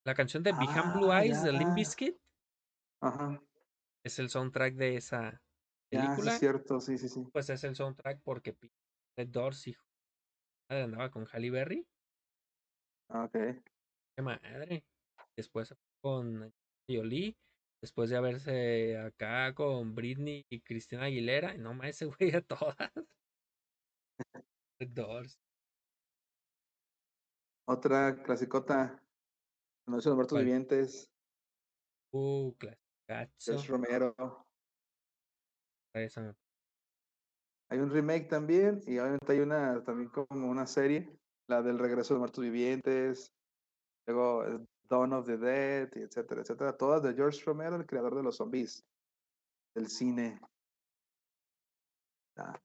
La canción de Behind Blue Ah, Eyes de Limp. Bizkit Ajá. es el soundtrack de esa Ya, sí película. es cierto. Sí, sí, sí. Pues es el soundtrack porque Ted Dorsey andaba con Halle Berry. Ah, Ok. Qué madre. Después con Jolie. Después de haberse acá con Britney y Cristina Aguilera. No más ese güey a todas. Dorsey. Otra clasicota. Noche de los Muertos. Vivientes. Uh, clasicazo. George Romero. Esa Hay un remake también. Y obviamente hay una también como una serie. La del Regreso de los Muertos Vivientes. Luego eh, Dawn of the Dead, y etcétera, etcétera. Todas de George Romero, el creador de los zombies. Del cine. Ah,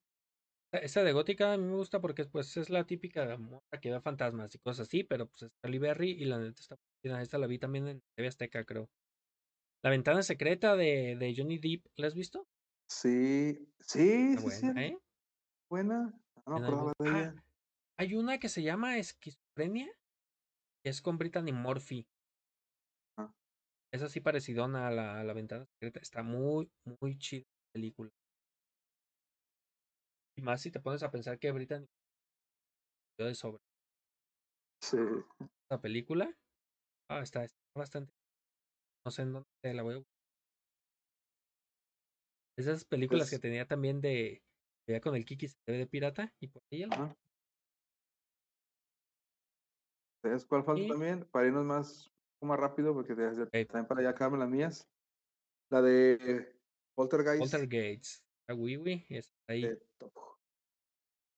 Esa de Gótica a mí me gusta porque pues es la típica morra que ve fantasmas y cosas así, pero pues es Berry y la neta está. Esta la vi también en TV Azteca, creo. La ventana secreta de, de Johnny Depp, ¿la has visto? Sí, sí, Está sí, sí. buena, ¿eh? Buena. No Ah, hay una que se llama Esquizofrenia, es con Brittany Murphy. Ah. Es así parecidona a la, a la ventana secreta. Está muy, muy chida la película. Y más si te pones a pensar que Brittany dio de sobre Sí. la película. Ah, está, está bastante. No sé en dónde la voy a buscar. Esas películas que Es- tenía también de. Con el Kiki se ve de pirata y por ahí. Ajá. ¿Sabes cuál falta también? Para irnos más, más rápido, porque desde- Ok. también para allá acaban las mías. La de Poltergeist Poltergeist. La Wiwi está ahí. Top,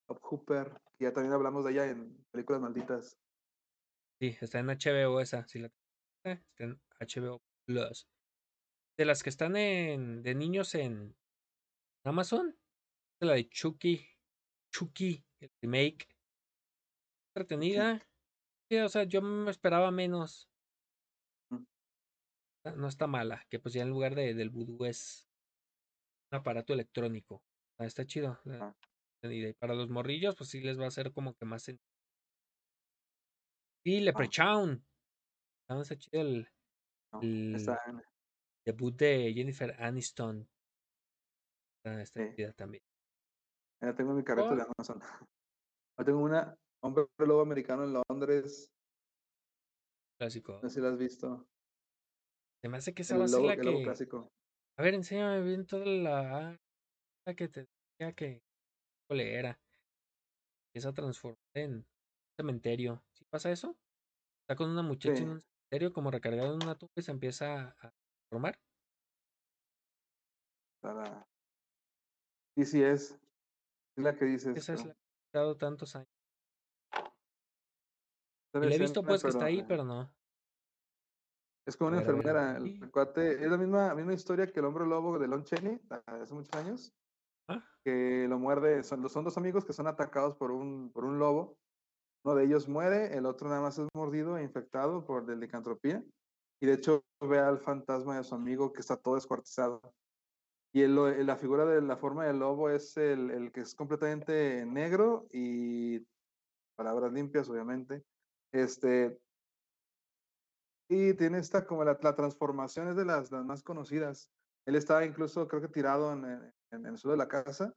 Top Hooper, que ya también hablamos de ella en películas malditas. Sí, está en HBO esa. Si la eh, está en HBO Plus. De las que están en de niños en Amazon, la de Chucky. Chucky, el remake. Entretenida. Sí, o sea, yo me esperaba menos. Mm. Ah, No está mala, que pues ya en lugar de, del vudú es un aparato electrónico. Ah, está chido. Ah. Y para los morrillos, pues sí les va a hacer como que más sentido. Y Leprechaun. Ah, está chido el El- está debut de Jennifer Aniston. Está, está Sí. chida también. ya tengo mi carrito de. Amazon. Yo tengo una, Hombre Lobo Americano en Londres, Clásico. no sé si la has visto. Se me hace que esa El va a ser lobo, la el lobo que. clásico. A ver, enséñame bien toda la. La que te decía que. ¿Cuál era? Empieza a transformar en cementerio. ¿Sí pasa eso? Está con una muchacha Sí. en un cementerio como recargada en una tumba y se empieza a transformar. Para... Sí, sí es. Es la que dices. Esa es la que ha dado tantos años. La he visto escena, pues que está ahí, eh, pero no. Es como una ver, enfermera. El cuate, es la misma, misma historia que el hombre lobo de Lon Chaney, ah, hace muchos años, Ah, que lo muerde. Son, son dos amigos que son atacados por un, por un lobo. Uno de ellos muere, el otro nada más es mordido e infectado por de licantropía. y de hecho ve al fantasma de su amigo que está todo descuartizado. Y el, la figura de la forma del lobo es el, el que es completamente negro y palabras limpias, obviamente. Este, y tiene esta como la, transformación es de las, las más conocidas. Él estaba incluso, creo que tirado en, en el suelo de la casa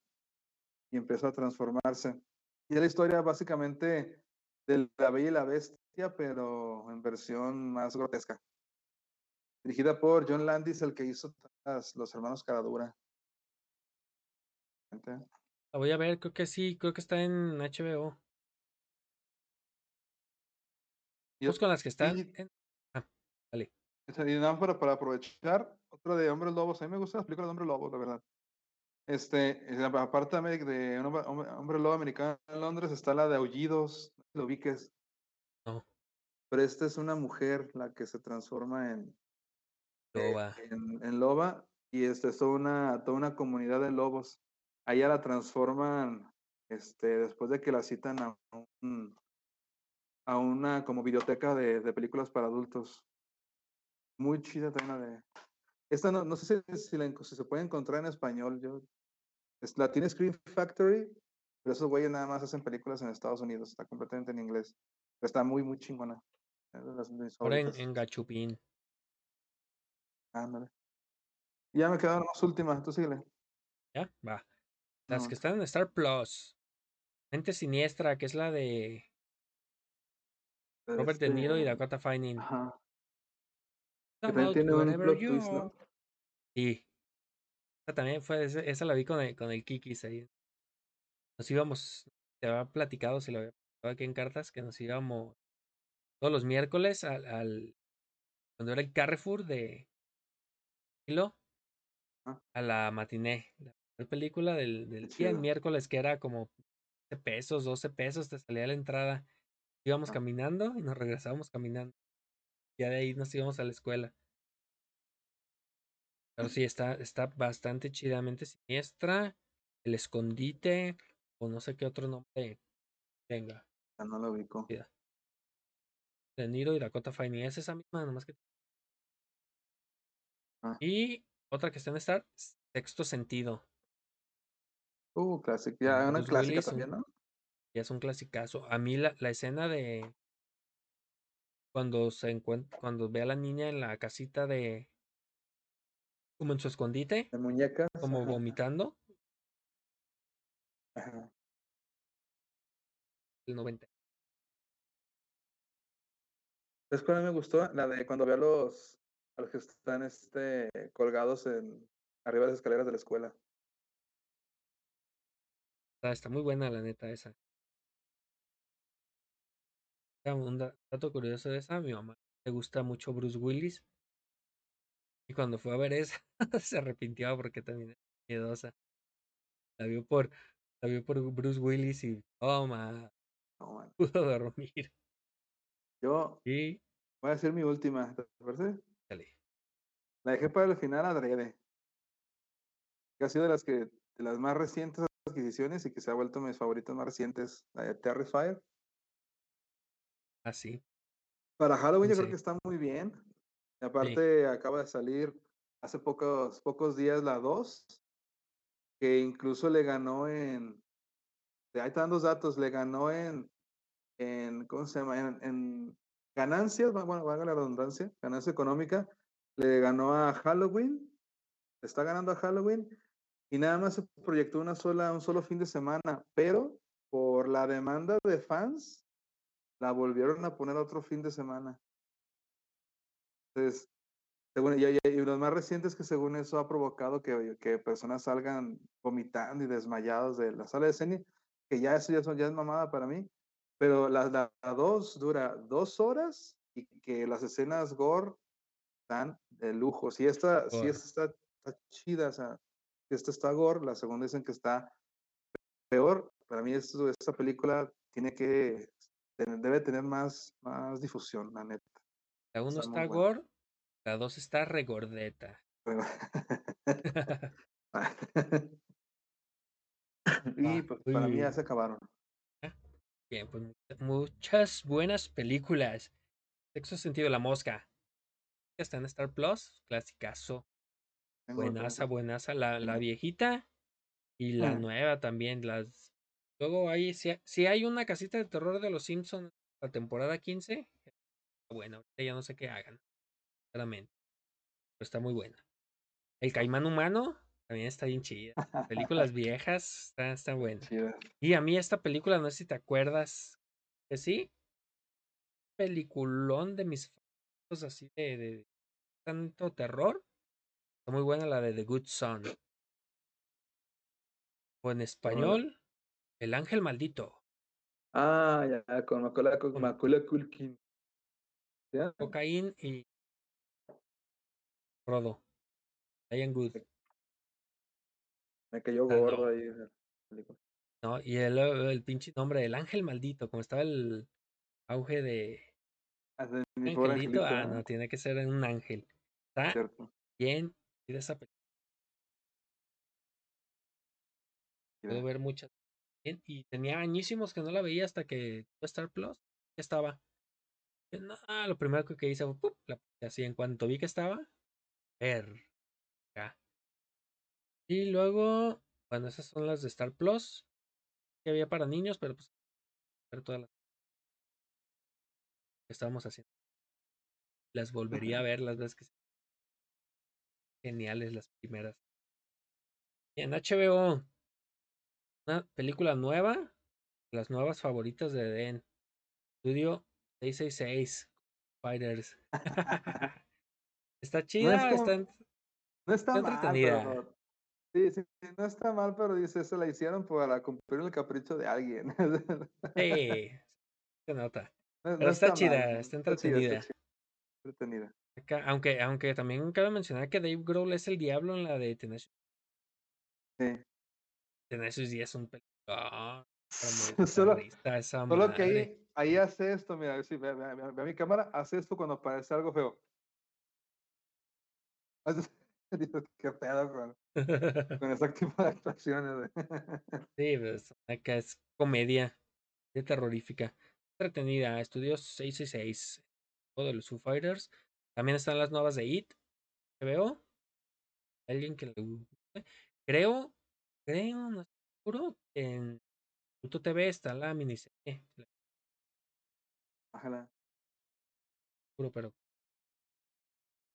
y empezó a transformarse. Y es la historia básicamente de la Bella y la Bestia, pero en versión más grotesca. Dirigida por John Landis, el que hizo Los Hermanos Caradura. La voy a ver, creo que sí, creo que está en HBO. Y, con las que están y- en... Ah, y nada para, para aprovechar, otro de Hombres Lobos. A mí me gustan las películas de Hombres Lobos, la verdad. Este, aparte de hombre, lobo americano en Londres, está la de Aullidos, no sé si lo ubiques. No. Pero esta es una mujer la que se transforma en, eh, Loba. en, en loba y este es toda una, toda una comunidad de lobos. A ella la transforman este, después de que la citan a, un- a una como biblioteca de, de películas para adultos. Muy chida también la de... Esta no, no sé si, si, la si se puede encontrar en español. Yo, es, la tiene Screen Factory, pero esos güeyes nada más hacen películas en Estados Unidos. Está completamente en inglés. Pero está muy, muy chingona. Ahora en, en Gachupín. Ándale. Ya me quedaron las últimas, tú síguele. ¿Ya? Va. Las No. que están en Star Plus. Mente Siniestra, que es la de Robert De Niro y este, Dakota Fanning. Ajá. Que también tiene un plot you twist, ¿no? are. Sí. Esa también fue, esa la vi con el, con el Kikis ahí. Nos íbamos, te había platicado, se lo había platicado aquí en cartas, que nos íbamos todos los miércoles al, al cuando era el Carrefour de Hilo, Ah. a la matiné, la película del, del día el miércoles que era como 12 pesos, 12 pesos, te salía la entrada. Íbamos Ah. caminando y nos regresábamos caminando. Ya de ahí nos íbamos a la escuela. Pero sí, está, está bastante chidamente siniestra. El escondite, o no sé qué otro nombre tenga. Ya no lo ubico. De Niro y Dakota Fanning. Es esa misma, nomás que. Ah. Y otra que está en Star, Sexto Sentido. Uh, clásica. Ya, una Bruce clásica Willis, también, ¿no? Ya es un clasicazo. A mí la, la escena de cuando se encuentra, cuando ve a la niña en la casita de como en su escondite, De muñecas. como ajá, vomitando, ajá. el 90. ¿Sabes cuál me gustó? La de cuando ve a los, a los que están este, colgados en arriba de las escaleras de la escuela. Está, está muy buena la neta esa. Un da- dato curioso de esa, mi mamá le gusta mucho Bruce Willis. Y cuando fue a ver esa, <laughs> se arrepintió porque también es miedosa. La vio por, la vio por Bruce Willis y toma, No, man. <laughs> pudo dormir. Yo Y voy a decir mi última, ¿te parece? dale. La dejé para el final adrede. Que ha sido de las que, de las más recientes adquisiciones y que se ha vuelto mis favoritos más recientes, la de Terrifier. Así. Para Halloween yo creo Sí. que está muy bien. Y aparte acaba de salir hace pocos, pocos días la 2, que incluso le ganó en, ahí están dos datos, le ganó en, en ¿cómo se llama? En, en ganancias, bueno, valga la redundancia, ganancia económica, le ganó a Halloween, está ganando a Halloween, y nada más se proyectó una sola, un solo fin de semana, pero por la demanda de fans, la volvieron a poner otro fin de semana. Entonces, según, y, y- y los más recientes que según eso ha provocado que, que personas salgan vomitando y desmayados de la sala de cine, que ya eso ya, son, ya es mamada para mí, pero la, la, la dos dura dos horas y que las escenas gore están de lujo. Si esta, si esta está, está chida, o sea, si esta está gore, la segunda dicen que está peor. Para mí esto, esta película tiene que, debe tener más, más difusión, la neta. La 1 Está está gore, la 2 está regordeta. <laughs> <laughs> Y Va, pues, para mí ya se acabaron. Bien, pues mucha- muchas buenas películas. Sexto sentido, la mosca. está en Star Plus, clasicazo. Buenaza, buenaza. La, la viejita y la Mm. nueva también. Las... Luego ahí, si, si hay una casita de terror de los Simpsons, la temporada 15, bueno, ahorita ya no sé qué hagan, sinceramente. Pero está muy buena. El caimán humano también está bien chida. Películas <laughs> viejas, está, está buena. Y a mí esta película, no sé si te acuerdas, que sí, peliculón de mis favoritos así de, de tanto terror. Está muy buena la de The Good Son. O en español, El Ángel Maldito. Ah, ya, con Macaulay, con Con- Macaulay Culkin. ¿Ya? Cocaín y Rodo. Diane Good. Me cayó Ah, gordo ahí. esa. ¿no? Y el, el pinche nombre, El Ángel Maldito, como estaba el auge de Ah, de mi pobre Angelito. angelito. Ah, ¿no? tiene que ser un ángel. Está Cierto. bien chida esa película. Puedo ver muchas. Y tenía añísimos que no la veía hasta que Star Plus. Ya estaba. No, lo primero que hice fue ¡pup! la puse así en cuanto vi que estaba. Ver. ya. Y luego, bueno, esas son las de Star Plus. Que había para niños, pero pues todas las que estábamos haciendo. Las volvería a ver las veces que geniales las primeras. Y en HBO, una película nueva, las nuevas favoritas de Den. Estudio 666 Fighters. <laughs> está chida, como- está en- No está Está mal, entretenida. pero. Sí, sí, no está mal, pero dice, se la hicieron para cumplir el capricho de alguien. Sí, <laughs> se nota. No- Pero está chida, está entretenida. chida, entretenida. Acá- aunque, aunque también cabe mencionar que Dave Grohl es el diablo en la de Tenacious Sí. Tenacious D es un película. <laughs> Solo, que ahí, ahí hace esto, mira, sí, ve, ve- ve- ve a mi cámara, hace esto cuando parece algo feo. <laughs> ¿Qué pedo con, <laughs> con ese tipo de actuaciones? Sí, pues, acá es comedia de terrorífica. Entretenida. Estudios 666. Todo de los Foo Fighters. También están las nuevas de It. Que veo. Alguien que le guste. Creo, creo, no estoy seguro. que En Pluto TV está la miniserie. Ojalá. seguro, pero.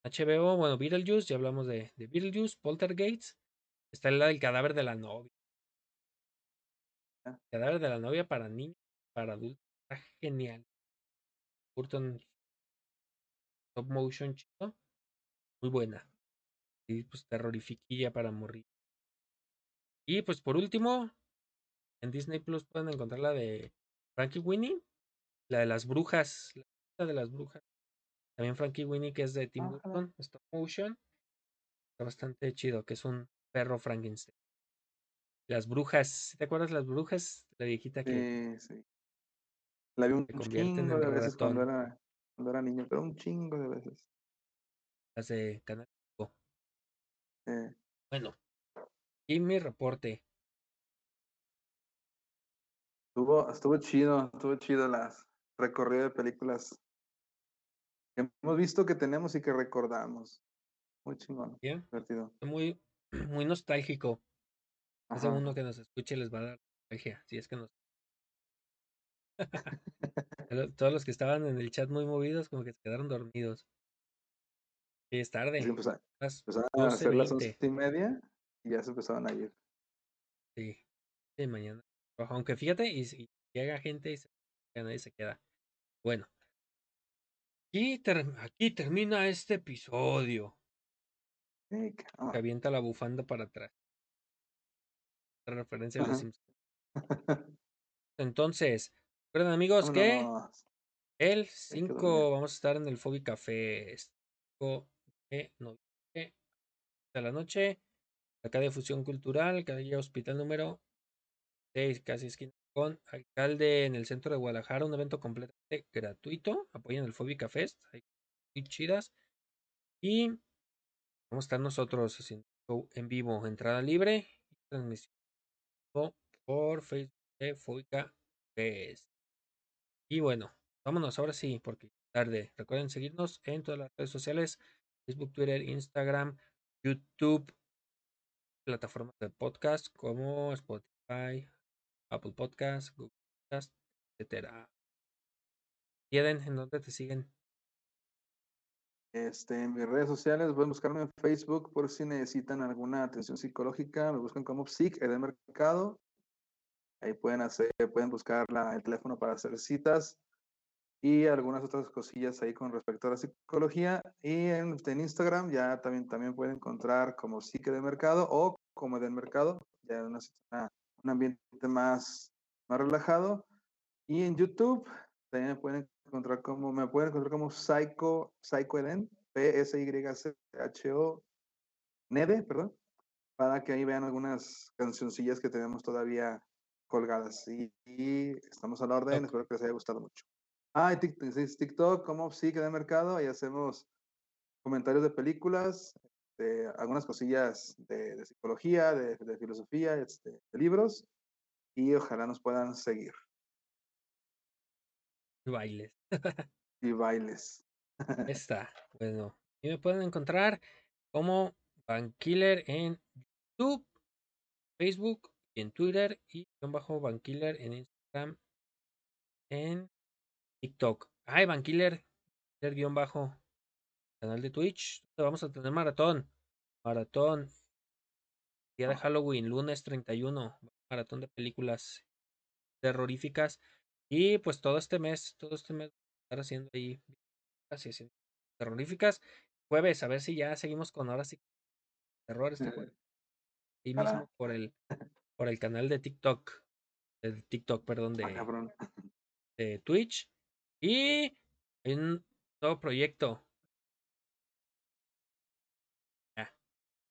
HBO, bueno, Beetlejuice, ya hablamos de, de Beetlejuice, Poltergeist. Está la del cadáver de la novia. Ah. Cadáver de la novia para niños, para adultos. Está genial. Burton Stop Motion chido. Muy buena. Y pues terrorifiquilla para morir. Y pues por último, en Disney Plus pueden encontrar la de Frankie Winnie, la de las brujas, la de las brujas. También Frankie Winnie, que es de Tim. Burton, Stop Motion. Está bastante chido, que es un perro Frankenstein. Las brujas, ¿sí ¿te acuerdas las brujas? La viejita que Sí, sí. La vi un se chingo de veces cuando era, cuando era niño, pero un chingo de veces. las de Canal. Eh, Bueno, y mi reporte. estuvo, estuvo chido, estuvo chido las recorrido de películas que hemos visto que tenemos y que recordamos. Muy chingón, Bien, divertido. muy, <clears throat> muy nostálgico. De Ajá. uno que nos escuche les va a dar nostalgia, si es que nos. <laughs> Todos los que estaban en el chat muy movidos, como que se quedaron dormidos. Sí, es Sí, tarde. Las empezaron a hacer las 12:20. once y media y ya se empezaron a ir. Sí, sí, mañana. Aunque fíjate, y si llega gente y se, nadie se queda. Bueno, aquí, ter- aquí termina este episodio. Que cabrón. avienta la bufanda para atrás. Otra referencia a los. Simpsons. Entonces, recuerden amigos que Vámonos. el que 5 dormir. vamos a estar en el Fobi Café. 5 de noviembre de la noche. Acá de Fusión Cultural, calle Hospital número 6, casi esquina con alcalde en el centro de Guadalajara. Un evento completamente gratuito. Apoyen el Fobi Café. Hay muy chidas. Y vamos a estar nosotros en vivo, entrada libre y transmisión por Facebook de Fobica Fest. Y bueno, vámonos ahora sí, porque tarde. Recuerden seguirnos en todas las redes sociales, Facebook, Twitter, Instagram, YouTube, plataformas de podcast como Spotify, Apple Podcast, Google Podcast, etcétera. ¿Quieren? ¿En dónde te siguen? Este, en mis redes sociales pueden buscarme en Facebook por si necesitan alguna atención psicológica. Me buscan como Psic el mercado. Ahí pueden hacer, pueden buscar el teléfono para hacer citas y algunas otras cosillas ahí con respecto a la psicología. Y en, en Instagram ya también, también pueden encontrar como Psique de Mercado o como del Mercado, ya una, un ambiente más, más relajado. Y en YouTube también me pueden encontrar como, me pueden encontrar como Psycho, Psycho Eden, P-S-Y-C-H-O, Nede, perdón, para que ahí vean algunas cancioncillas que tenemos todavía colgadas. Y, estamos a la orden, espero que les haya gustado mucho. Ah, TikTok, TikTok como sí que de mercado, ahí hacemos comentarios de películas, de algunas cosillas de, psicología, de, filosofía, este, de libros, y ojalá nos puedan seguir. Y bailes. <laughs> y bailes. <laughs> Está, bueno. Y me pueden encontrar como Bankiller en YouTube, Facebook y en Twitter y bajo Bankiller en Instagram, en TikTok. Ay, Bankiller, guion bajo, canal de Twitch. Vamos a tener maratón. Maratón. Día de Halloween, lunes 31. Maratón de películas terroríficas. Y pues todo este mes, todo este mes, estar haciendo ahí haciendo terroríficas. Jueves, a ver si ya seguimos con ahora sí terror este jueves. <laughs> Y mismo por el por el canal de TikTok. De TikTok, perdón, ah, de Twitch. Y un nuevo proyecto.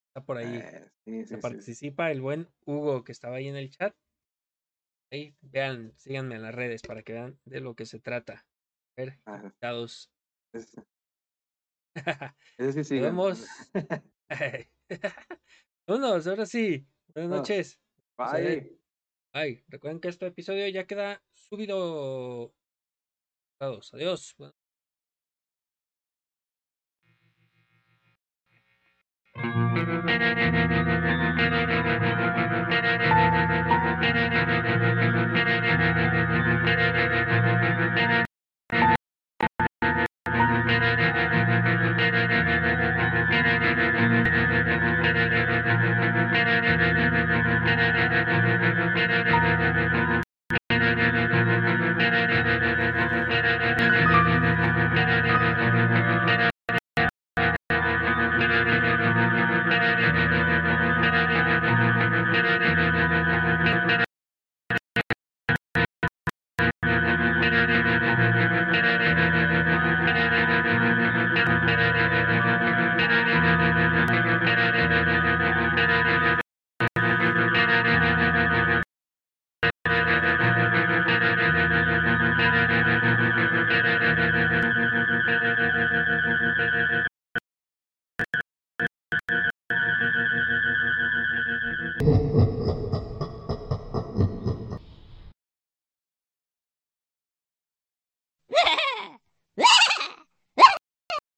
está por ahí. Eh, participa el buen Hugo que estaba ahí en el chat. Ahí, vean, síganme en las redes para que vean de lo que se trata. A ver, invitados. <laughs> Ese sí, vemos. <laughs> <laughs> Vámonos, ahora sí. Buenas noches. Bye. Bye. Recuerden que este episodio ya queda subido. Adiós. Thank you.